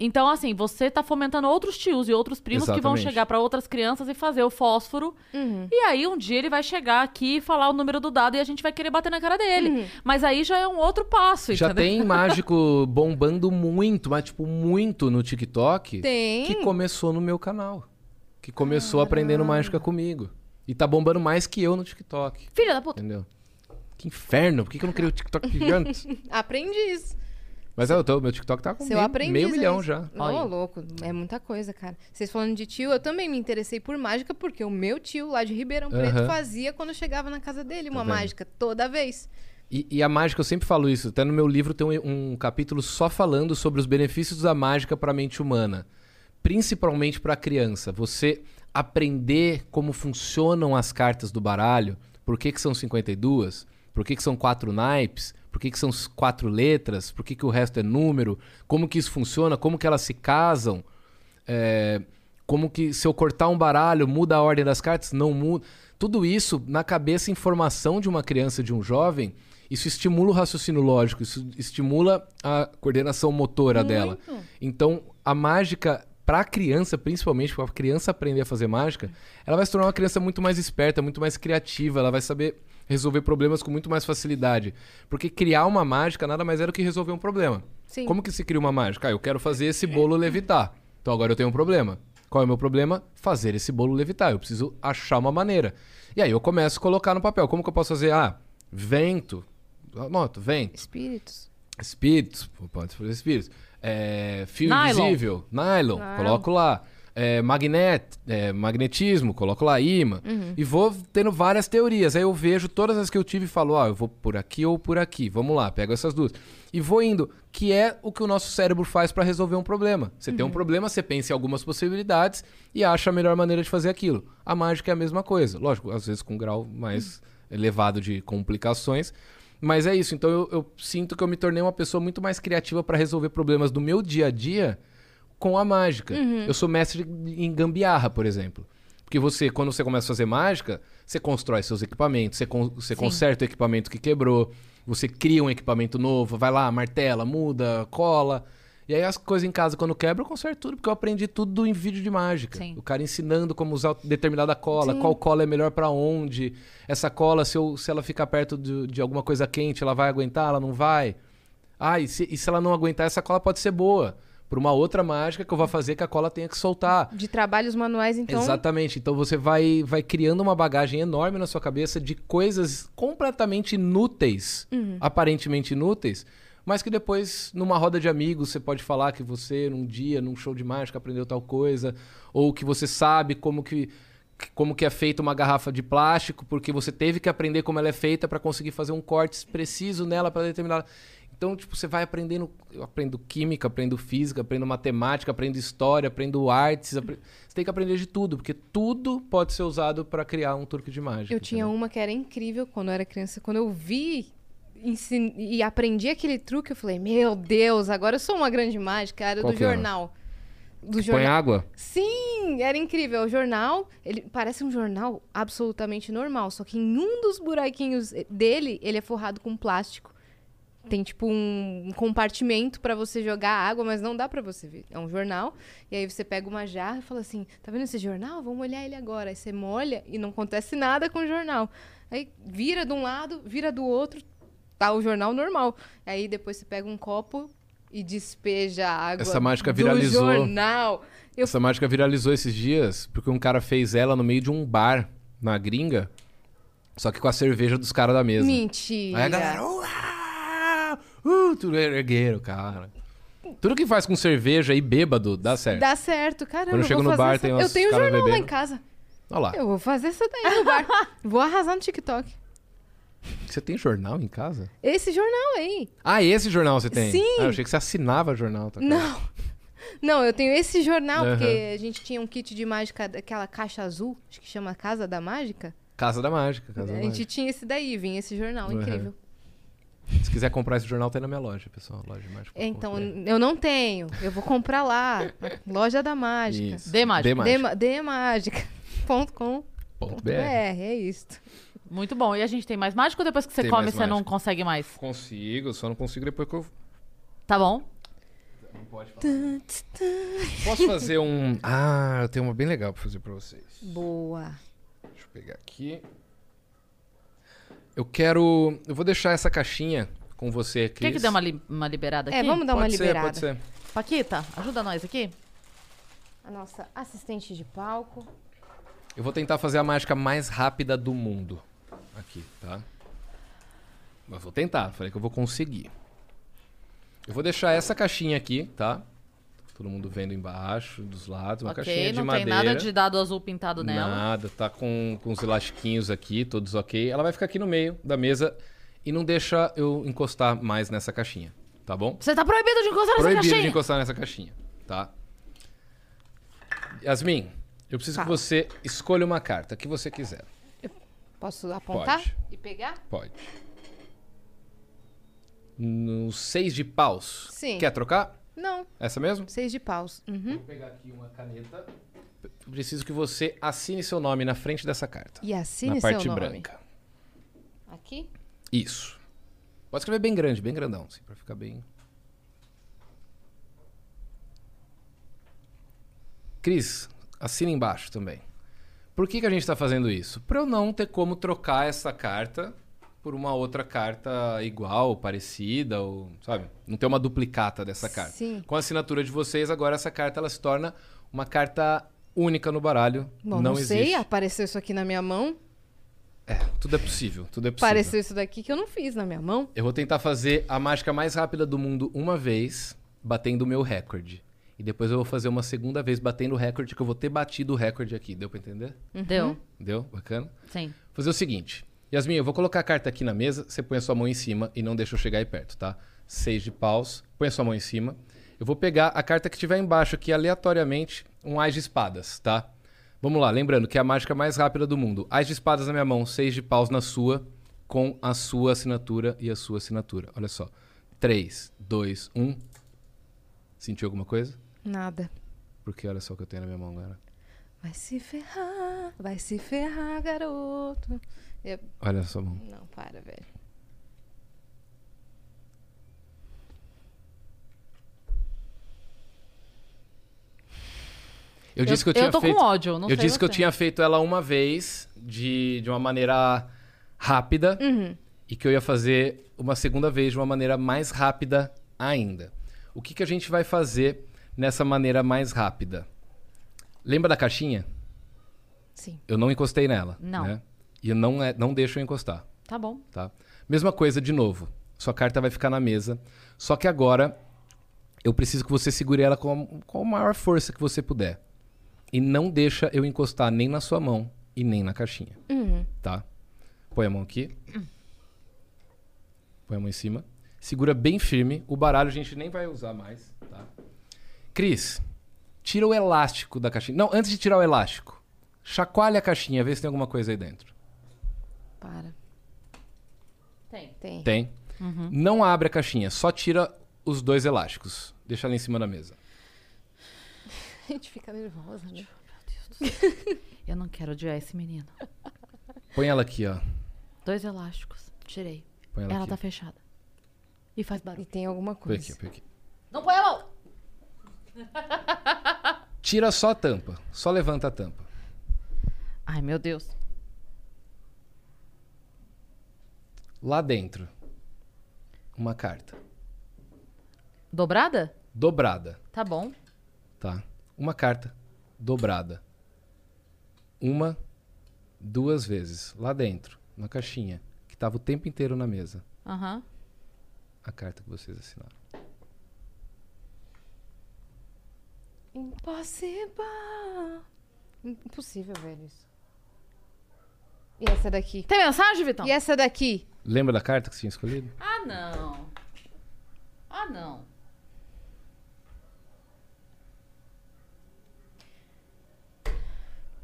Então, assim, você tá fomentando outros tios e outros primos que vão Exatamente. chegar pra outras crianças e fazer o fósforo. Uhum. E aí, um dia ele vai chegar aqui e falar o número do dado e a gente vai querer bater na cara dele. Uhum. Mas aí já é um outro passo, Já entendeu? tem mágico bombando muito, mas tipo, muito no TikTok. Tem. Que começou no meu canal. Que começou aprendendo mágica comigo. E tá bombando mais que eu no TikTok. Filha da puta. Entendeu? Que inferno. Por que, que eu não criei o TikTok gigante? Aprendiz. Mas é, eu tô, meu TikTok tá com Seu meio, meio é milhão isso. já. Ô, Olha. louco. É muita coisa, cara. Vocês falando de tio, eu também me interessei por mágica porque o meu tio lá de Ribeirão Preto fazia quando eu chegava na casa dele uma vendo? mágica toda vez. E, e a mágica, eu sempre falo isso. Até no meu livro tem um, um capítulo só falando sobre os benefícios da mágica para a mente humana. Principalmente para criança. Você aprender como funcionam as cartas do baralho, por que, que são 52, por que, que são quatro naipes, por que, que são quatro letras, por que, que o resto é número, como que isso funciona, como que elas se casam, é, como que se eu cortar um baralho muda a ordem das cartas, não muda. Tudo isso na cabeça, informação de uma criança, de um jovem, isso estimula o raciocínio lógico, isso estimula a coordenação motora dela. Então, a mágica para a criança, principalmente para a criança aprender a fazer mágica, ela vai se tornar uma criança muito mais esperta, muito mais criativa, ela vai saber resolver problemas com muito mais facilidade. Porque criar uma mágica nada mais é do que resolver um problema. Sim. Como que se cria uma mágica? Ah, eu quero fazer esse bolo levitar. Então agora eu tenho um problema. Qual é o meu problema? Fazer esse bolo levitar. Eu preciso achar uma maneira. E aí eu começo a colocar no papel. Como que eu posso fazer? Ah, vento. Anoto, vento. Espíritos. Espíritos, pode fazer espíritos. É, fio Nylon. invisível, nylon, Nylon. coloco lá. É, magnet, é, magnetismo, coloco lá imã. Uhum. E vou tendo várias teorias. Aí eu vejo todas as que eu tive e falo, ó, eu vou por aqui ou por aqui. Vamos lá, pego essas duas. E vou indo, que é o que o nosso cérebro faz para resolver um problema. Você Uhum. tem um problema, você pensa em algumas possibilidades e acha a melhor maneira de fazer aquilo. A mágica é a mesma coisa. Lógico, às vezes com um grau mais elevado de complicações. Mas é isso. Então eu, eu sinto que eu me tornei uma pessoa muito mais criativa para resolver problemas do meu dia a dia com a mágica. Eu sou mestre em gambiarra, por exemplo. Porque você, quando você começa a fazer mágica, você constrói seus equipamentos, você, con- você conserta o equipamento que quebrou, você cria um equipamento novo, vai lá, martela, muda, cola. E aí as coisas em casa, quando quebra, eu conserto tudo, porque eu aprendi tudo em vídeo de mágica. Sim. O cara ensinando como usar determinada cola, qual cola é melhor pra onde. Essa cola, se, eu- se ela ficar perto de, de alguma coisa quente, ela vai aguentar, ela não vai. Ah, e se, e se ela não aguentar, essa cola pode ser boa. Pra uma outra mágica que eu vou fazer que a cola tenha que soltar. De trabalhos manuais, então. Exatamente. Então você vai, vai criando uma bagagem enorme na sua cabeça de coisas completamente inúteis, aparentemente inúteis, mas que depois, numa roda de amigos, você pode falar que você, num dia, num show de mágica, aprendeu tal coisa, ou que você sabe como que, como que é feita uma garrafa de plástico, porque você teve que aprender como ela é feita para conseguir fazer um corte preciso nela para determinada. Então, tipo, você vai aprendendo. Eu aprendo química, aprendo física, aprendo matemática, aprendo história, aprendo artes. Você tem que aprender de tudo, porque tudo pode ser usado para criar um truque de mágica. Eu tinha entendeu? uma que era incrível quando eu era criança. Quando eu vi ensin- e aprendi aquele truque, eu falei, meu Deus, agora eu sou uma grande mágica. Era Qual do que era? jornal. Do Põe jornal. água? Sim, era incrível. O jornal, ele parece um jornal absolutamente normal, só que em um dos buraquinhos dele, ele é forrado com plástico. Tem tipo um compartimento pra você jogar água, mas não dá pra você ver. É um jornal. E aí você pega uma jarra e fala assim: "Tá vendo esse jornal? Vamos olhar ele agora". Aí você molha e não acontece nada com o jornal. Aí vira de um lado, vira do outro, tá o jornal normal. Aí depois você pega um copo e despeja a água Essa mágica viralizou. jornal. Eu Essa mágica viralizou esses dias porque um cara fez ela no meio de um bar na gringa, só que com a cerveja dos caras da mesa. Mentira. Aí a galera, uau! Uh, tudo ergueiro, cara. Tudo que faz com cerveja e bêbado dá certo. Dá certo, caramba. Quando eu chego no bar, essa- tem Eu tenho um jornal lá bebendo. em casa. Olha lá. Eu vou fazer essa daí no bar. vou arrasar no TikTok. Você tem jornal em casa? Esse jornal aí. Ah, esse jornal você tem? Sim. Ah, eu achei que você assinava jornal. Tá Não. Não, eu tenho esse jornal, Aham. porque a gente tinha um kit de mágica daquela caixa azul, acho que chama Casa da Mágica. Casa da Mágica. Casa a da gente Mágica. tinha esse daí, vinha esse jornal, Uhum. incrível. Se quiser comprar esse jornal, tem na minha loja, pessoal. Loja de mágica. Então, eu não tenho. Eu vou comprar lá. Loja da Mágica. Isso. Dê mágica. Dê mágica. Dema- Demágica.com. Ponto BR. É, é isto. Muito bom. E a gente tem mais mágica ou depois que você Tem come mais você não consegue mais? Consigo, só não consigo depois que eu. Tá bom? Posso fazer um. Ah, eu tenho uma bem legal pra fazer pra vocês. Boa. Deixa eu pegar aqui. Eu quero. Eu vou deixar essa caixinha com você, Cris. Quer que dê uma, li- uma liberada aqui? É, vamos dar uma Pode ser, liberada. pode ser. Paquita, ajuda nós aqui. A nossa assistente de palco. Eu vou tentar fazer a mágica mais rápida do mundo. Aqui, tá? Mas vou tentar, falei que eu vou conseguir. Eu vou deixar essa caixinha aqui, tá? Todo mundo vendo embaixo, dos lados, uma caixinha ok, de não madeira. tem nada de dado azul pintado nela. Nada, tá com, com os elastiquinhos aqui, todos ok. Ela vai ficar aqui no meio da mesa e não deixa eu encostar mais nessa caixinha, tá bom? Você tá proibido de encostar nessa Proibido caixinha. de encostar nessa caixinha, tá? Yasmin, eu preciso que Fala. você escolha uma carta, que você quiser. Posso apontar Pode. e pegar? Pode. No seis de paus. Sim. Quer trocar? Não, Essa mesmo? seis de paus. Uhum. Vou pegar aqui uma caneta. Preciso que você assine seu nome na frente dessa carta. E assine na seu parte nome. branca. Aqui? Isso. Pode escrever bem grande, bem grandão, assim, pra ficar bem. Cris, assina embaixo também. Por que, que a gente tá fazendo isso? Pra eu não ter como trocar essa carta por uma outra carta igual, parecida, ou, sabe? Não ter uma duplicata dessa carta. Sim. Com a assinatura de vocês, agora essa carta ela se torna uma carta única no baralho. Bom, não não, sei, existe. apareceu isso aqui na minha mão. É, tudo é possível, tudo é possível. Apareceu isso daqui que eu não fiz na minha mão. Eu vou tentar fazer a mágica mais rápida do mundo uma vez, batendo o meu recorde. E depois eu vou fazer uma segunda vez batendo o recorde, que eu vou ter batido o recorde aqui. Deu pra entender? Deu? Deu? Bacana? Sim. Fazer o seguinte. Yasmin, eu vou colocar a carta aqui na mesa, você põe a sua mão em cima e não deixa eu chegar aí perto, tá? Seis de paus, põe a sua mão em cima. Eu vou pegar a carta que tiver embaixo aqui, aleatoriamente, um Ás de espadas, tá? Vamos lá, lembrando que é a mágica mais rápida do mundo. Ás de espadas na minha mão, seis de paus na sua, com a sua assinatura e a sua assinatura. Olha só. 3, 2, 1. Sentiu alguma coisa? Nada. Porque olha só o que eu tenho na minha mão agora. Vai se ferrar, vai se ferrar, garoto. Eu- Olha a sua mão. Não, para, velho. Eu disse que eu eu tinha tô feito... com ódio, não eu sei disse que eu você. tinha feito ela uma vez, de, de uma maneira rápida, Uhum. e que eu ia fazer uma segunda vez de uma maneira mais rápida ainda. O que, que a gente vai fazer nessa maneira mais rápida? Lembra da caixinha? Sim. Eu não encostei nela. Não. Né? E eu não, é, não deixo eu encostar. Tá bom. tá? Mesma coisa de novo. Sua carta vai ficar na mesa. Só que agora eu preciso que você segure ela com, com a maior força que você puder. E não deixa eu encostar nem na sua mão e nem na caixinha. Uhum. Tá? Põe a mão aqui. Põe a mão em cima. Segura bem firme. O baralho a gente nem vai usar mais, tá? Cris, tira o elástico da caixinha. Não, antes de tirar o elástico, chacoalha a caixinha, vê se tem alguma coisa aí dentro. Para. Tem. Tem. Tem. Não abre a caixinha, só tira os dois elásticos. Deixa ela em cima da mesa. A gente fica nervosa, né? Eu não quero odiar esse menino. Põe ela aqui, ó. Dois elásticos. Tirei. Põe ela, Ela aqui. tá fechada. E faz E barulho. tem alguma Põe coisa. aqui, põe aqui. Não põe a mão! Tira só a tampa. Só levanta a tampa. Ai, meu Deus. Lá dentro, uma carta. Dobrada? Dobrada, Tá bom. tá? Uma carta dobrada. Uma, duas vezes. Lá dentro, na caixinha, que tava o tempo inteiro na mesa. Aham. A carta que vocês assinaram. Impossível. Impossível, velho, isso. E essa daqui? Tem mensagem, Vitão? E essa daqui? Lembra da carta que você tinha escolhido? Ah, não. Ah, não.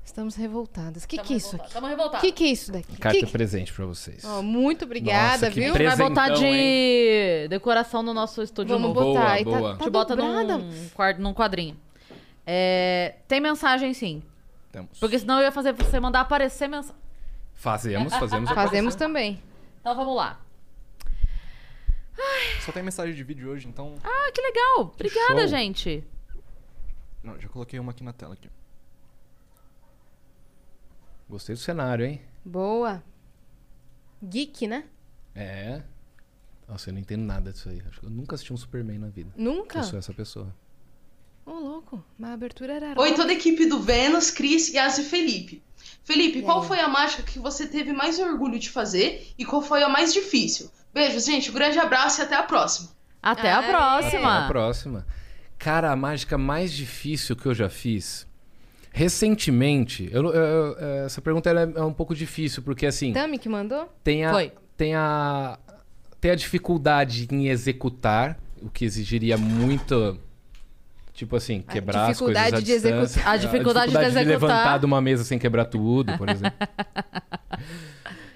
Estamos revoltadas. O que, que é isso aqui? Tamo O revoltados. que, que é isso daqui? Carta Que que- presente pra vocês. Ó, muito obrigada, Nossa, que viu? Vai botar de decoração no nosso estúdio Vamos novo. botar. Boa, e tá, boa. A tá gente bota dobrada. num quadrinho. É, tem mensagem sim. Temos. Porque senão eu ia fazer você mandar aparecer mensagem. Fazemos, fazemos. Fazemos também. Então vamos lá. Só tem mensagem de vídeo hoje, então. Ah, que legal. Obrigada, show. gente. Não, já coloquei uma aqui na tela aqui. Gostei do cenário, hein? Boa. Geek, né? É. Nossa, eu não entendo nada disso aí. Acho que eu nunca assisti um Superman na vida. Nunca? Eu sou essa pessoa. Ô, louco. Mas a abertura era... Oi, toda a equipe do Vênus, Cris, Yas e Felipe. Felipe, E qual foi a mágica que você teve mais orgulho de fazer e qual foi a mais difícil? Beijos, gente. Um grande abraço e até a próxima. Até a Aê. próxima. Até a próxima. Cara, a mágica mais difícil que eu já fiz. Recentemente, eu, eu- eu- essa pergunta ela é, é um pouco difícil, porque assim, Tami que mandou? tem a, Foi. tem a tem a dificuldade em executar, o que exigiria muito Tipo assim, quebrar as coisas dificuldade à de distância. A dificuldade de executar. levantar de uma mesa sem quebrar tudo, por exemplo.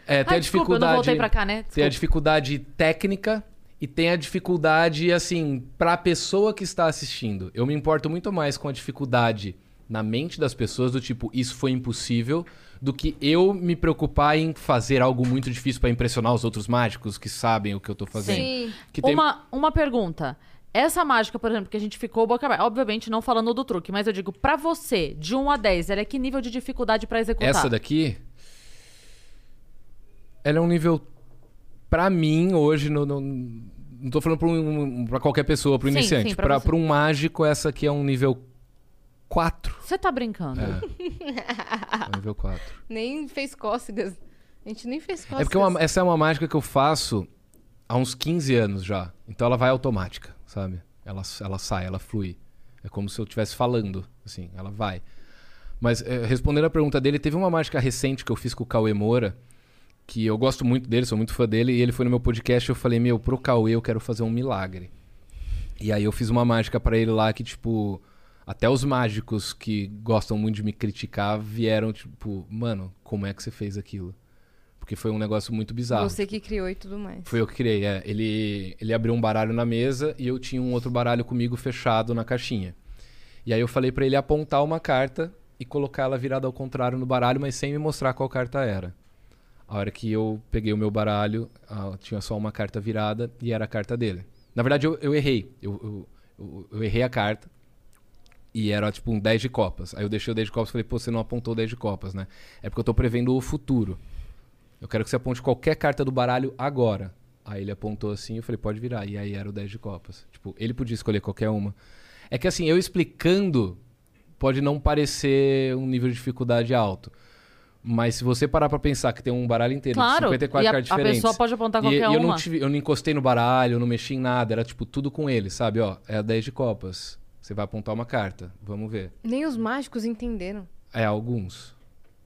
É, tem Ai, a desculpa, eu dificuldade... não voltei pra cá, né? Tem a Desculpa. dificuldade técnica e tem a dificuldade, assim, pra pessoa que está assistindo. Eu me importo muito mais com a dificuldade na mente das pessoas, do tipo, isso foi impossível, do que eu me preocupar em fazer algo muito difícil pra impressionar os outros mágicos que sabem o que eu tô fazendo. Sim. Tem- Uma, uma pergunta. Essa mágica, por exemplo, que a gente ficou boca aberta, obviamente não falando do truque, mas eu digo, pra você, de 1 a 10, ela é que nível de dificuldade pra executar? Essa daqui. Ela é um nível. Pra mim, hoje, no, no- não tô falando pra, um, pra qualquer pessoa, pro Sim, iniciante. sim, pra pra, pra um mágico, essa aqui é um nível 4. Você tá brincando? É. É um nível 4. Nem fez cócegas. A gente nem fez cócegas. É porque uma- essa é uma mágica que eu faço há uns 15 anos já. Então ela vai automática, sabe? Ela, ela sai, ela flui. É como se eu estivesse falando, assim, ela vai. Mas eh, respondendo a pergunta dele, teve uma mágica recente que eu fiz com o Cauê Moura, que eu gosto muito dele, sou muito fã dele, e ele foi no meu podcast e eu falei, meu, pro Cauê eu quero fazer um milagre. E aí eu fiz uma mágica pra ele lá que, tipo, até os mágicos que gostam muito de me criticar vieram, tipo, mano, como é que você fez aquilo? Porque foi um negócio muito bizarro. Você que criou e tudo mais. Foi eu que criei, é. Ele, ele abriu um baralho na mesa e eu tinha um outro baralho comigo fechado na caixinha. E aí eu falei pra ele apontar uma carta e colocar ela virada ao contrário no baralho, mas sem me mostrar qual carta era. A hora que eu peguei o meu baralho, tinha só uma carta virada e era a carta dele. Na verdade, eu, eu errei. Eu, eu, eu, eu errei a carta. E era tipo um 10 de copas. Aí eu deixei o 10 de copas e falei, pô, você não apontou o 10 de copas, né? É porque eu tô prevendo o futuro. Eu quero que você aponte qualquer carta do baralho agora. Aí ele apontou assim, eu falei, pode virar. E aí era o 10 de copas. Tipo, ele podia escolher qualquer uma. É que assim, eu explicando, pode não parecer um nível de dificuldade alto. Mas se você parar pra pensar que tem um baralho inteiro Claro, de 54 e a- cartas a diferentes. pessoa pode apontar e, qualquer e eu não uma. tive- eu não encostei no baralho, eu não mexi em nada. Era tipo tudo com ele, sabe? Ó, é a 10 de copas. Você vai apontar uma carta. Vamos ver. Nem os mágicos entenderam. É, alguns.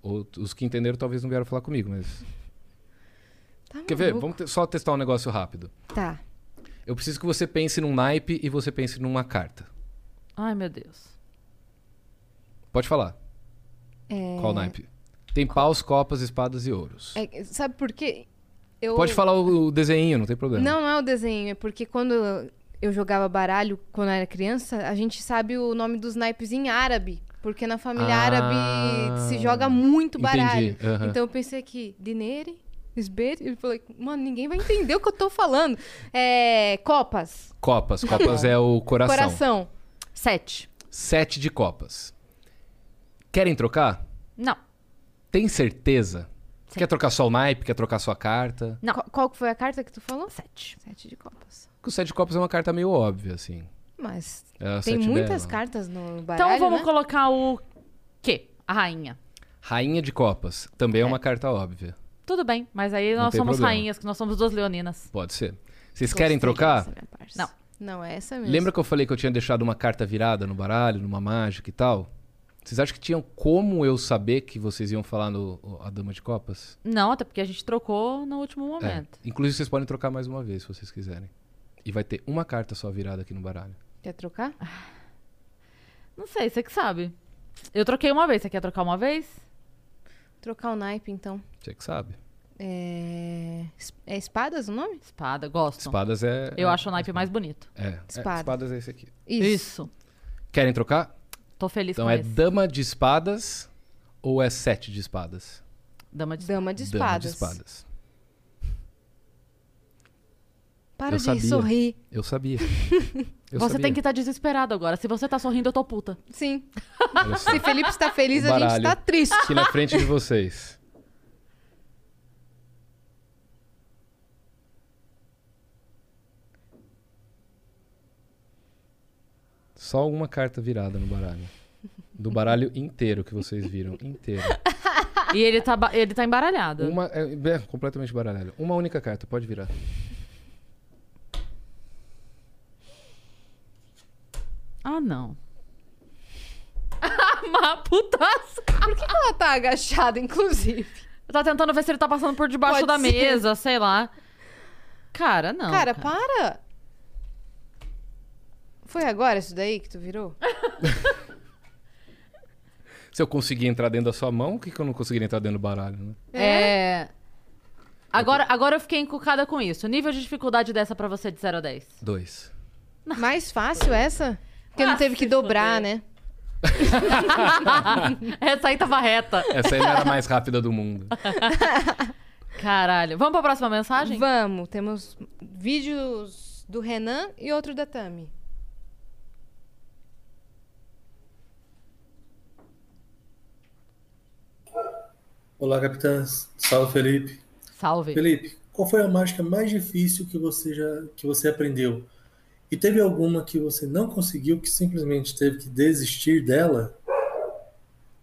Ou- os que entenderam talvez não vieram falar comigo, mas. Tá Quer ver? Vamos te- só testar um negócio rápido. Tá. Eu preciso que você pense num naipe e você pense numa carta. Ai, meu Deus. Pode falar. É... Qual naipe? Tem paus, copas, espadas e ouros. É, sabe por quê? Eu... Pode falar o, o desenho, não tem problema. Não, não é o desenho. É porque quando eu jogava baralho, quando eu era criança, a gente sabe o nome dos naipes em árabe. Porque na família Ah, árabe se joga muito baralho. entendi, aham. Então eu pensei aqui, dinheiro, esber... Eu falei, mano, ninguém vai entender o que eu tô falando. É... Copas. Copas. Copas é o coração. Coração. Sete. Sete de copas. Querem trocar? Não. Tem certeza? Quer trocar só o naipe? Quer trocar só a carta? Não. Qual, qual que foi a carta que tu falou? Sete. Sete de copas. Porque o sete de copas é uma carta meio óbvia, assim. Mas É tem sete muitas cartas no Então baralho, vamos né? colocar o quê? A rainha. Rainha de copas. Também é, uma carta óbvia. Tudo bem, mas aí nós somos problema. rainhas, que nós somos duas leoninas. Pode ser. Vocês querem Gostei trocar? dessa, minha parça. Não. Não, é essa mesmo. Lembra que eu falei que eu tinha deixado uma carta virada no baralho, numa mágica e tal? Vocês acham que tinham como eu saber que vocês iam falar no a Dama de Copas? Não, até porque a gente trocou no último É. momento. Inclusive, vocês podem trocar mais uma vez, se vocês quiserem. E vai ter uma carta só virada aqui no baralho. Quer trocar? Não sei, você que sabe. Eu troquei uma vez, você quer trocar uma vez? Trocar o naipe, então. Você que sabe. É... é espadas o nome? Espada, gosto. Espadas é. Eu é, acho o naipe mais bonito. É. é, Espada. espadas é esse aqui. Isso. Querem trocar? Tô feliz Então com é esse. Dama de Espadas ou é Sete de Espadas? Dama de Dama de Dama espadas. de Espadas. Para Eu de sabia. sorrir. Eu sabia. Eu você sabia. tem que estar desesperado agora. Se você tá sorrindo, eu tô puta. Sim. Se Felipe está feliz, a gente está triste. Aqui na frente de vocês. Só uma carta virada no baralho. Do baralho inteiro que vocês viram. Inteiro. E ele tá, ele tá embaralhado. Uma, é, é completamente baralhado. Uma única carta, pode virar. Ah, não. Uma putaça. Por que, que ela tá agachada, inclusive? Eu tava tentando ver se ele tá passando por debaixo Pode da ser. mesa, sei lá. Cara, não. cara, para. Foi agora isso daí que tu virou? Se eu conseguir entrar dentro da sua mão, por que, que eu não conseguiria entrar dentro do baralho, né? É. Agora, agora eu fiquei encucada com isso. Nível de dificuldade dessa pra você de 0 a 10. Dois. Mais fácil essa? Porque não Ah, teve que dobrar, fuder. né? Essa aí tava reta. Essa aí não era a mais rápida do mundo. Caralho. Vamos pra próxima mensagem? Vamos, temos vídeos do Renan e outro da Tami. Olá, capitãs. Salve, Felipe. Salve. Felipe, qual foi a mágica mais difícil que você já que você aprendeu? E teve alguma que você não conseguiu que simplesmente teve que desistir dela?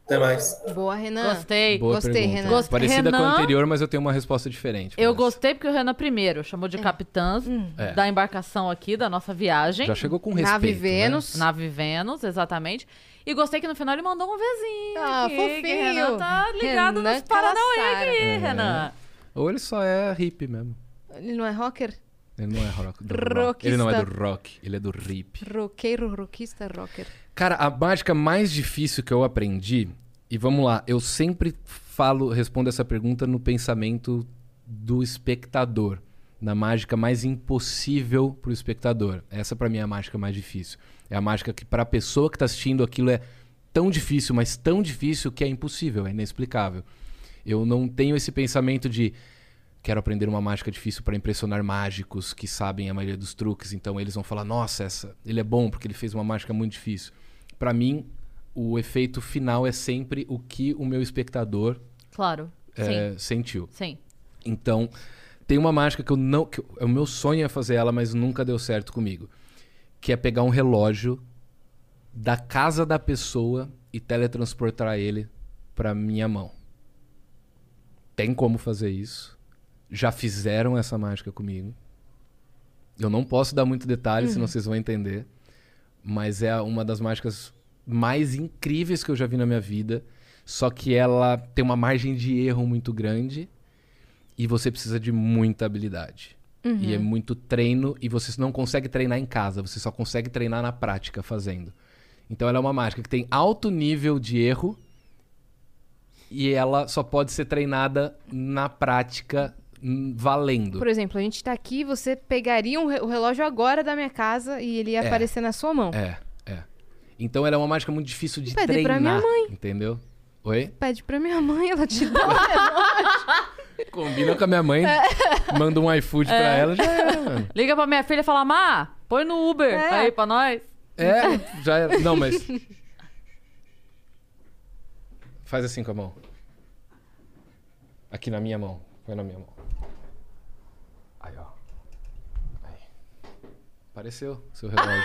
Até mais. Boa, Renan. Gostei. Boa Gostei, pergunta. Renan. Gostei. Parecida com a Renan- anterior, mas eu tenho uma resposta diferente. Eu essa. gostei porque o Renan primeiro chamou de capitãs É. da embarcação aqui, da nossa viagem. Já chegou com respeito. Nave né? Vênus. Nave Vênus, exatamente. E gostei que no final ele mandou um Vzinho. Ah, aqui, fofinho. que Renan tá ligado Renan nos Paranauê aqui, É. Renan. Ou ele só é hippie mesmo. Ele não é rocker? Ele não é rock, do rock. Ele não é do rock, ele é do hip. Roqueiro, rockista, rocker. Cara, a mágica mais difícil que eu aprendi, e vamos lá, eu sempre falo, respondo essa pergunta no pensamento do espectador, na mágica mais impossível pro espectador. Essa pra mim é a mágica mais difícil. É a mágica que pra pessoa que tá assistindo aquilo é tão difícil, mas tão difícil que é impossível, é inexplicável. Eu não tenho esse pensamento de quero aprender uma mágica difícil para impressionar mágicos que sabem a maioria dos truques, então eles vão falar: "Nossa, essa, ele é bom porque ele fez uma mágica muito difícil". Pra mim, o efeito final é sempre o que o meu espectador Claro. é, Sim. sentiu. Sim. Então, tem uma mágica que eu não. Que eu- o meu sonho é fazer ela, mas nunca deu certo comigo. Que é pegar um relógio da casa da pessoa e teletransportar ele pra minha mão. Tem como fazer isso. Já fizeram essa mágica comigo. Eu não posso dar muito detalhe, senão vocês vão entender. Mas é uma das mágicas mais incríveis que eu já vi na minha vida. Só que ela tem uma margem de erro muito grande e você precisa de muita habilidade. E é muito treino e você não consegue treinar em casa, você só consegue treinar na prática fazendo. Então ela é uma mágica que tem alto nível de erro e ela só pode ser treinada na prática valendo. Por exemplo, a gente tá aqui, você pegaria um re- o relógio agora da minha casa e ele ia É. aparecer na sua mão. É, é. Então ela é uma mágica muito difícil de Pede treinar, pra minha mãe. entendeu? Oi? Pede pra minha mãe, ela te dá. Combina com a minha mãe, manda um iFood pra ela, já era, mano. Liga pra minha filha e fala, Má, põe no Uber É. aí pra nós. É, já era. Não, mas. Faz assim com a mão. Aqui na minha mão. Põe na minha mão. Aí, ó. Aí. Apareceu seu relógio.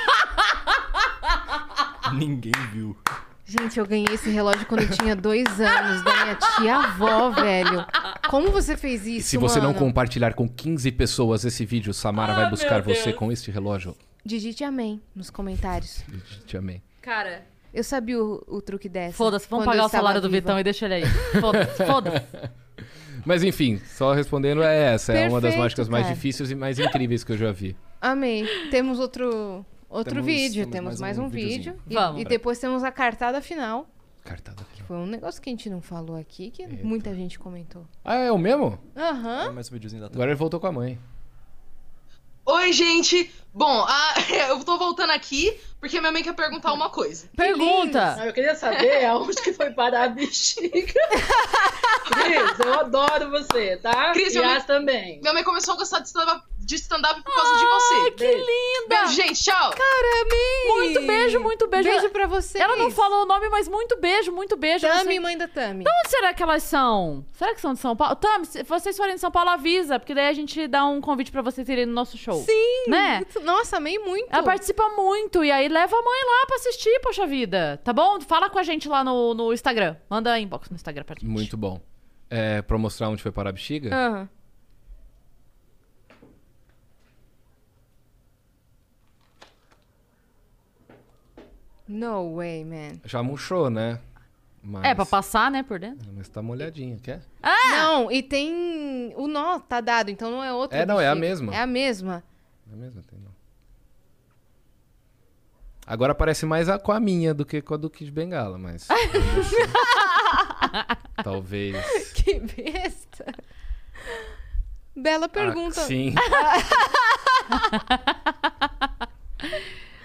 Ninguém viu. Gente, eu ganhei esse relógio quando eu tinha dois anos, da minha tia-avó, velho. Como você fez E isso, se você não mano? compartilhar com 15 pessoas esse vídeo, Samara Ah, vai buscar você com este relógio. Digite amém nos comentários. Te amei. Cara, Eu sabia o, o truque dessa. foda-se, vamos pagar o salário do. Vitão e deixa ele aí. Foda-se, foda-se. Mas enfim, só respondendo, é essa. é uma das Perfeito, mágicas mais cara. difíceis e mais incríveis que eu já vi. Amei. Temos outro, outro Temos- vídeo. temos Temos mais mais um um, vídeo. E, Vamos. e depois temos a cartada final. Cartada final. Foi um negócio que a gente não falou aqui, que muita gente comentou. Ah, é o mesmo? Aham. É mais um videozinho da Agora ele voltou com a mãe. Oi, gente! Bom, a- eu tô voltando aqui porque minha mãe quer perguntar uma coisa. Pergunta. Ah, eu queria saber aonde que foi parar a bexiga. Cris, eu adoro você, tá? Cris, e eu me- Yas também. Minha mãe começou a gostar de stand-up de stand-up por causa de você. Que linda! Beijo, gente. Tchau. Muito beijo, muito beijo. Beijo pra vocês. Ela não falou o nome, mas muito beijo, muito beijo. Tami, mãe da Tami. Onde será que elas são? Será que são de São Paulo? Tami, se vocês forem de São Paulo, avisa, porque daí a gente dá um convite pra vocês irem no nosso show. Sim. Né? Nossa, amei muito. Ela participa muito, e aí leva a mãe lá pra assistir, poxa vida. Tá bom? Fala com a gente lá no, no Instagram. Manda inbox no Instagram pra gente. Muito bom. É, pra mostrar onde foi parar a bexiga? Aham. No way, man. Já murchou, né? Mas... É, pra passar, né, por dentro. Mas tá molhadinha, quer? Não, e tem. O nó tá dado, então não é outro. É, não, é a bexiga. mesma. É a mesma. É mesmo? Tem não. Agora parece mais a- com a minha do que com a do Kid Bengala, mas. talvez. Que besta. Bela pergunta. Ah, sim.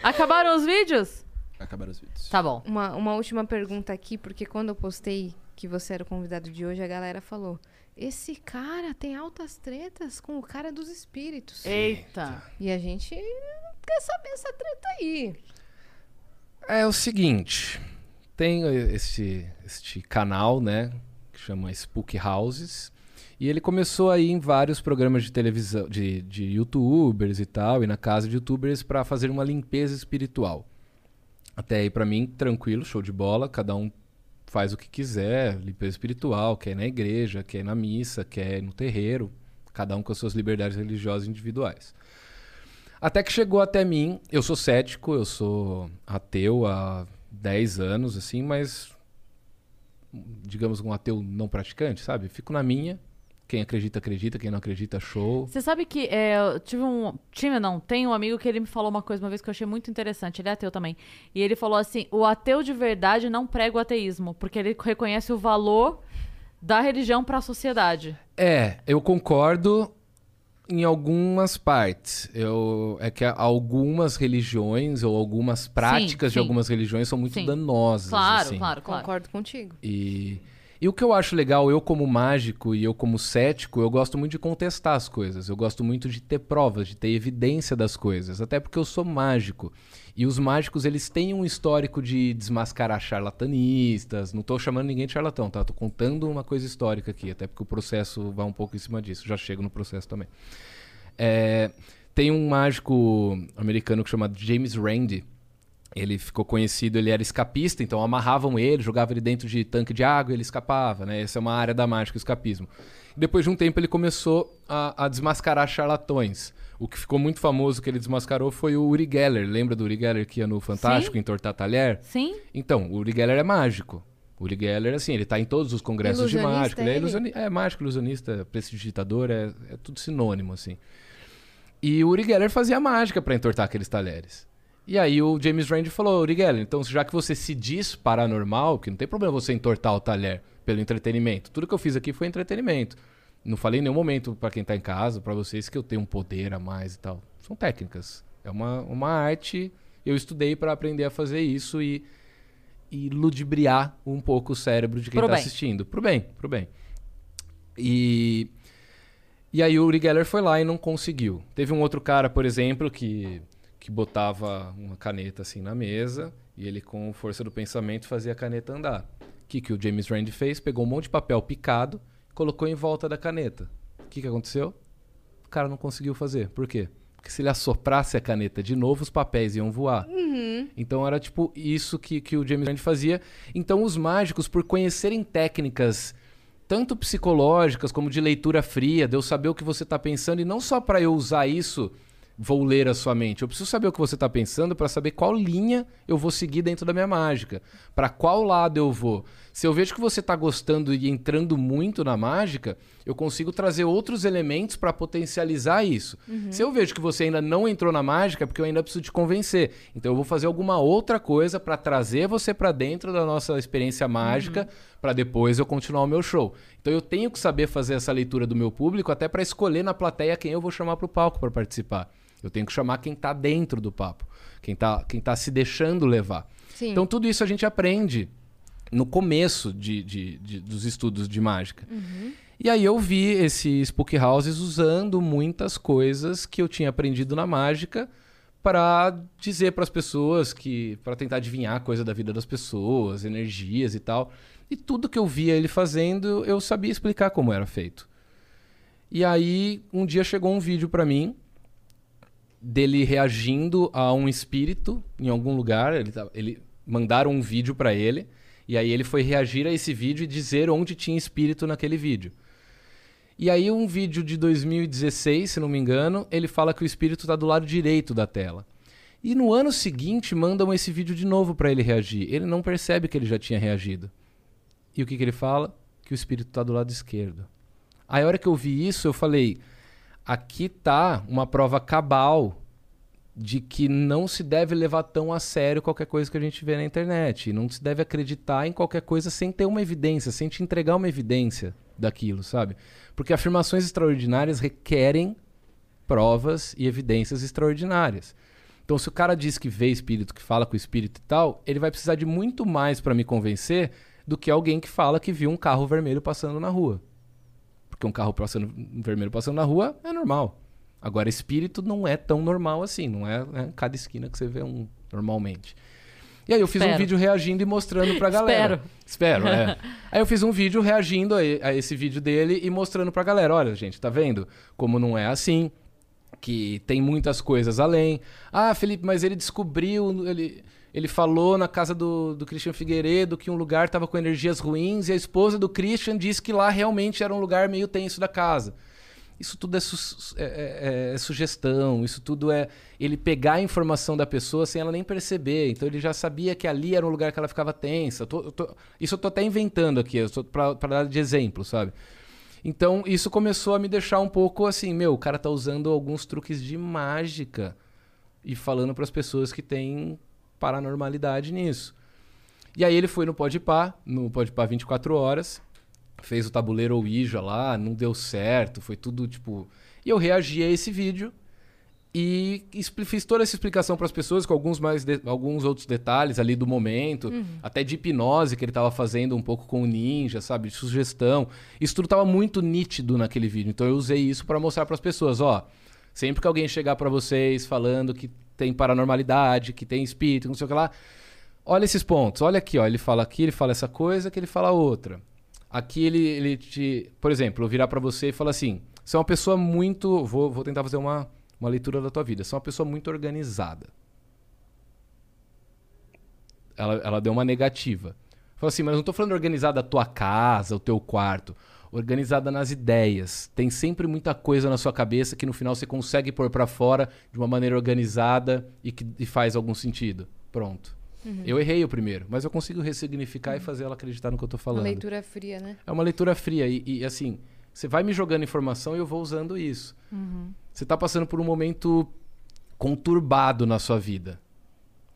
Acabaram os vídeos? Acabaram os vídeos. Tá bom. Uma, uma última pergunta aqui, porque quando eu postei que você era o convidado de hoje, a galera falou: Esse cara tem altas tretas com o cara dos espíritos. Eita. E a gente quer saber essa treta aí. É o seguinte, tem este, este canal, né, que chama Spook Houses, e ele começou aí em vários programas de televisão, de, de youtubers e tal, e na casa de youtubers para fazer uma limpeza espiritual. Até aí pra mim, tranquilo, show de bola, cada um faz o que quiser, limpeza espiritual, quer ir na igreja, quer ir na missa, quer ir no terreiro, cada um com as suas liberdades religiosas individuais. Até que chegou até mim, eu sou cético, eu sou ateu há 10 anos, assim, mas digamos um ateu não praticante, sabe? Fico na minha, quem acredita, acredita, quem não acredita, show. Você sabe que é, eu tive um. Tive, não, tem um amigo que ele me falou uma coisa uma vez que eu achei muito interessante. Ele é ateu também. E ele falou assim: o ateu de verdade não prega o ateísmo, porque ele reconhece o valor da religião para a sociedade. É, eu concordo em algumas partes. Eu, é que algumas religiões ou algumas práticas de sim. algumas religiões são muito Sim. danosas. Claro, assim. claro, claro. Concordo contigo. E, e o que eu acho legal, eu como mágico e eu como cético, eu gosto muito de contestar as coisas. Eu gosto muito de ter provas, de ter evidência das coisas. Até porque eu sou mágico. E os mágicos, eles têm um histórico de desmascarar charlatanistas. Não tô chamando ninguém de charlatão, tá? Tô contando uma coisa histórica aqui. Até porque o processo vai um pouco em cima disso. Já chego no processo também. É, tem um mágico americano que chama James Randi. Ele ficou conhecido, ele era escapista, então amarravam ele, jogavam ele dentro de tanque de água e ele escapava, né? Essa é uma área da mágica, o escapismo. Depois de um tempo ele começou a, a desmascarar charlatões. O que ficou muito famoso que ele desmascarou foi o Uri Geller. Lembra do Uri Geller que ia no Fantástico entortar talher? Sim? Então, o Uri Geller é mágico. O Uri Geller, assim, ele tá em todos os congressos de mágica. Ele é, ilusioni- é mágico, ilusionista, prestidigitador, é, é tudo sinônimo, assim. E o Uri Geller fazia mágica pra entortar aqueles talheres. E aí o James Randi falou, Uri Geller, então já que você se diz paranormal, que não tem problema você entortar o talher pelo entretenimento. Tudo que eu fiz aqui foi entretenimento. Não falei em nenhum momento pra quem tá em casa, pra vocês, que eu tenho um poder a mais e tal. São técnicas. É uma, uma arte. Eu estudei pra aprender a fazer isso e, e ludibriar um pouco o cérebro de quem Pro tá bem. assistindo. Pro bem, pro bem. E, e aí o Uri Geller foi lá e não conseguiu. Teve um outro cara, por exemplo, que, que botava uma caneta assim na mesa e ele, com força do pensamento, fazia a caneta andar. O que, que o James Randi fez? Pegou um monte de papel picado, colocou em volta da caneta. O que, que aconteceu? O cara não conseguiu fazer. Por quê? Porque se ele assoprasse a caneta de novo, os papéis iam voar. Então era tipo isso que, que o James Randi fazia. Então os mágicos, por conhecerem técnicas tanto psicológicas como de leitura fria, de eu saber o que você está pensando, e não só para eu usar isso, vou ler a sua mente. Eu preciso saber o que você está pensando para saber qual linha eu vou seguir dentro da minha mágica. Para qual lado eu vou. Se eu vejo que você está gostando e entrando muito na mágica, eu consigo trazer outros elementos para potencializar isso. Se eu vejo que você ainda não entrou na mágica, é porque eu ainda preciso te convencer. Então eu vou fazer alguma outra coisa para trazer você para dentro da nossa experiência mágica, para depois eu continuar o meu show. Então eu tenho que saber fazer essa leitura do meu público até para escolher na plateia quem eu vou chamar para o palco para participar. Eu tenho que chamar quem está dentro do papo, quem está quem tá se deixando levar. Sim. Então tudo isso a gente aprende no começo de, de- de- dos estudos de mágica. E aí eu vi esse Spook Houses usando muitas coisas que eu tinha aprendido na mágica para dizer para as pessoas que para tentar adivinhar coisa da vida das pessoas, energias e tal. E tudo que eu via ele fazendo, eu sabia explicar como era feito. E aí um dia chegou um vídeo para mim dele reagindo a um espírito em algum lugar, ele, ele mandaram um vídeo para ele e aí ele foi reagir a esse vídeo e dizer onde tinha espírito naquele vídeo. E aí um vídeo de 2016, se não me engano, ele fala que o espírito está do lado direito da tela. E no ano seguinte mandam esse vídeo de novo para ele reagir. Ele não percebe que ele já tinha reagido. E o que, que ele fala? Que o espírito está do lado esquerdo. Aí a hora que eu vi isso, eu falei: aqui tá uma prova cabal de que não se deve levar tão a sério qualquer coisa que a gente vê na internet. Não se deve acreditar em qualquer coisa sem ter uma evidência, sem te entregar uma evidência daquilo, sabe? Porque afirmações extraordinárias requerem provas e evidências extraordinárias. Então, se o cara diz que vê espírito, que fala com espírito e tal, ele vai precisar de muito mais para me convencer do que alguém que fala que viu um carro vermelho passando na rua. Porque um carro passando, um vermelho passando na rua é normal. Agora, espírito não é tão normal assim, não é né, cada esquina que você vê um normalmente. E aí eu fiz um Espero. vídeo reagindo e mostrando pra galera. Espero, é. Aí eu fiz um vídeo reagindo a, a esse vídeo dele e mostrando pra galera, olha, gente, tá vendo como não é assim, que tem muitas coisas além. Ah, Felipe, mas ele descobriu, ele, ele falou na casa do, do Christian Figueiredo que um lugar tava com energias ruins e a esposa do Christian disse que lá realmente era um lugar meio tenso da casa. Isso tudo é, su- é- é- é sugestão, isso tudo é ele pegar a informação da pessoa sem ela nem perceber. Então ele já sabia que ali era um lugar que ela ficava tensa. Eu tô- eu tô- isso eu tô até inventando aqui, pra dar de exemplo, sabe? Então isso começou a me deixar um pouco assim, meu, o cara tá usando alguns truques de mágica e falando pras pessoas que tem paranormalidade nisso. E aí ele foi no Podpah, no Podpah 24 horas, fez o tabuleiro Ouija lá, não deu certo, foi tudo tipo. E eu reagi a esse vídeo e fiz toda essa explicação para as pessoas com alguns mais de- alguns outros detalhes ali do momento, até de hipnose que ele tava fazendo um pouco com o ninja, sabe, de sugestão. Isso tudo tava muito nítido naquele vídeo. Então eu usei isso para mostrar para as pessoas, ó, sempre que alguém chegar para vocês falando que tem paranormalidade, que tem espírito, não sei o que lá, olha esses pontos. Olha aqui, ó, ele fala aqui, ele fala essa coisa, que ele fala outra. Aqui ele, ele te. Por exemplo, eu virar pra você e falar assim: você é uma pessoa muito. Vou, vou tentar fazer uma, uma leitura da tua vida. Você é uma pessoa muito organizada. Ela, ela deu uma negativa. Falou assim, mas não tô falando organizada a tua casa, o teu quarto. Organizada nas ideias. Tem sempre muita coisa na sua cabeça que no final você consegue pôr pra fora de uma maneira organizada e que e faz algum sentido. Pronto. Eu errei o primeiro, mas eu consigo ressignificar e fazer ela acreditar no que eu tô Uma falando. leitura fria, né? É uma leitura fria. E, e, assim, você vai me jogando informação e eu vou usando isso. Você tá passando por um momento conturbado na sua vida,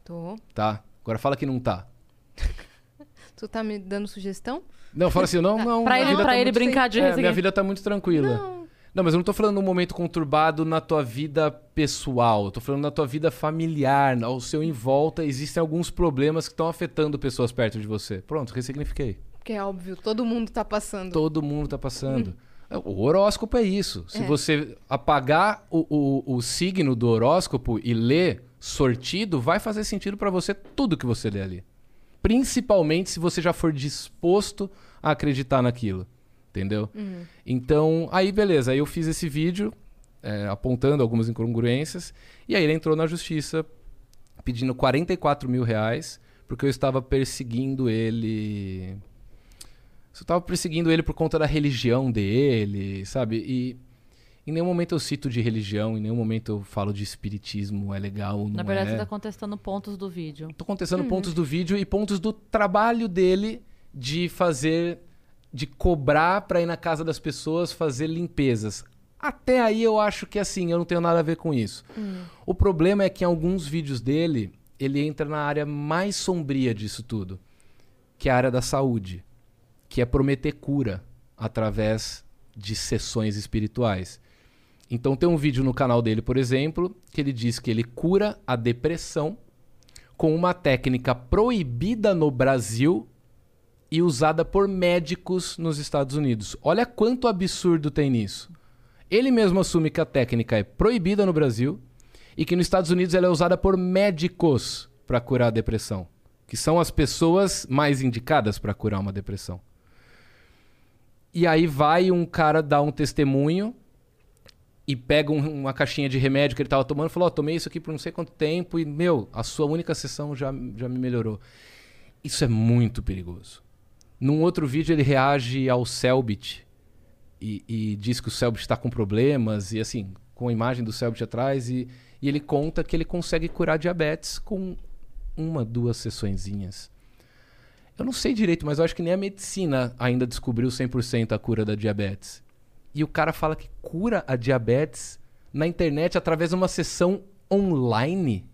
Tô. tá? Agora fala que não tá. Tu tá me dando sugestão? Não, fala assim, não, não. Pra minha ele- vida pra tá ele brincar de é, minha vida tá muito tranquila. Não. Não, mas eu não tô falando num momento conturbado na tua vida pessoal. Eu tô falando na tua vida familiar, ao seu em volta. Existem alguns problemas que estão afetando pessoas perto de você. Pronto, ressignifiquei. Porque é óbvio, todo mundo tá passando. Todo mundo tá passando. O horóscopo é isso. Se É. você apagar o, o, o signo do horóscopo e ler sortido, vai fazer sentido pra você tudo que você lê ali. Principalmente se você já for disposto a acreditar naquilo. Entendeu? Então, aí beleza. Aí eu fiz esse vídeo é, apontando algumas incongruências. E aí ele entrou na justiça pedindo 44 mil reais porque eu estava perseguindo ele. Eu estava perseguindo ele por conta da religião dele, sabe? E em nenhum momento eu cito de religião, em nenhum momento eu falo de espiritismo, é legal ou não Na verdade, é. você tá contestando pontos do vídeo. Tô contestando pontos do vídeo e pontos do trabalho dele de fazer, de cobrar pra ir na casa das pessoas fazer limpezas. Até aí eu acho que assim, eu não tenho nada a ver com isso. O problema é que em alguns vídeos dele, ele entra na área mais sombria disso tudo, que é a área da saúde, que é prometer cura através de sessões espirituais. Então tem um vídeo no canal dele, por exemplo, que ele diz que ele cura a depressão com uma técnica proibida no Brasil e usada por médicos nos Estados Unidos. Olha quanto absurdo tem nisso. Ele mesmo assume que a técnica é proibida no Brasil e que nos Estados Unidos ela é usada por médicos para curar a depressão, que são as pessoas mais indicadas para curar uma depressão. E aí vai um cara dar um testemunho e pega um- uma caixinha de remédio que ele tava tomando e falou: Ó, tomei isso aqui por não sei quanto tempo e, meu, a sua única sessão já, já me melhorou. Isso é muito perigoso. Num outro vídeo, ele reage ao Selbit e, e diz que o Selbit está com problemas e, assim, com a imagem do Selbit atrás e, e ele conta que ele consegue curar diabetes com uma, duas sessõezinhas. Eu não sei direito, mas eu acho que nem a medicina ainda descobriu 100% a cura da diabetes. E o cara fala que cura a diabetes na internet através de uma sessão online?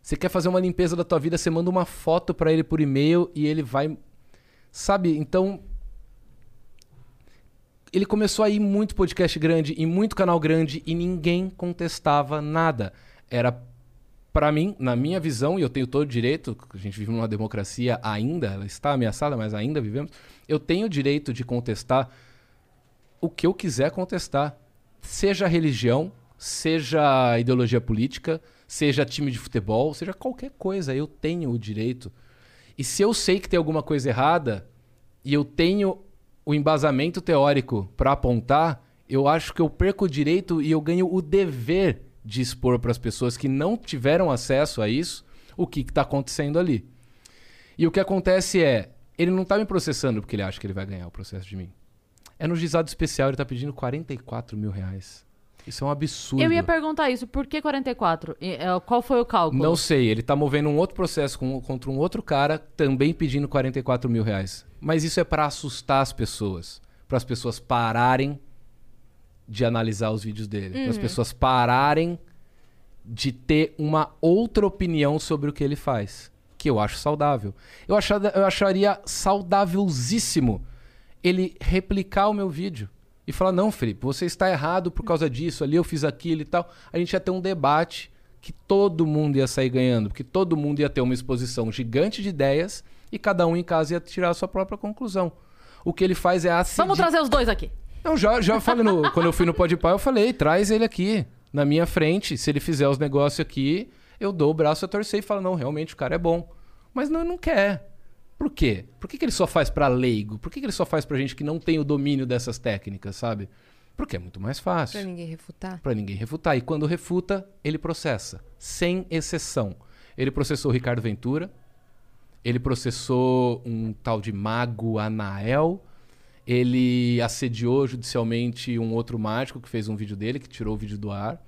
Você quer fazer uma limpeza da tua vida, você manda uma foto pra ele por e-mail e ele vai. Sabe? Então. Ele começou a ir muito podcast grande e muito canal grande e ninguém contestava nada. Era Pra mim, na minha visão, e eu tenho todo o direito, a gente vive numa democracia ainda, ela está ameaçada, mas ainda vivemos, eu tenho o direito de contestar o que eu quiser contestar. Seja religião, seja ideologia política, seja time de futebol, seja qualquer coisa, eu tenho o direito. E se eu sei que tem alguma coisa errada e eu tenho o embasamento teórico para apontar, eu acho que eu perco o direito e eu ganho o dever de expor para as pessoas que não tiveram acesso a isso o que está acontecendo ali. E o que acontece é, ele não está me processando porque ele acha que ele vai ganhar o processo de mim. É no juizado especial, ele está pedindo 44 mil reais. Isso é um absurdo. Eu ia perguntar isso, por que 44? E, é, Qual foi o cálculo? Não sei, ele tá movendo um outro processo com- contra um outro cara, também pedindo 44 mil reais. Mas isso é para assustar as pessoas. Para as pessoas pararem de analisar os vídeos dele. Para as Uhum. pessoas pararem de ter uma outra opinião sobre o que ele faz. Que eu acho saudável. Eu, achada- eu acharia saudávelzíssimo ele replicar o meu vídeo. E falar, não, Felipe, você está errado por causa disso, ali eu fiz aquilo e tal. A gente ia ter um debate que todo mundo ia sair ganhando, porque todo mundo ia ter uma exposição gigante de ideias e cada um em casa ia tirar a sua própria conclusão. O que ele faz é assediar... Vamos trazer os dois aqui. Não, já, já falei no, quando eu fui no Podpah, eu falei, traz ele aqui, na minha frente. Se ele fizer os negócios aqui, eu dou o braço a torcer e falo, não, realmente o cara é bom. Mas não, não quer. Por quê? Por que, que ele só faz pra leigo? Por que, que ele só faz pra gente que não tem o domínio dessas técnicas, sabe? Porque é muito mais fácil. Pra ninguém refutar. Pra ninguém refutar. E quando refuta, ele processa. Sem exceção. Ele processou o Ricardo Ventura. Ele processou um tal de Mago Anael. Ele assediou judicialmente um outro mágico que fez um vídeo dele, que tirou o vídeo do ar.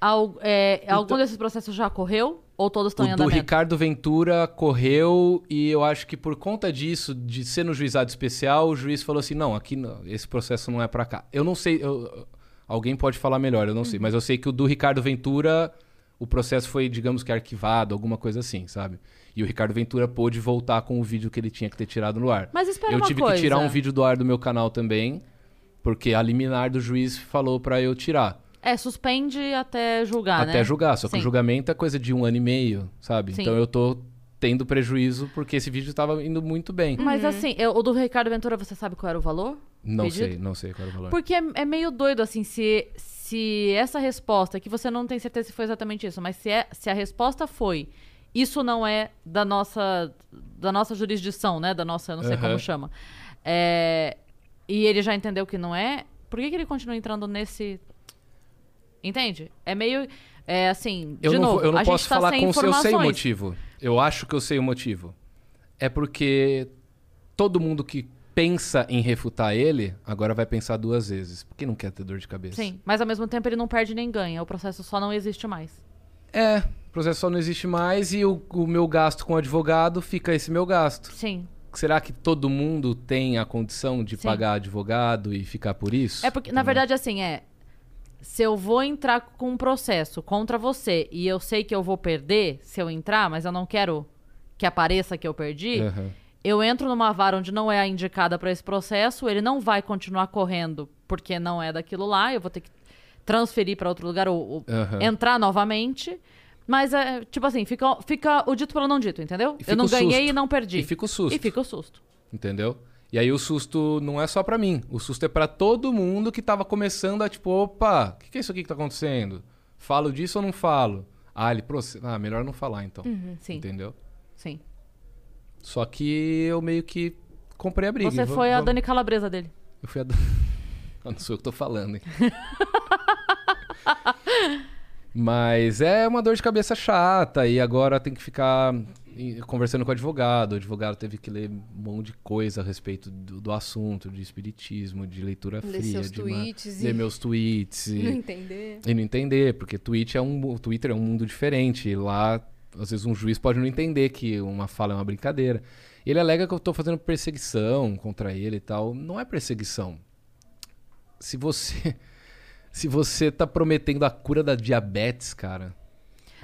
Al- é, Algum desses processos já correu? Ou todos estão em O do andamento? Ricardo Ventura correu e eu acho que por conta disso, de ser no juizado especial, o juiz falou assim: não, aqui não, esse processo não é pra cá. Eu não sei, eu- alguém pode falar melhor, eu não sei, mas eu sei que o do Ricardo Ventura, o processo foi, digamos que arquivado, alguma coisa assim, sabe? E o Ricardo Ventura pôde voltar com o vídeo que ele tinha que ter tirado no ar. Mas espera Eu tive coisa. que tirar um vídeo do ar do meu canal também, porque a liminar do juiz falou pra eu tirar. É, suspende até julgar, né? Até julgar, só que Sim. o julgamento é coisa de um ano e meio, sabe? Sim. Então eu tô tendo prejuízo porque esse vídeo tava indo muito bem. Mas Uhum. assim, eu- o do Ricardo Ventura, você sabe qual era o valor? Não pedido? sei, não sei qual é o valor. Porque é, é meio doido, assim, se, se essa resposta, que você não tem certeza se foi exatamente isso, mas se, é, se a resposta foi isso não é da nossa, da nossa jurisdição, né? Da nossa, eu não sei Aham. como chama. É, e ele já entendeu que não é, por que, que ele continua entrando nesse. Entende? É meio. É assim, Eu de não, novo, eu não a posso gente tá falar sem com se eu sei o motivo. Eu acho que eu sei o motivo. É porque todo mundo que pensa em refutar ele, agora vai pensar duas vezes. Porque não quer ter dor de cabeça. Sim, mas ao mesmo tempo ele não perde nem ganha. O processo só não existe mais. É, o processo só não existe mais e o, o meu gasto com o advogado fica esse meu gasto. Sim. Será que todo mundo tem a condição de Sim. pagar advogado e ficar por isso? É porque, na verdade, assim, é. Se eu vou entrar com um processo contra você e eu sei que eu vou perder se eu entrar, mas eu não quero que apareça que eu perdi, Aham. eu entro numa vara onde não é a indicada para esse processo, ele não vai continuar correndo porque não é daquilo lá, eu vou ter que transferir para outro lugar ou, ou Aham. entrar novamente. Mas é, tipo assim, fica, fica o dito pelo não dito, entendeu? Eu não ganhei susto. e não perdi. E fica o susto. E fica o susto. Entendeu? E aí o susto não é só pra mim. O susto é pra todo mundo que tava começando a tipo, opa, o que, que é isso aqui que tá acontecendo? Falo disso ou não falo? Ah, ele. Ah, melhor não falar então. Uhum, sim. Entendeu? Sim. Só que eu meio que comprei a briga. Você Vamos- foi a Dani Calabresa dele. Eu fui a. Ah, não sou eu que tô falando, hein? Mas é uma dor de cabeça chata e agora tem que ficar conversando com o advogado. O advogado teve que ler um monte de coisa a respeito do, do assunto, de espiritismo, de leitura Ler fria, seus de uma- tweets ler e- meus tweets e Não entender. e não entender, porque tweet é um, o Twitter é um mundo diferente. E lá, às vezes, um juiz pode não entender que uma fala é uma brincadeira. Ele alega que eu tô fazendo perseguição contra ele e tal. Não é perseguição. Se você. se você tá prometendo a cura da diabetes, cara.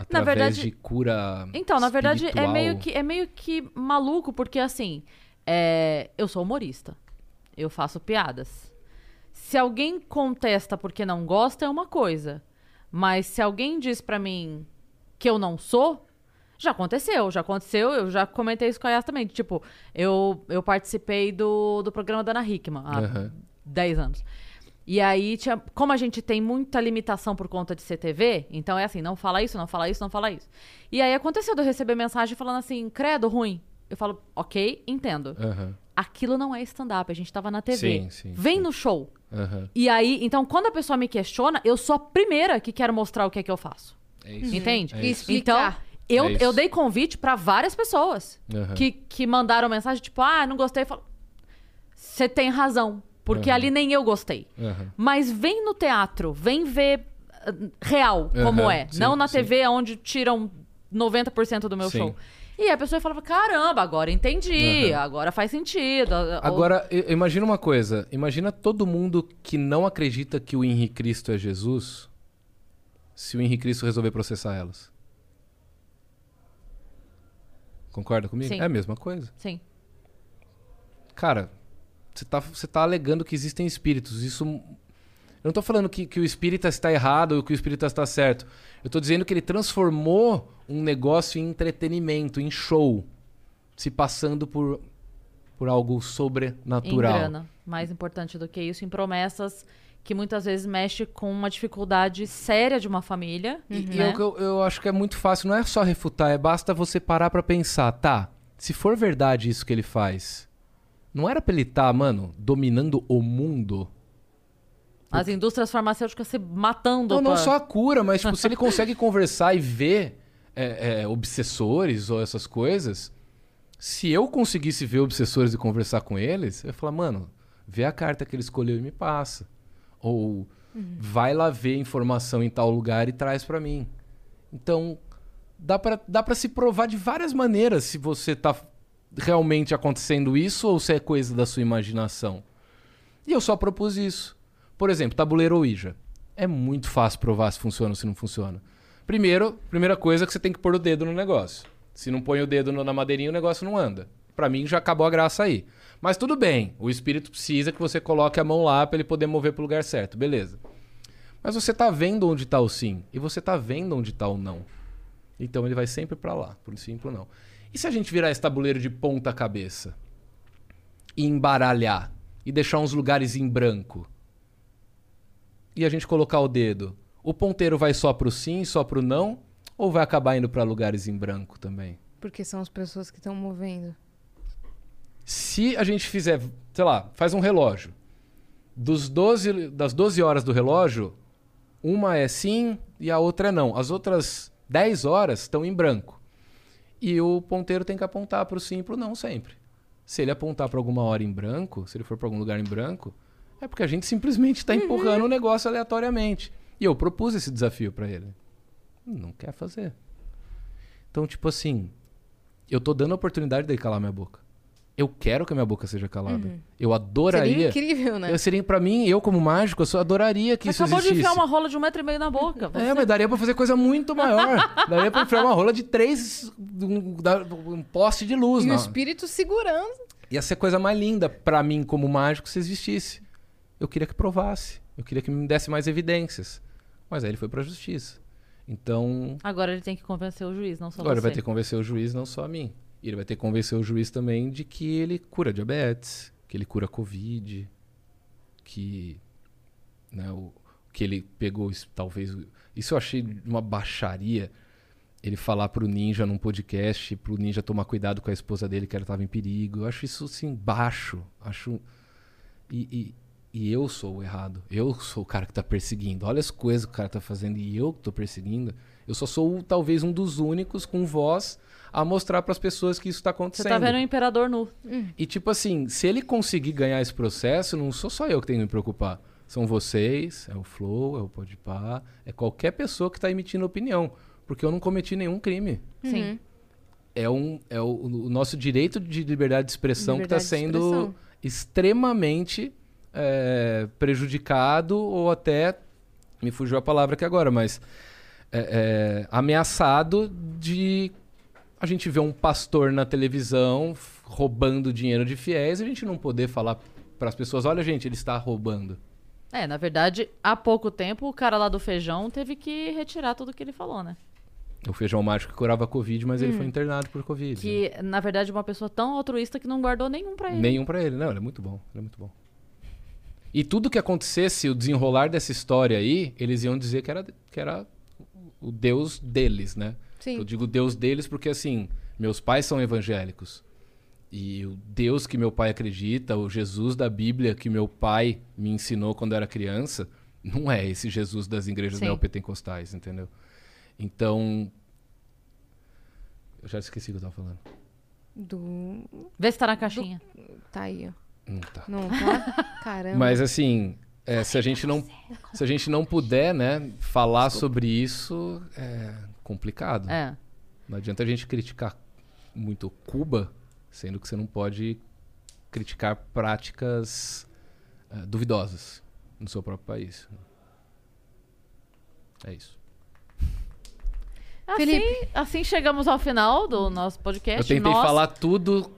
Através verdade- de cura. Então, na verdade, é meio, que, é meio que maluco, porque assim, é, eu sou humorista. Eu faço piadas. Se alguém contesta porque não gosta, é uma coisa. Mas se alguém diz pra mim que eu não sou, já aconteceu, já aconteceu, eu já comentei isso com a Yas também. Tipo, eu, eu participei do, do programa da Ana Hickman há Aham. 10 anos. E aí, tinha, como a gente tem muita limitação por conta de CTV, então é assim, não fala isso, não fala isso, não fala isso. E aí aconteceu de eu receber mensagem falando assim, credo, ruim. Eu falo, ok, entendo. Aham. Aquilo não é stand-up, a gente tava na TV. Sim, sim, Vem sim. no show. Aham. E aí, então, quando a pessoa me questiona, eu sou a primeira que quero mostrar o que é que eu faço. É isso. Entende? É isso. Então, eu, É isso. eu dei convite pra várias pessoas Aham. que, que mandaram mensagem, tipo, ah, não gostei. Eu falo, Você tem razão, porque Aham. ali nem eu gostei. Aham. Mas vem no teatro, vem ver ah, real como é. sim, não na sim. TV onde tiram 90% do meu Sim. show. E a pessoa falava, caramba, agora entendi, Aham. agora faz sentido. Ou- Agora, i- imagina uma coisa. Imagina todo mundo que não acredita que o Henrique Cristo é Jesus, se o Henrique Cristo resolver processar elas. Concorda comigo? Sim. É a mesma coisa. Sim. Cara, você tá, você tá alegando que existem espíritos. Isso. Eu não tô falando que, que o espírita está errado ou que o espírita está certo. Eu tô dizendo que ele transformou um negócio em entretenimento, em show. Se passando por, por algo Em sobrenatural. grana. Mais importante do que isso, em promessas que muitas vezes mexe com uma dificuldade séria de uma família. E, e né? é o que eu, eu acho que é muito fácil, não é só refutar, é basta você parar pra pensar, tá? Se for verdade isso que ele faz, não era pra ele estar, mano, dominando o mundo? As indústrias farmacêuticas se matando. Não, não só a cura, mas tipo, se ele consegue conversar e ver é, é, obsessores ou essas coisas, se eu conseguisse ver obsessores e conversar com eles, eu ia falar, mano, vê a carta que ele escolheu e me passa. Ou vai lá ver informação em tal lugar e traz pra mim. Então, dá pra, dá pra se provar de várias maneiras se você tá realmente acontecendo isso ou se é coisa da sua imaginação. E eu só propus isso. Por exemplo, tabuleiro Ouija. É muito fácil provar se funciona ou se não funciona. Primeiro, primeira coisa é que você tem que pôr o dedo no negócio. Se não põe o dedo na madeirinha, o negócio não anda. Pra mim já acabou a graça aí. Mas tudo bem, o espírito precisa que você coloque a mão lá pra ele poder mover pro lugar certo, beleza. Mas você tá vendo onde tá o sim e você tá vendo onde tá o não. Então ele vai sempre pra lá, por sim pro não. E se a gente virar esse tabuleiro de ponta cabeça e embaralhar e deixar uns lugares em branco? E a gente colocar o dedo, o ponteiro vai só pro sim, só pro não ou vai acabar indo pra lugares em branco também? Porque são as pessoas que estão movendo. Se a gente fizer, sei lá, faz um relógio. Dos 12, das 12 horas do relógio, uma é sim e a outra é não. As outras 10 horas estão em branco. E o ponteiro tem que apontar para o sim e para o não sempre. Se ele apontar para alguma hora em branco, se ele for para algum lugar em branco, é porque a gente simplesmente está empurrando o negócio aleatoriamente. E eu propus esse desafio para ele. Não quer fazer. Então, tipo assim, eu tô dando a oportunidade dele calar minha boca. Eu quero que a minha boca seja calada. Eu adoraria. Seria incrível, né? Eu seria, pra mim, eu como mágico, eu só adoraria que Você isso acabou de existisse. enfiar uma rola de um metro e meio na boca. Você- É, mas daria pra fazer coisa muito maior. daria pra enfiar uma rola de três. Um, um poste de luz, E o espírito segurando. Ia ser coisa mais linda pra mim, como mágico, se existisse. Eu queria que provasse. Eu queria que me desse mais evidências. Mas aí ele foi pra justiça. Então, Agora ele tem que convencer o juiz, não só agora ele você. vai ter que convencer o juiz, não só a mim. E ele vai ter que convencer o juiz também de que ele cura diabetes, que ele cura Covid, que. Né, o, que ele pegou, talvez. Isso eu achei uma baixaria. Ele falar pro Ninja num podcast, pro Ninja tomar cuidado com a esposa dele, que ela tava em perigo. Eu acho isso, assim, baixo. Acho. E, e, e eu sou o errado. Eu sou o cara que tá perseguindo. Olha as coisas que o cara tá fazendo e eu que tô perseguindo. Eu só sou talvez um dos únicos com voz a mostrar para as pessoas que isso tá Você acontecendo. tá vendo o imperador nu. E tipo assim, se ele conseguir ganhar esse processo, não sou só eu que tenho que me preocupar. São vocês, é o Flow, é o Podpah, é qualquer pessoa que tá emitindo opinião. Porque eu não cometi nenhum crime. Sim. É, um, é o, o nosso direito de liberdade de expressão que Liberdade está de sendo extremamente é, prejudicado ou até Me fugiu a palavra aqui agora, mas. é, é, ameaçado de a gente ver um pastor na televisão roubando dinheiro de fiéis e a gente não poder falar para as pessoas: olha, gente, ele está roubando. É, na verdade, há pouco tempo o cara lá do feijão teve que retirar tudo que ele falou, né? O feijão mágico que curava Covid, mas ele Hum. foi internado por Covid. Que, na verdade, uma pessoa tão altruísta que não guardou nenhum pra ele. Nenhum pra ele. Não, ele é muito bom. Ele é muito bom. E tudo que acontecesse, o desenrolar dessa história aí, eles iam dizer que era, que era o Deus deles, né? Sim. Eu digo Deus deles porque, assim, meus pais são evangélicos. E o Deus que meu pai acredita, o Jesus da Bíblia que meu pai me ensinou quando eu era criança, não é esse Jesus das igrejas Sim. neopentecostais, entendeu? Então. Eu já esqueci o que eu tava falando. Do. Vê se tá na caixinha. Tá aí, ó. Não tá. Não tá? Caramba. Mas assim, é, se a gente não se a gente não puder, né, falar sobre isso, é complicado. É. Não adianta a gente criticar muito Cuba, sendo que você não pode criticar práticas é, duvidosas no seu próprio país. É isso. Assim, assim chegamos ao final do nosso podcast. Eu tentei Nós- falar tudo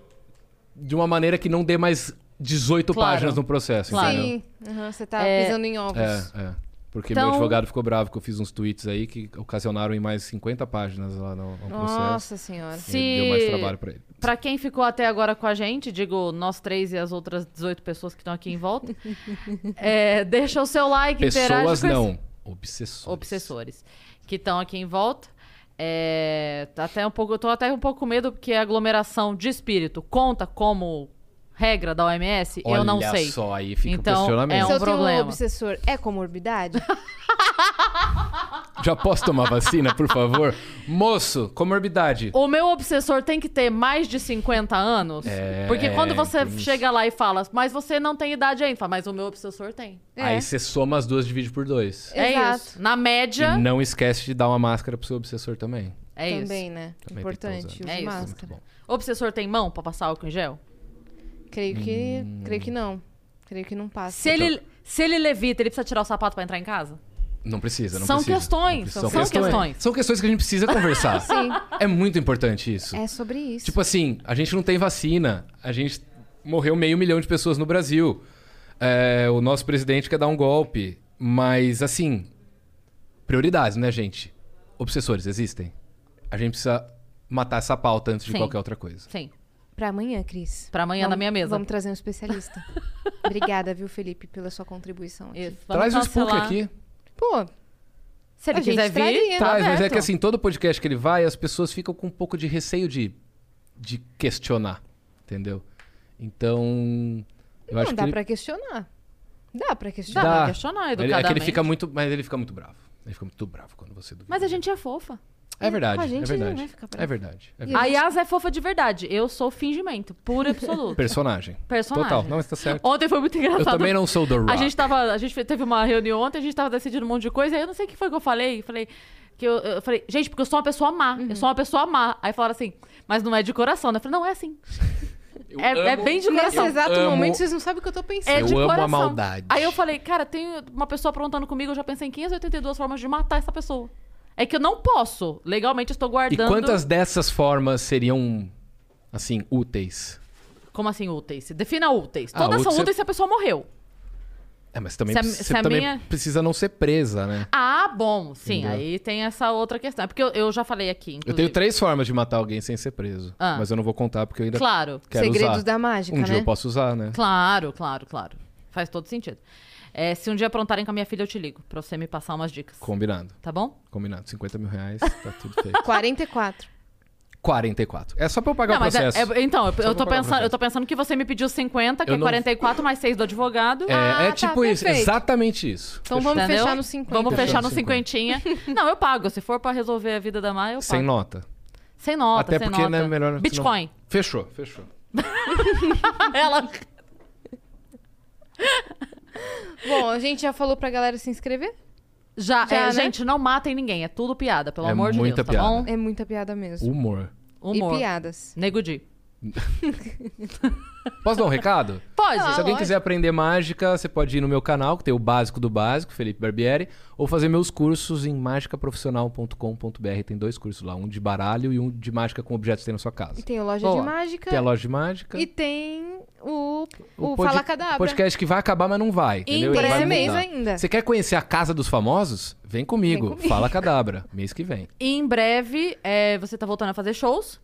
de uma maneira que não dê mais 18 Claro. páginas no processo, Claro. entendeu? Sim, aham, você tá É, pisando em ovos. É, é. Porque Então- meu advogado ficou bravo que eu fiz uns tweets aí que ocasionaram em mais 50 páginas lá no, no processo. Nossa senhora. Se- deu mais trabalho pra ele. Pra quem ficou até agora com a gente, digo nós três e as outras 18 pessoas que estão aqui em volta, é, deixa o seu like, Pessoas com esse- não, obsessores. obsessores que estão aqui em volta. É, tá até um pouco, eu tô até um pouco com medo porque a aglomeração de espírito conta como regra da OMS, eu não Olha sei. só, aí fica o então, questionamento. é Se um eu tenho um problema. obsessor, é comorbidade? Já posso tomar vacina, por favor? Moço, comorbidade. O meu obsessor tem que ter mais de 50 anos? É, Porque quando você tem isso. chega lá e fala, mas você não tem idade ainda, fala, mas o meu obsessor tem. Aí você soma as duas e divide por dois. É Exato. isso. Na média, E não esquece de dar uma máscara pro seu obsessor também. é isso. Também, né? Também tá Importante. É isso. máscara. Obsessor tem mão pra passar álcool em gel? Creio que, Hum. creio que não. Creio que não passa. Se ele, se ele levita, ele precisa tirar o sapato pra entrar em casa? Não precisa, não São precisa. questões, Não precisa. são questões. São questões que a gente precisa conversar. Sim. É muito importante isso. É sobre isso. Tipo assim, a gente não tem vacina. A gente morreu meio milhão de pessoas no Brasil. É, o nosso presidente quer dar um golpe. Mas, assim, prioridades, né, gente? Obsessores existem. A gente precisa matar essa pauta antes de Sim. qualquer outra coisa. Sim. Pra amanhã, Cris. Pra amanhã na Vamos- minha mesa. Vamos trazer um especialista. Obrigada, viu, Felipe, pela sua contribuição aqui. Isso. Traz o Spook aqui. Pô, Se ele A gente quiser vir, traria. tá Traz, mas é que assim, todo podcast que ele vai, as pessoas ficam com um pouco de receio de, de questionar. Entendeu? Então. Eu não acho dá que ele... pra questionar. Dá pra Dá questionar. pra questionar Ele- É que educadamente. ele fica muito. Mas ele fica muito bravo. Ele fica muito bravo quando você duvida. Mas a gente é fofa. É a verdade, gente é ele verdade. É verdade. É verdade. a A Yas é fofa de verdade. Eu sou fingimento, puro e absoluto. Personagem. Personagem. Total. Não, mas tá certo. Ontem foi muito engraçado. Eu também não sou The Rock. A gente tava. A gente teve uma reunião ontem, a gente tava decidindo um monte de coisa, aí eu não sei o que foi que eu falei. Falei. Que eu, eu falei, gente, porque eu sou uma pessoa má. Uhum. Eu sou uma pessoa má. Aí falaram assim, mas não é de coração, né? Eu falei, não, é assim. É, é amo- bem de Nesse coração. exato amo- momento, vocês não sabem o que eu tô pensando. É Eu de amo a coração. maldade. Aí eu falei, cara, tem uma pessoa aprontando comigo, eu já pensei em 582 formas de matar essa pessoa. É que eu não posso. Legalmente, eu estou E guardando. quantas dessas formas seriam, assim, úteis? Como assim úteis? Defina úteis. Ah, Todas são útil- úteis se a pessoa morreu. É, mas também, Se a- você se também minha- precisa não ser presa, né? Ah, bom. Sim, Entendeu? aí tem essa outra questão. É porque eu, eu já falei aqui, Eu inclusive. tenho três formas de matar alguém sem ser preso. Ah. Mas eu não vou contar porque eu ainda Claro. quero Segredos usar. da mágica, um né? dia eu posso usar, né? Claro, claro, claro. Faz todo sentido. É, se um dia aprontarem com a minha filha, eu te ligo. Pra você me passar umas dicas. Combinado. Tá bom? Combinado. 50 mil reais, tá tudo feito. 44. 44. É só pra eu pagar Não, o mas é- processo. é- então, eu, eu tô pensando, eu tô pensando que você me pediu 50, que Eu é não- 44 mais 6 do advogado. É, Ah, é tá, tipo isso. perfeito. Exatamente isso. Então vamos Entendeu? fechar no 50. Vamos Fechar fechar no no cinquentinha. Não, eu pago. Se for pra resolver a vida da Maia, eu pago. Sem nota. Sem nota, Até sem porque, nota. né, melhor... Bitcoin. senão- Fechou, fechou. Ela... Bom, a gente já falou pra galera se inscrever? Já, Já, é, né? gente, não matem ninguém. É tudo piada, pelo É amor de muita Deus, tá bom? É muita piada mesmo. Humor. Humor. E piadas. Nego Di. Posso dar um recado? Pode. Se alguém quiser aprender mágica, você pode ir no meu canal, que tem o básico do básico, Felipe Barbieri, ou fazer meus cursos em mágicaprofissional.com.br. Tem dois cursos lá, um de baralho e um de mágica com objetos que tem na sua casa. E tem a loja de mágica. Tem a loja de mágica. E tem o, o, pod- Fala Cadabra. podcast que vai acabar, mas não vai. Entendeu? Em esse mês ainda. Você quer conhecer a Casa dos Famosos? Vem comigo. Vem comigo. Fala Cadabra, mês que vem. E em breve, é, você tá voltando a fazer shows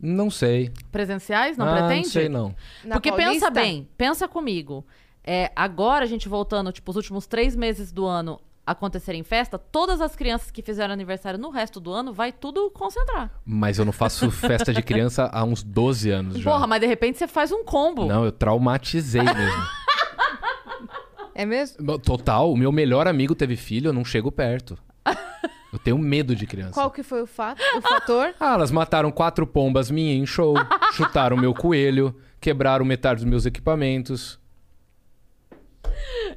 Não sei. presenciais? Não ah, pretende? Não sei, não. Na Porque Paulista? pensa bem, pensa comigo. É, agora a gente voltando, tipo, os últimos três meses do ano acontecerem festa, todas as crianças que fizeram aniversário no resto do ano vai tudo concentrar. Mas eu não faço festa de criança há uns 12 anos já. Porra, mas de repente você faz um combo. Não, eu traumatizei mesmo. É mesmo? Total, o meu melhor amigo teve filho, eu não chego perto. Eu tenho medo de criança. Qual que foi o, fato, o fator? Ah, elas mataram quatro pombas minhas em show, chutaram meu coelho, quebraram metade dos meus equipamentos.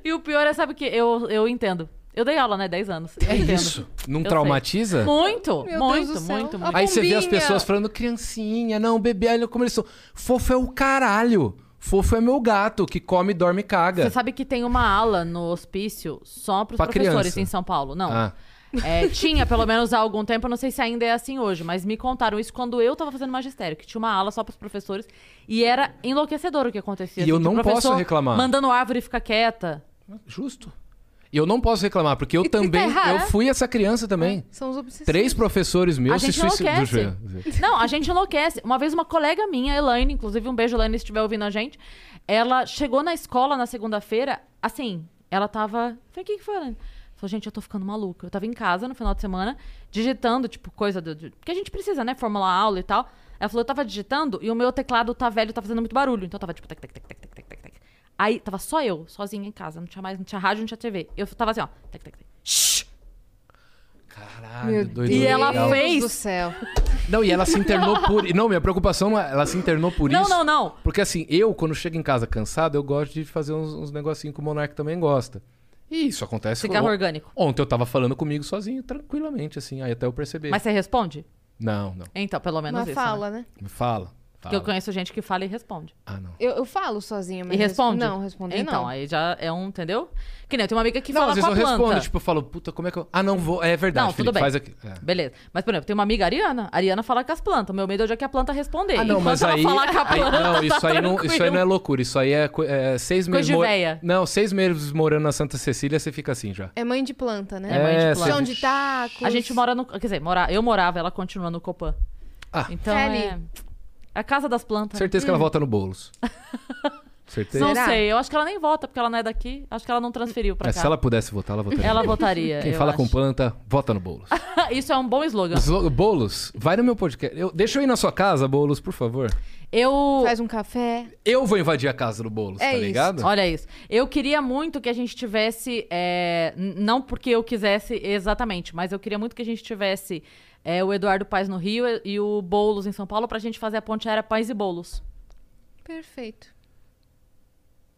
E o pior é, sabe o que? Eu, eu entendo. Eu dei aula, né? 10 anos. Eu É entendo. isso. Não Eu traumatiza? Muito, Meu muito, Deus do céu. muito, muito. Aí você vê as pessoas falando, criancinha, não, bebê, olha como eles são. Fofo é o caralho. Fofo é meu gato, que come, dorme e caga. Você sabe que tem uma ala no hospício só pros Pra professores criança. em São Paulo? Não. Ah. É, tinha, pelo menos há algum tempo, eu não sei se ainda é assim hoje, mas me contaram isso quando eu tava fazendo magistério, que tinha uma ala só pros professores e era enlouquecedor o que acontecia. E eu assim, de não posso reclamar. Mandando árvore ficar quieta. Justo. E eu não posso reclamar, porque eu E também. errado. eu fui essa criança também. São os obsessivos. Três professores A meus se suicidaram. Não, a gente enlouquece. Uma vez uma colega minha, Elaine, inclusive um beijo, Elaine, se estiver ouvindo a gente, ela chegou na escola na segunda-feira, assim, ela tava... Falei, o que que foi, Elaine? Falei, gente, eu tô ficando maluca. Eu tava em casa no final de semana, digitando, tipo, coisa do, que a gente precisa, né? Formular aula e tal. Ela falou, eu tava digitando e o meu teclado tá velho, tá fazendo muito barulho. Então eu tava, tipo, tec, tec, tec, tec, tec, tec, tec. Aí tava só eu, sozinha em casa. Não tinha mais, não tinha rádio, não tinha TV. Eu tava assim, ó, tec, tec, tec. Shhh! Caralho, doido. E ela legal. fez. do céu. Não, e ela se internou por. Não, minha preocupação não é. Ela se internou por não, isso. Não, não, não. Porque assim, eu, quando chego em casa cansado, eu gosto de fazer uns, uns negocinhos que o Monark também gosta. E isso acontece Cigarro on- orgânico. Ontem eu tava falando comigo sozinho, tranquilamente, assim, aí até eu percebi. Mas você responde? Não, não. Então, pelo menos Uma isso. fala, né? né? Fala. Porque eu conheço gente que fala e responde. Ah, não. Eu, eu falo sozinha, mas... E responde? Não, responder Então, não. aí já é um, entendeu? Que nem eu tenho uma amiga que não, fala às vezes com eu a planta. respondo, tipo, eu falo, puta, como é que eu. Ah, não vou. É verdade, Não, tudo Felipe, bem. faz aqui. É. Beleza. Mas, por exemplo, tem uma amiga Ariana. A Ariana fala com as plantas. O meu medo hoje é que a planta responder. Ah, não, Enquanto mas ela aí. falar com a aí- planta, não, isso tá aí não, isso aí não é loucura. Isso aí é, é seis Coisa meses. de mor-. Não, seis meses morando na Santa Cecília, você fica assim já. É mãe de planta, né? É mãe de É, planta. Chão de tacos. A gente mora no... Quer dizer, mora... eu morava, ela continua no Copan. Ah. Então É ali. é... A casa das plantas. Certeza que ela volta no Boulos. Certeza. Não Será? sei. Eu acho que ela nem vota, porque ela não é daqui. Acho que ela não transferiu pra É, cá. se ela pudesse votar, ela votaria. Ela votaria, Quem eu fala acho. com planta, vota no Boulos. Isso é um bom slogan. Slo- Boulos, vai no meu podcast. Eu, deixa eu ir na sua casa, Boulos, por favor. Eu... Faz um café. Eu vou invadir a casa do Boulos, É tá isso. ligado? Olha isso. Eu queria muito que a gente tivesse. é, não porque eu quisesse exatamente, mas eu queria muito que a gente tivesse é, o Eduardo Paes no Rio e, o Boulos em São Paulo pra gente fazer a ponte aérea Pães e Bolos. Perfeito.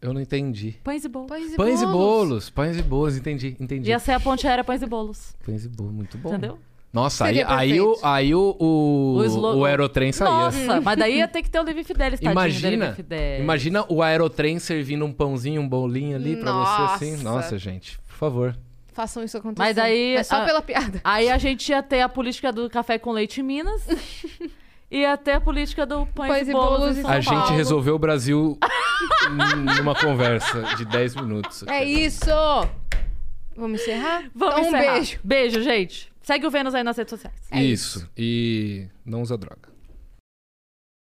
Eu não entendi. Pães e Bolos. Pães e Pães e bolos. bolos, pães e bolos, entendi, entendi. Ia ser a ponte aérea Pães e Bolos. Pães e bolos, muito bom. Entendeu? Nossa, aí, Seria aí, o, aí o, o, O slogan. o aerotrem saía. Nossa, mas daí ia ter que ter o Levi Fidelis, tadinho Imagina, Fidelis. imagina o aerotrem servindo um pãozinho, um bolinho ali pra você assim. Nossa, gente, por favor. Façam isso acontecer. Mas daí, É só a- pela piada. Aí a gente ia ter a política do café com leite em Minas. e ia ter a política do Pães, Pães e e Bolos, bolos em em São a Paulo. gente resolveu o Brasil numa conversa de 10 minutos. É isso! Vamos encerrar? Vamos então, um encerrar. beijo. Beijo, gente. Segue o Vênus aí nas redes sociais. É isso. E não usa droga.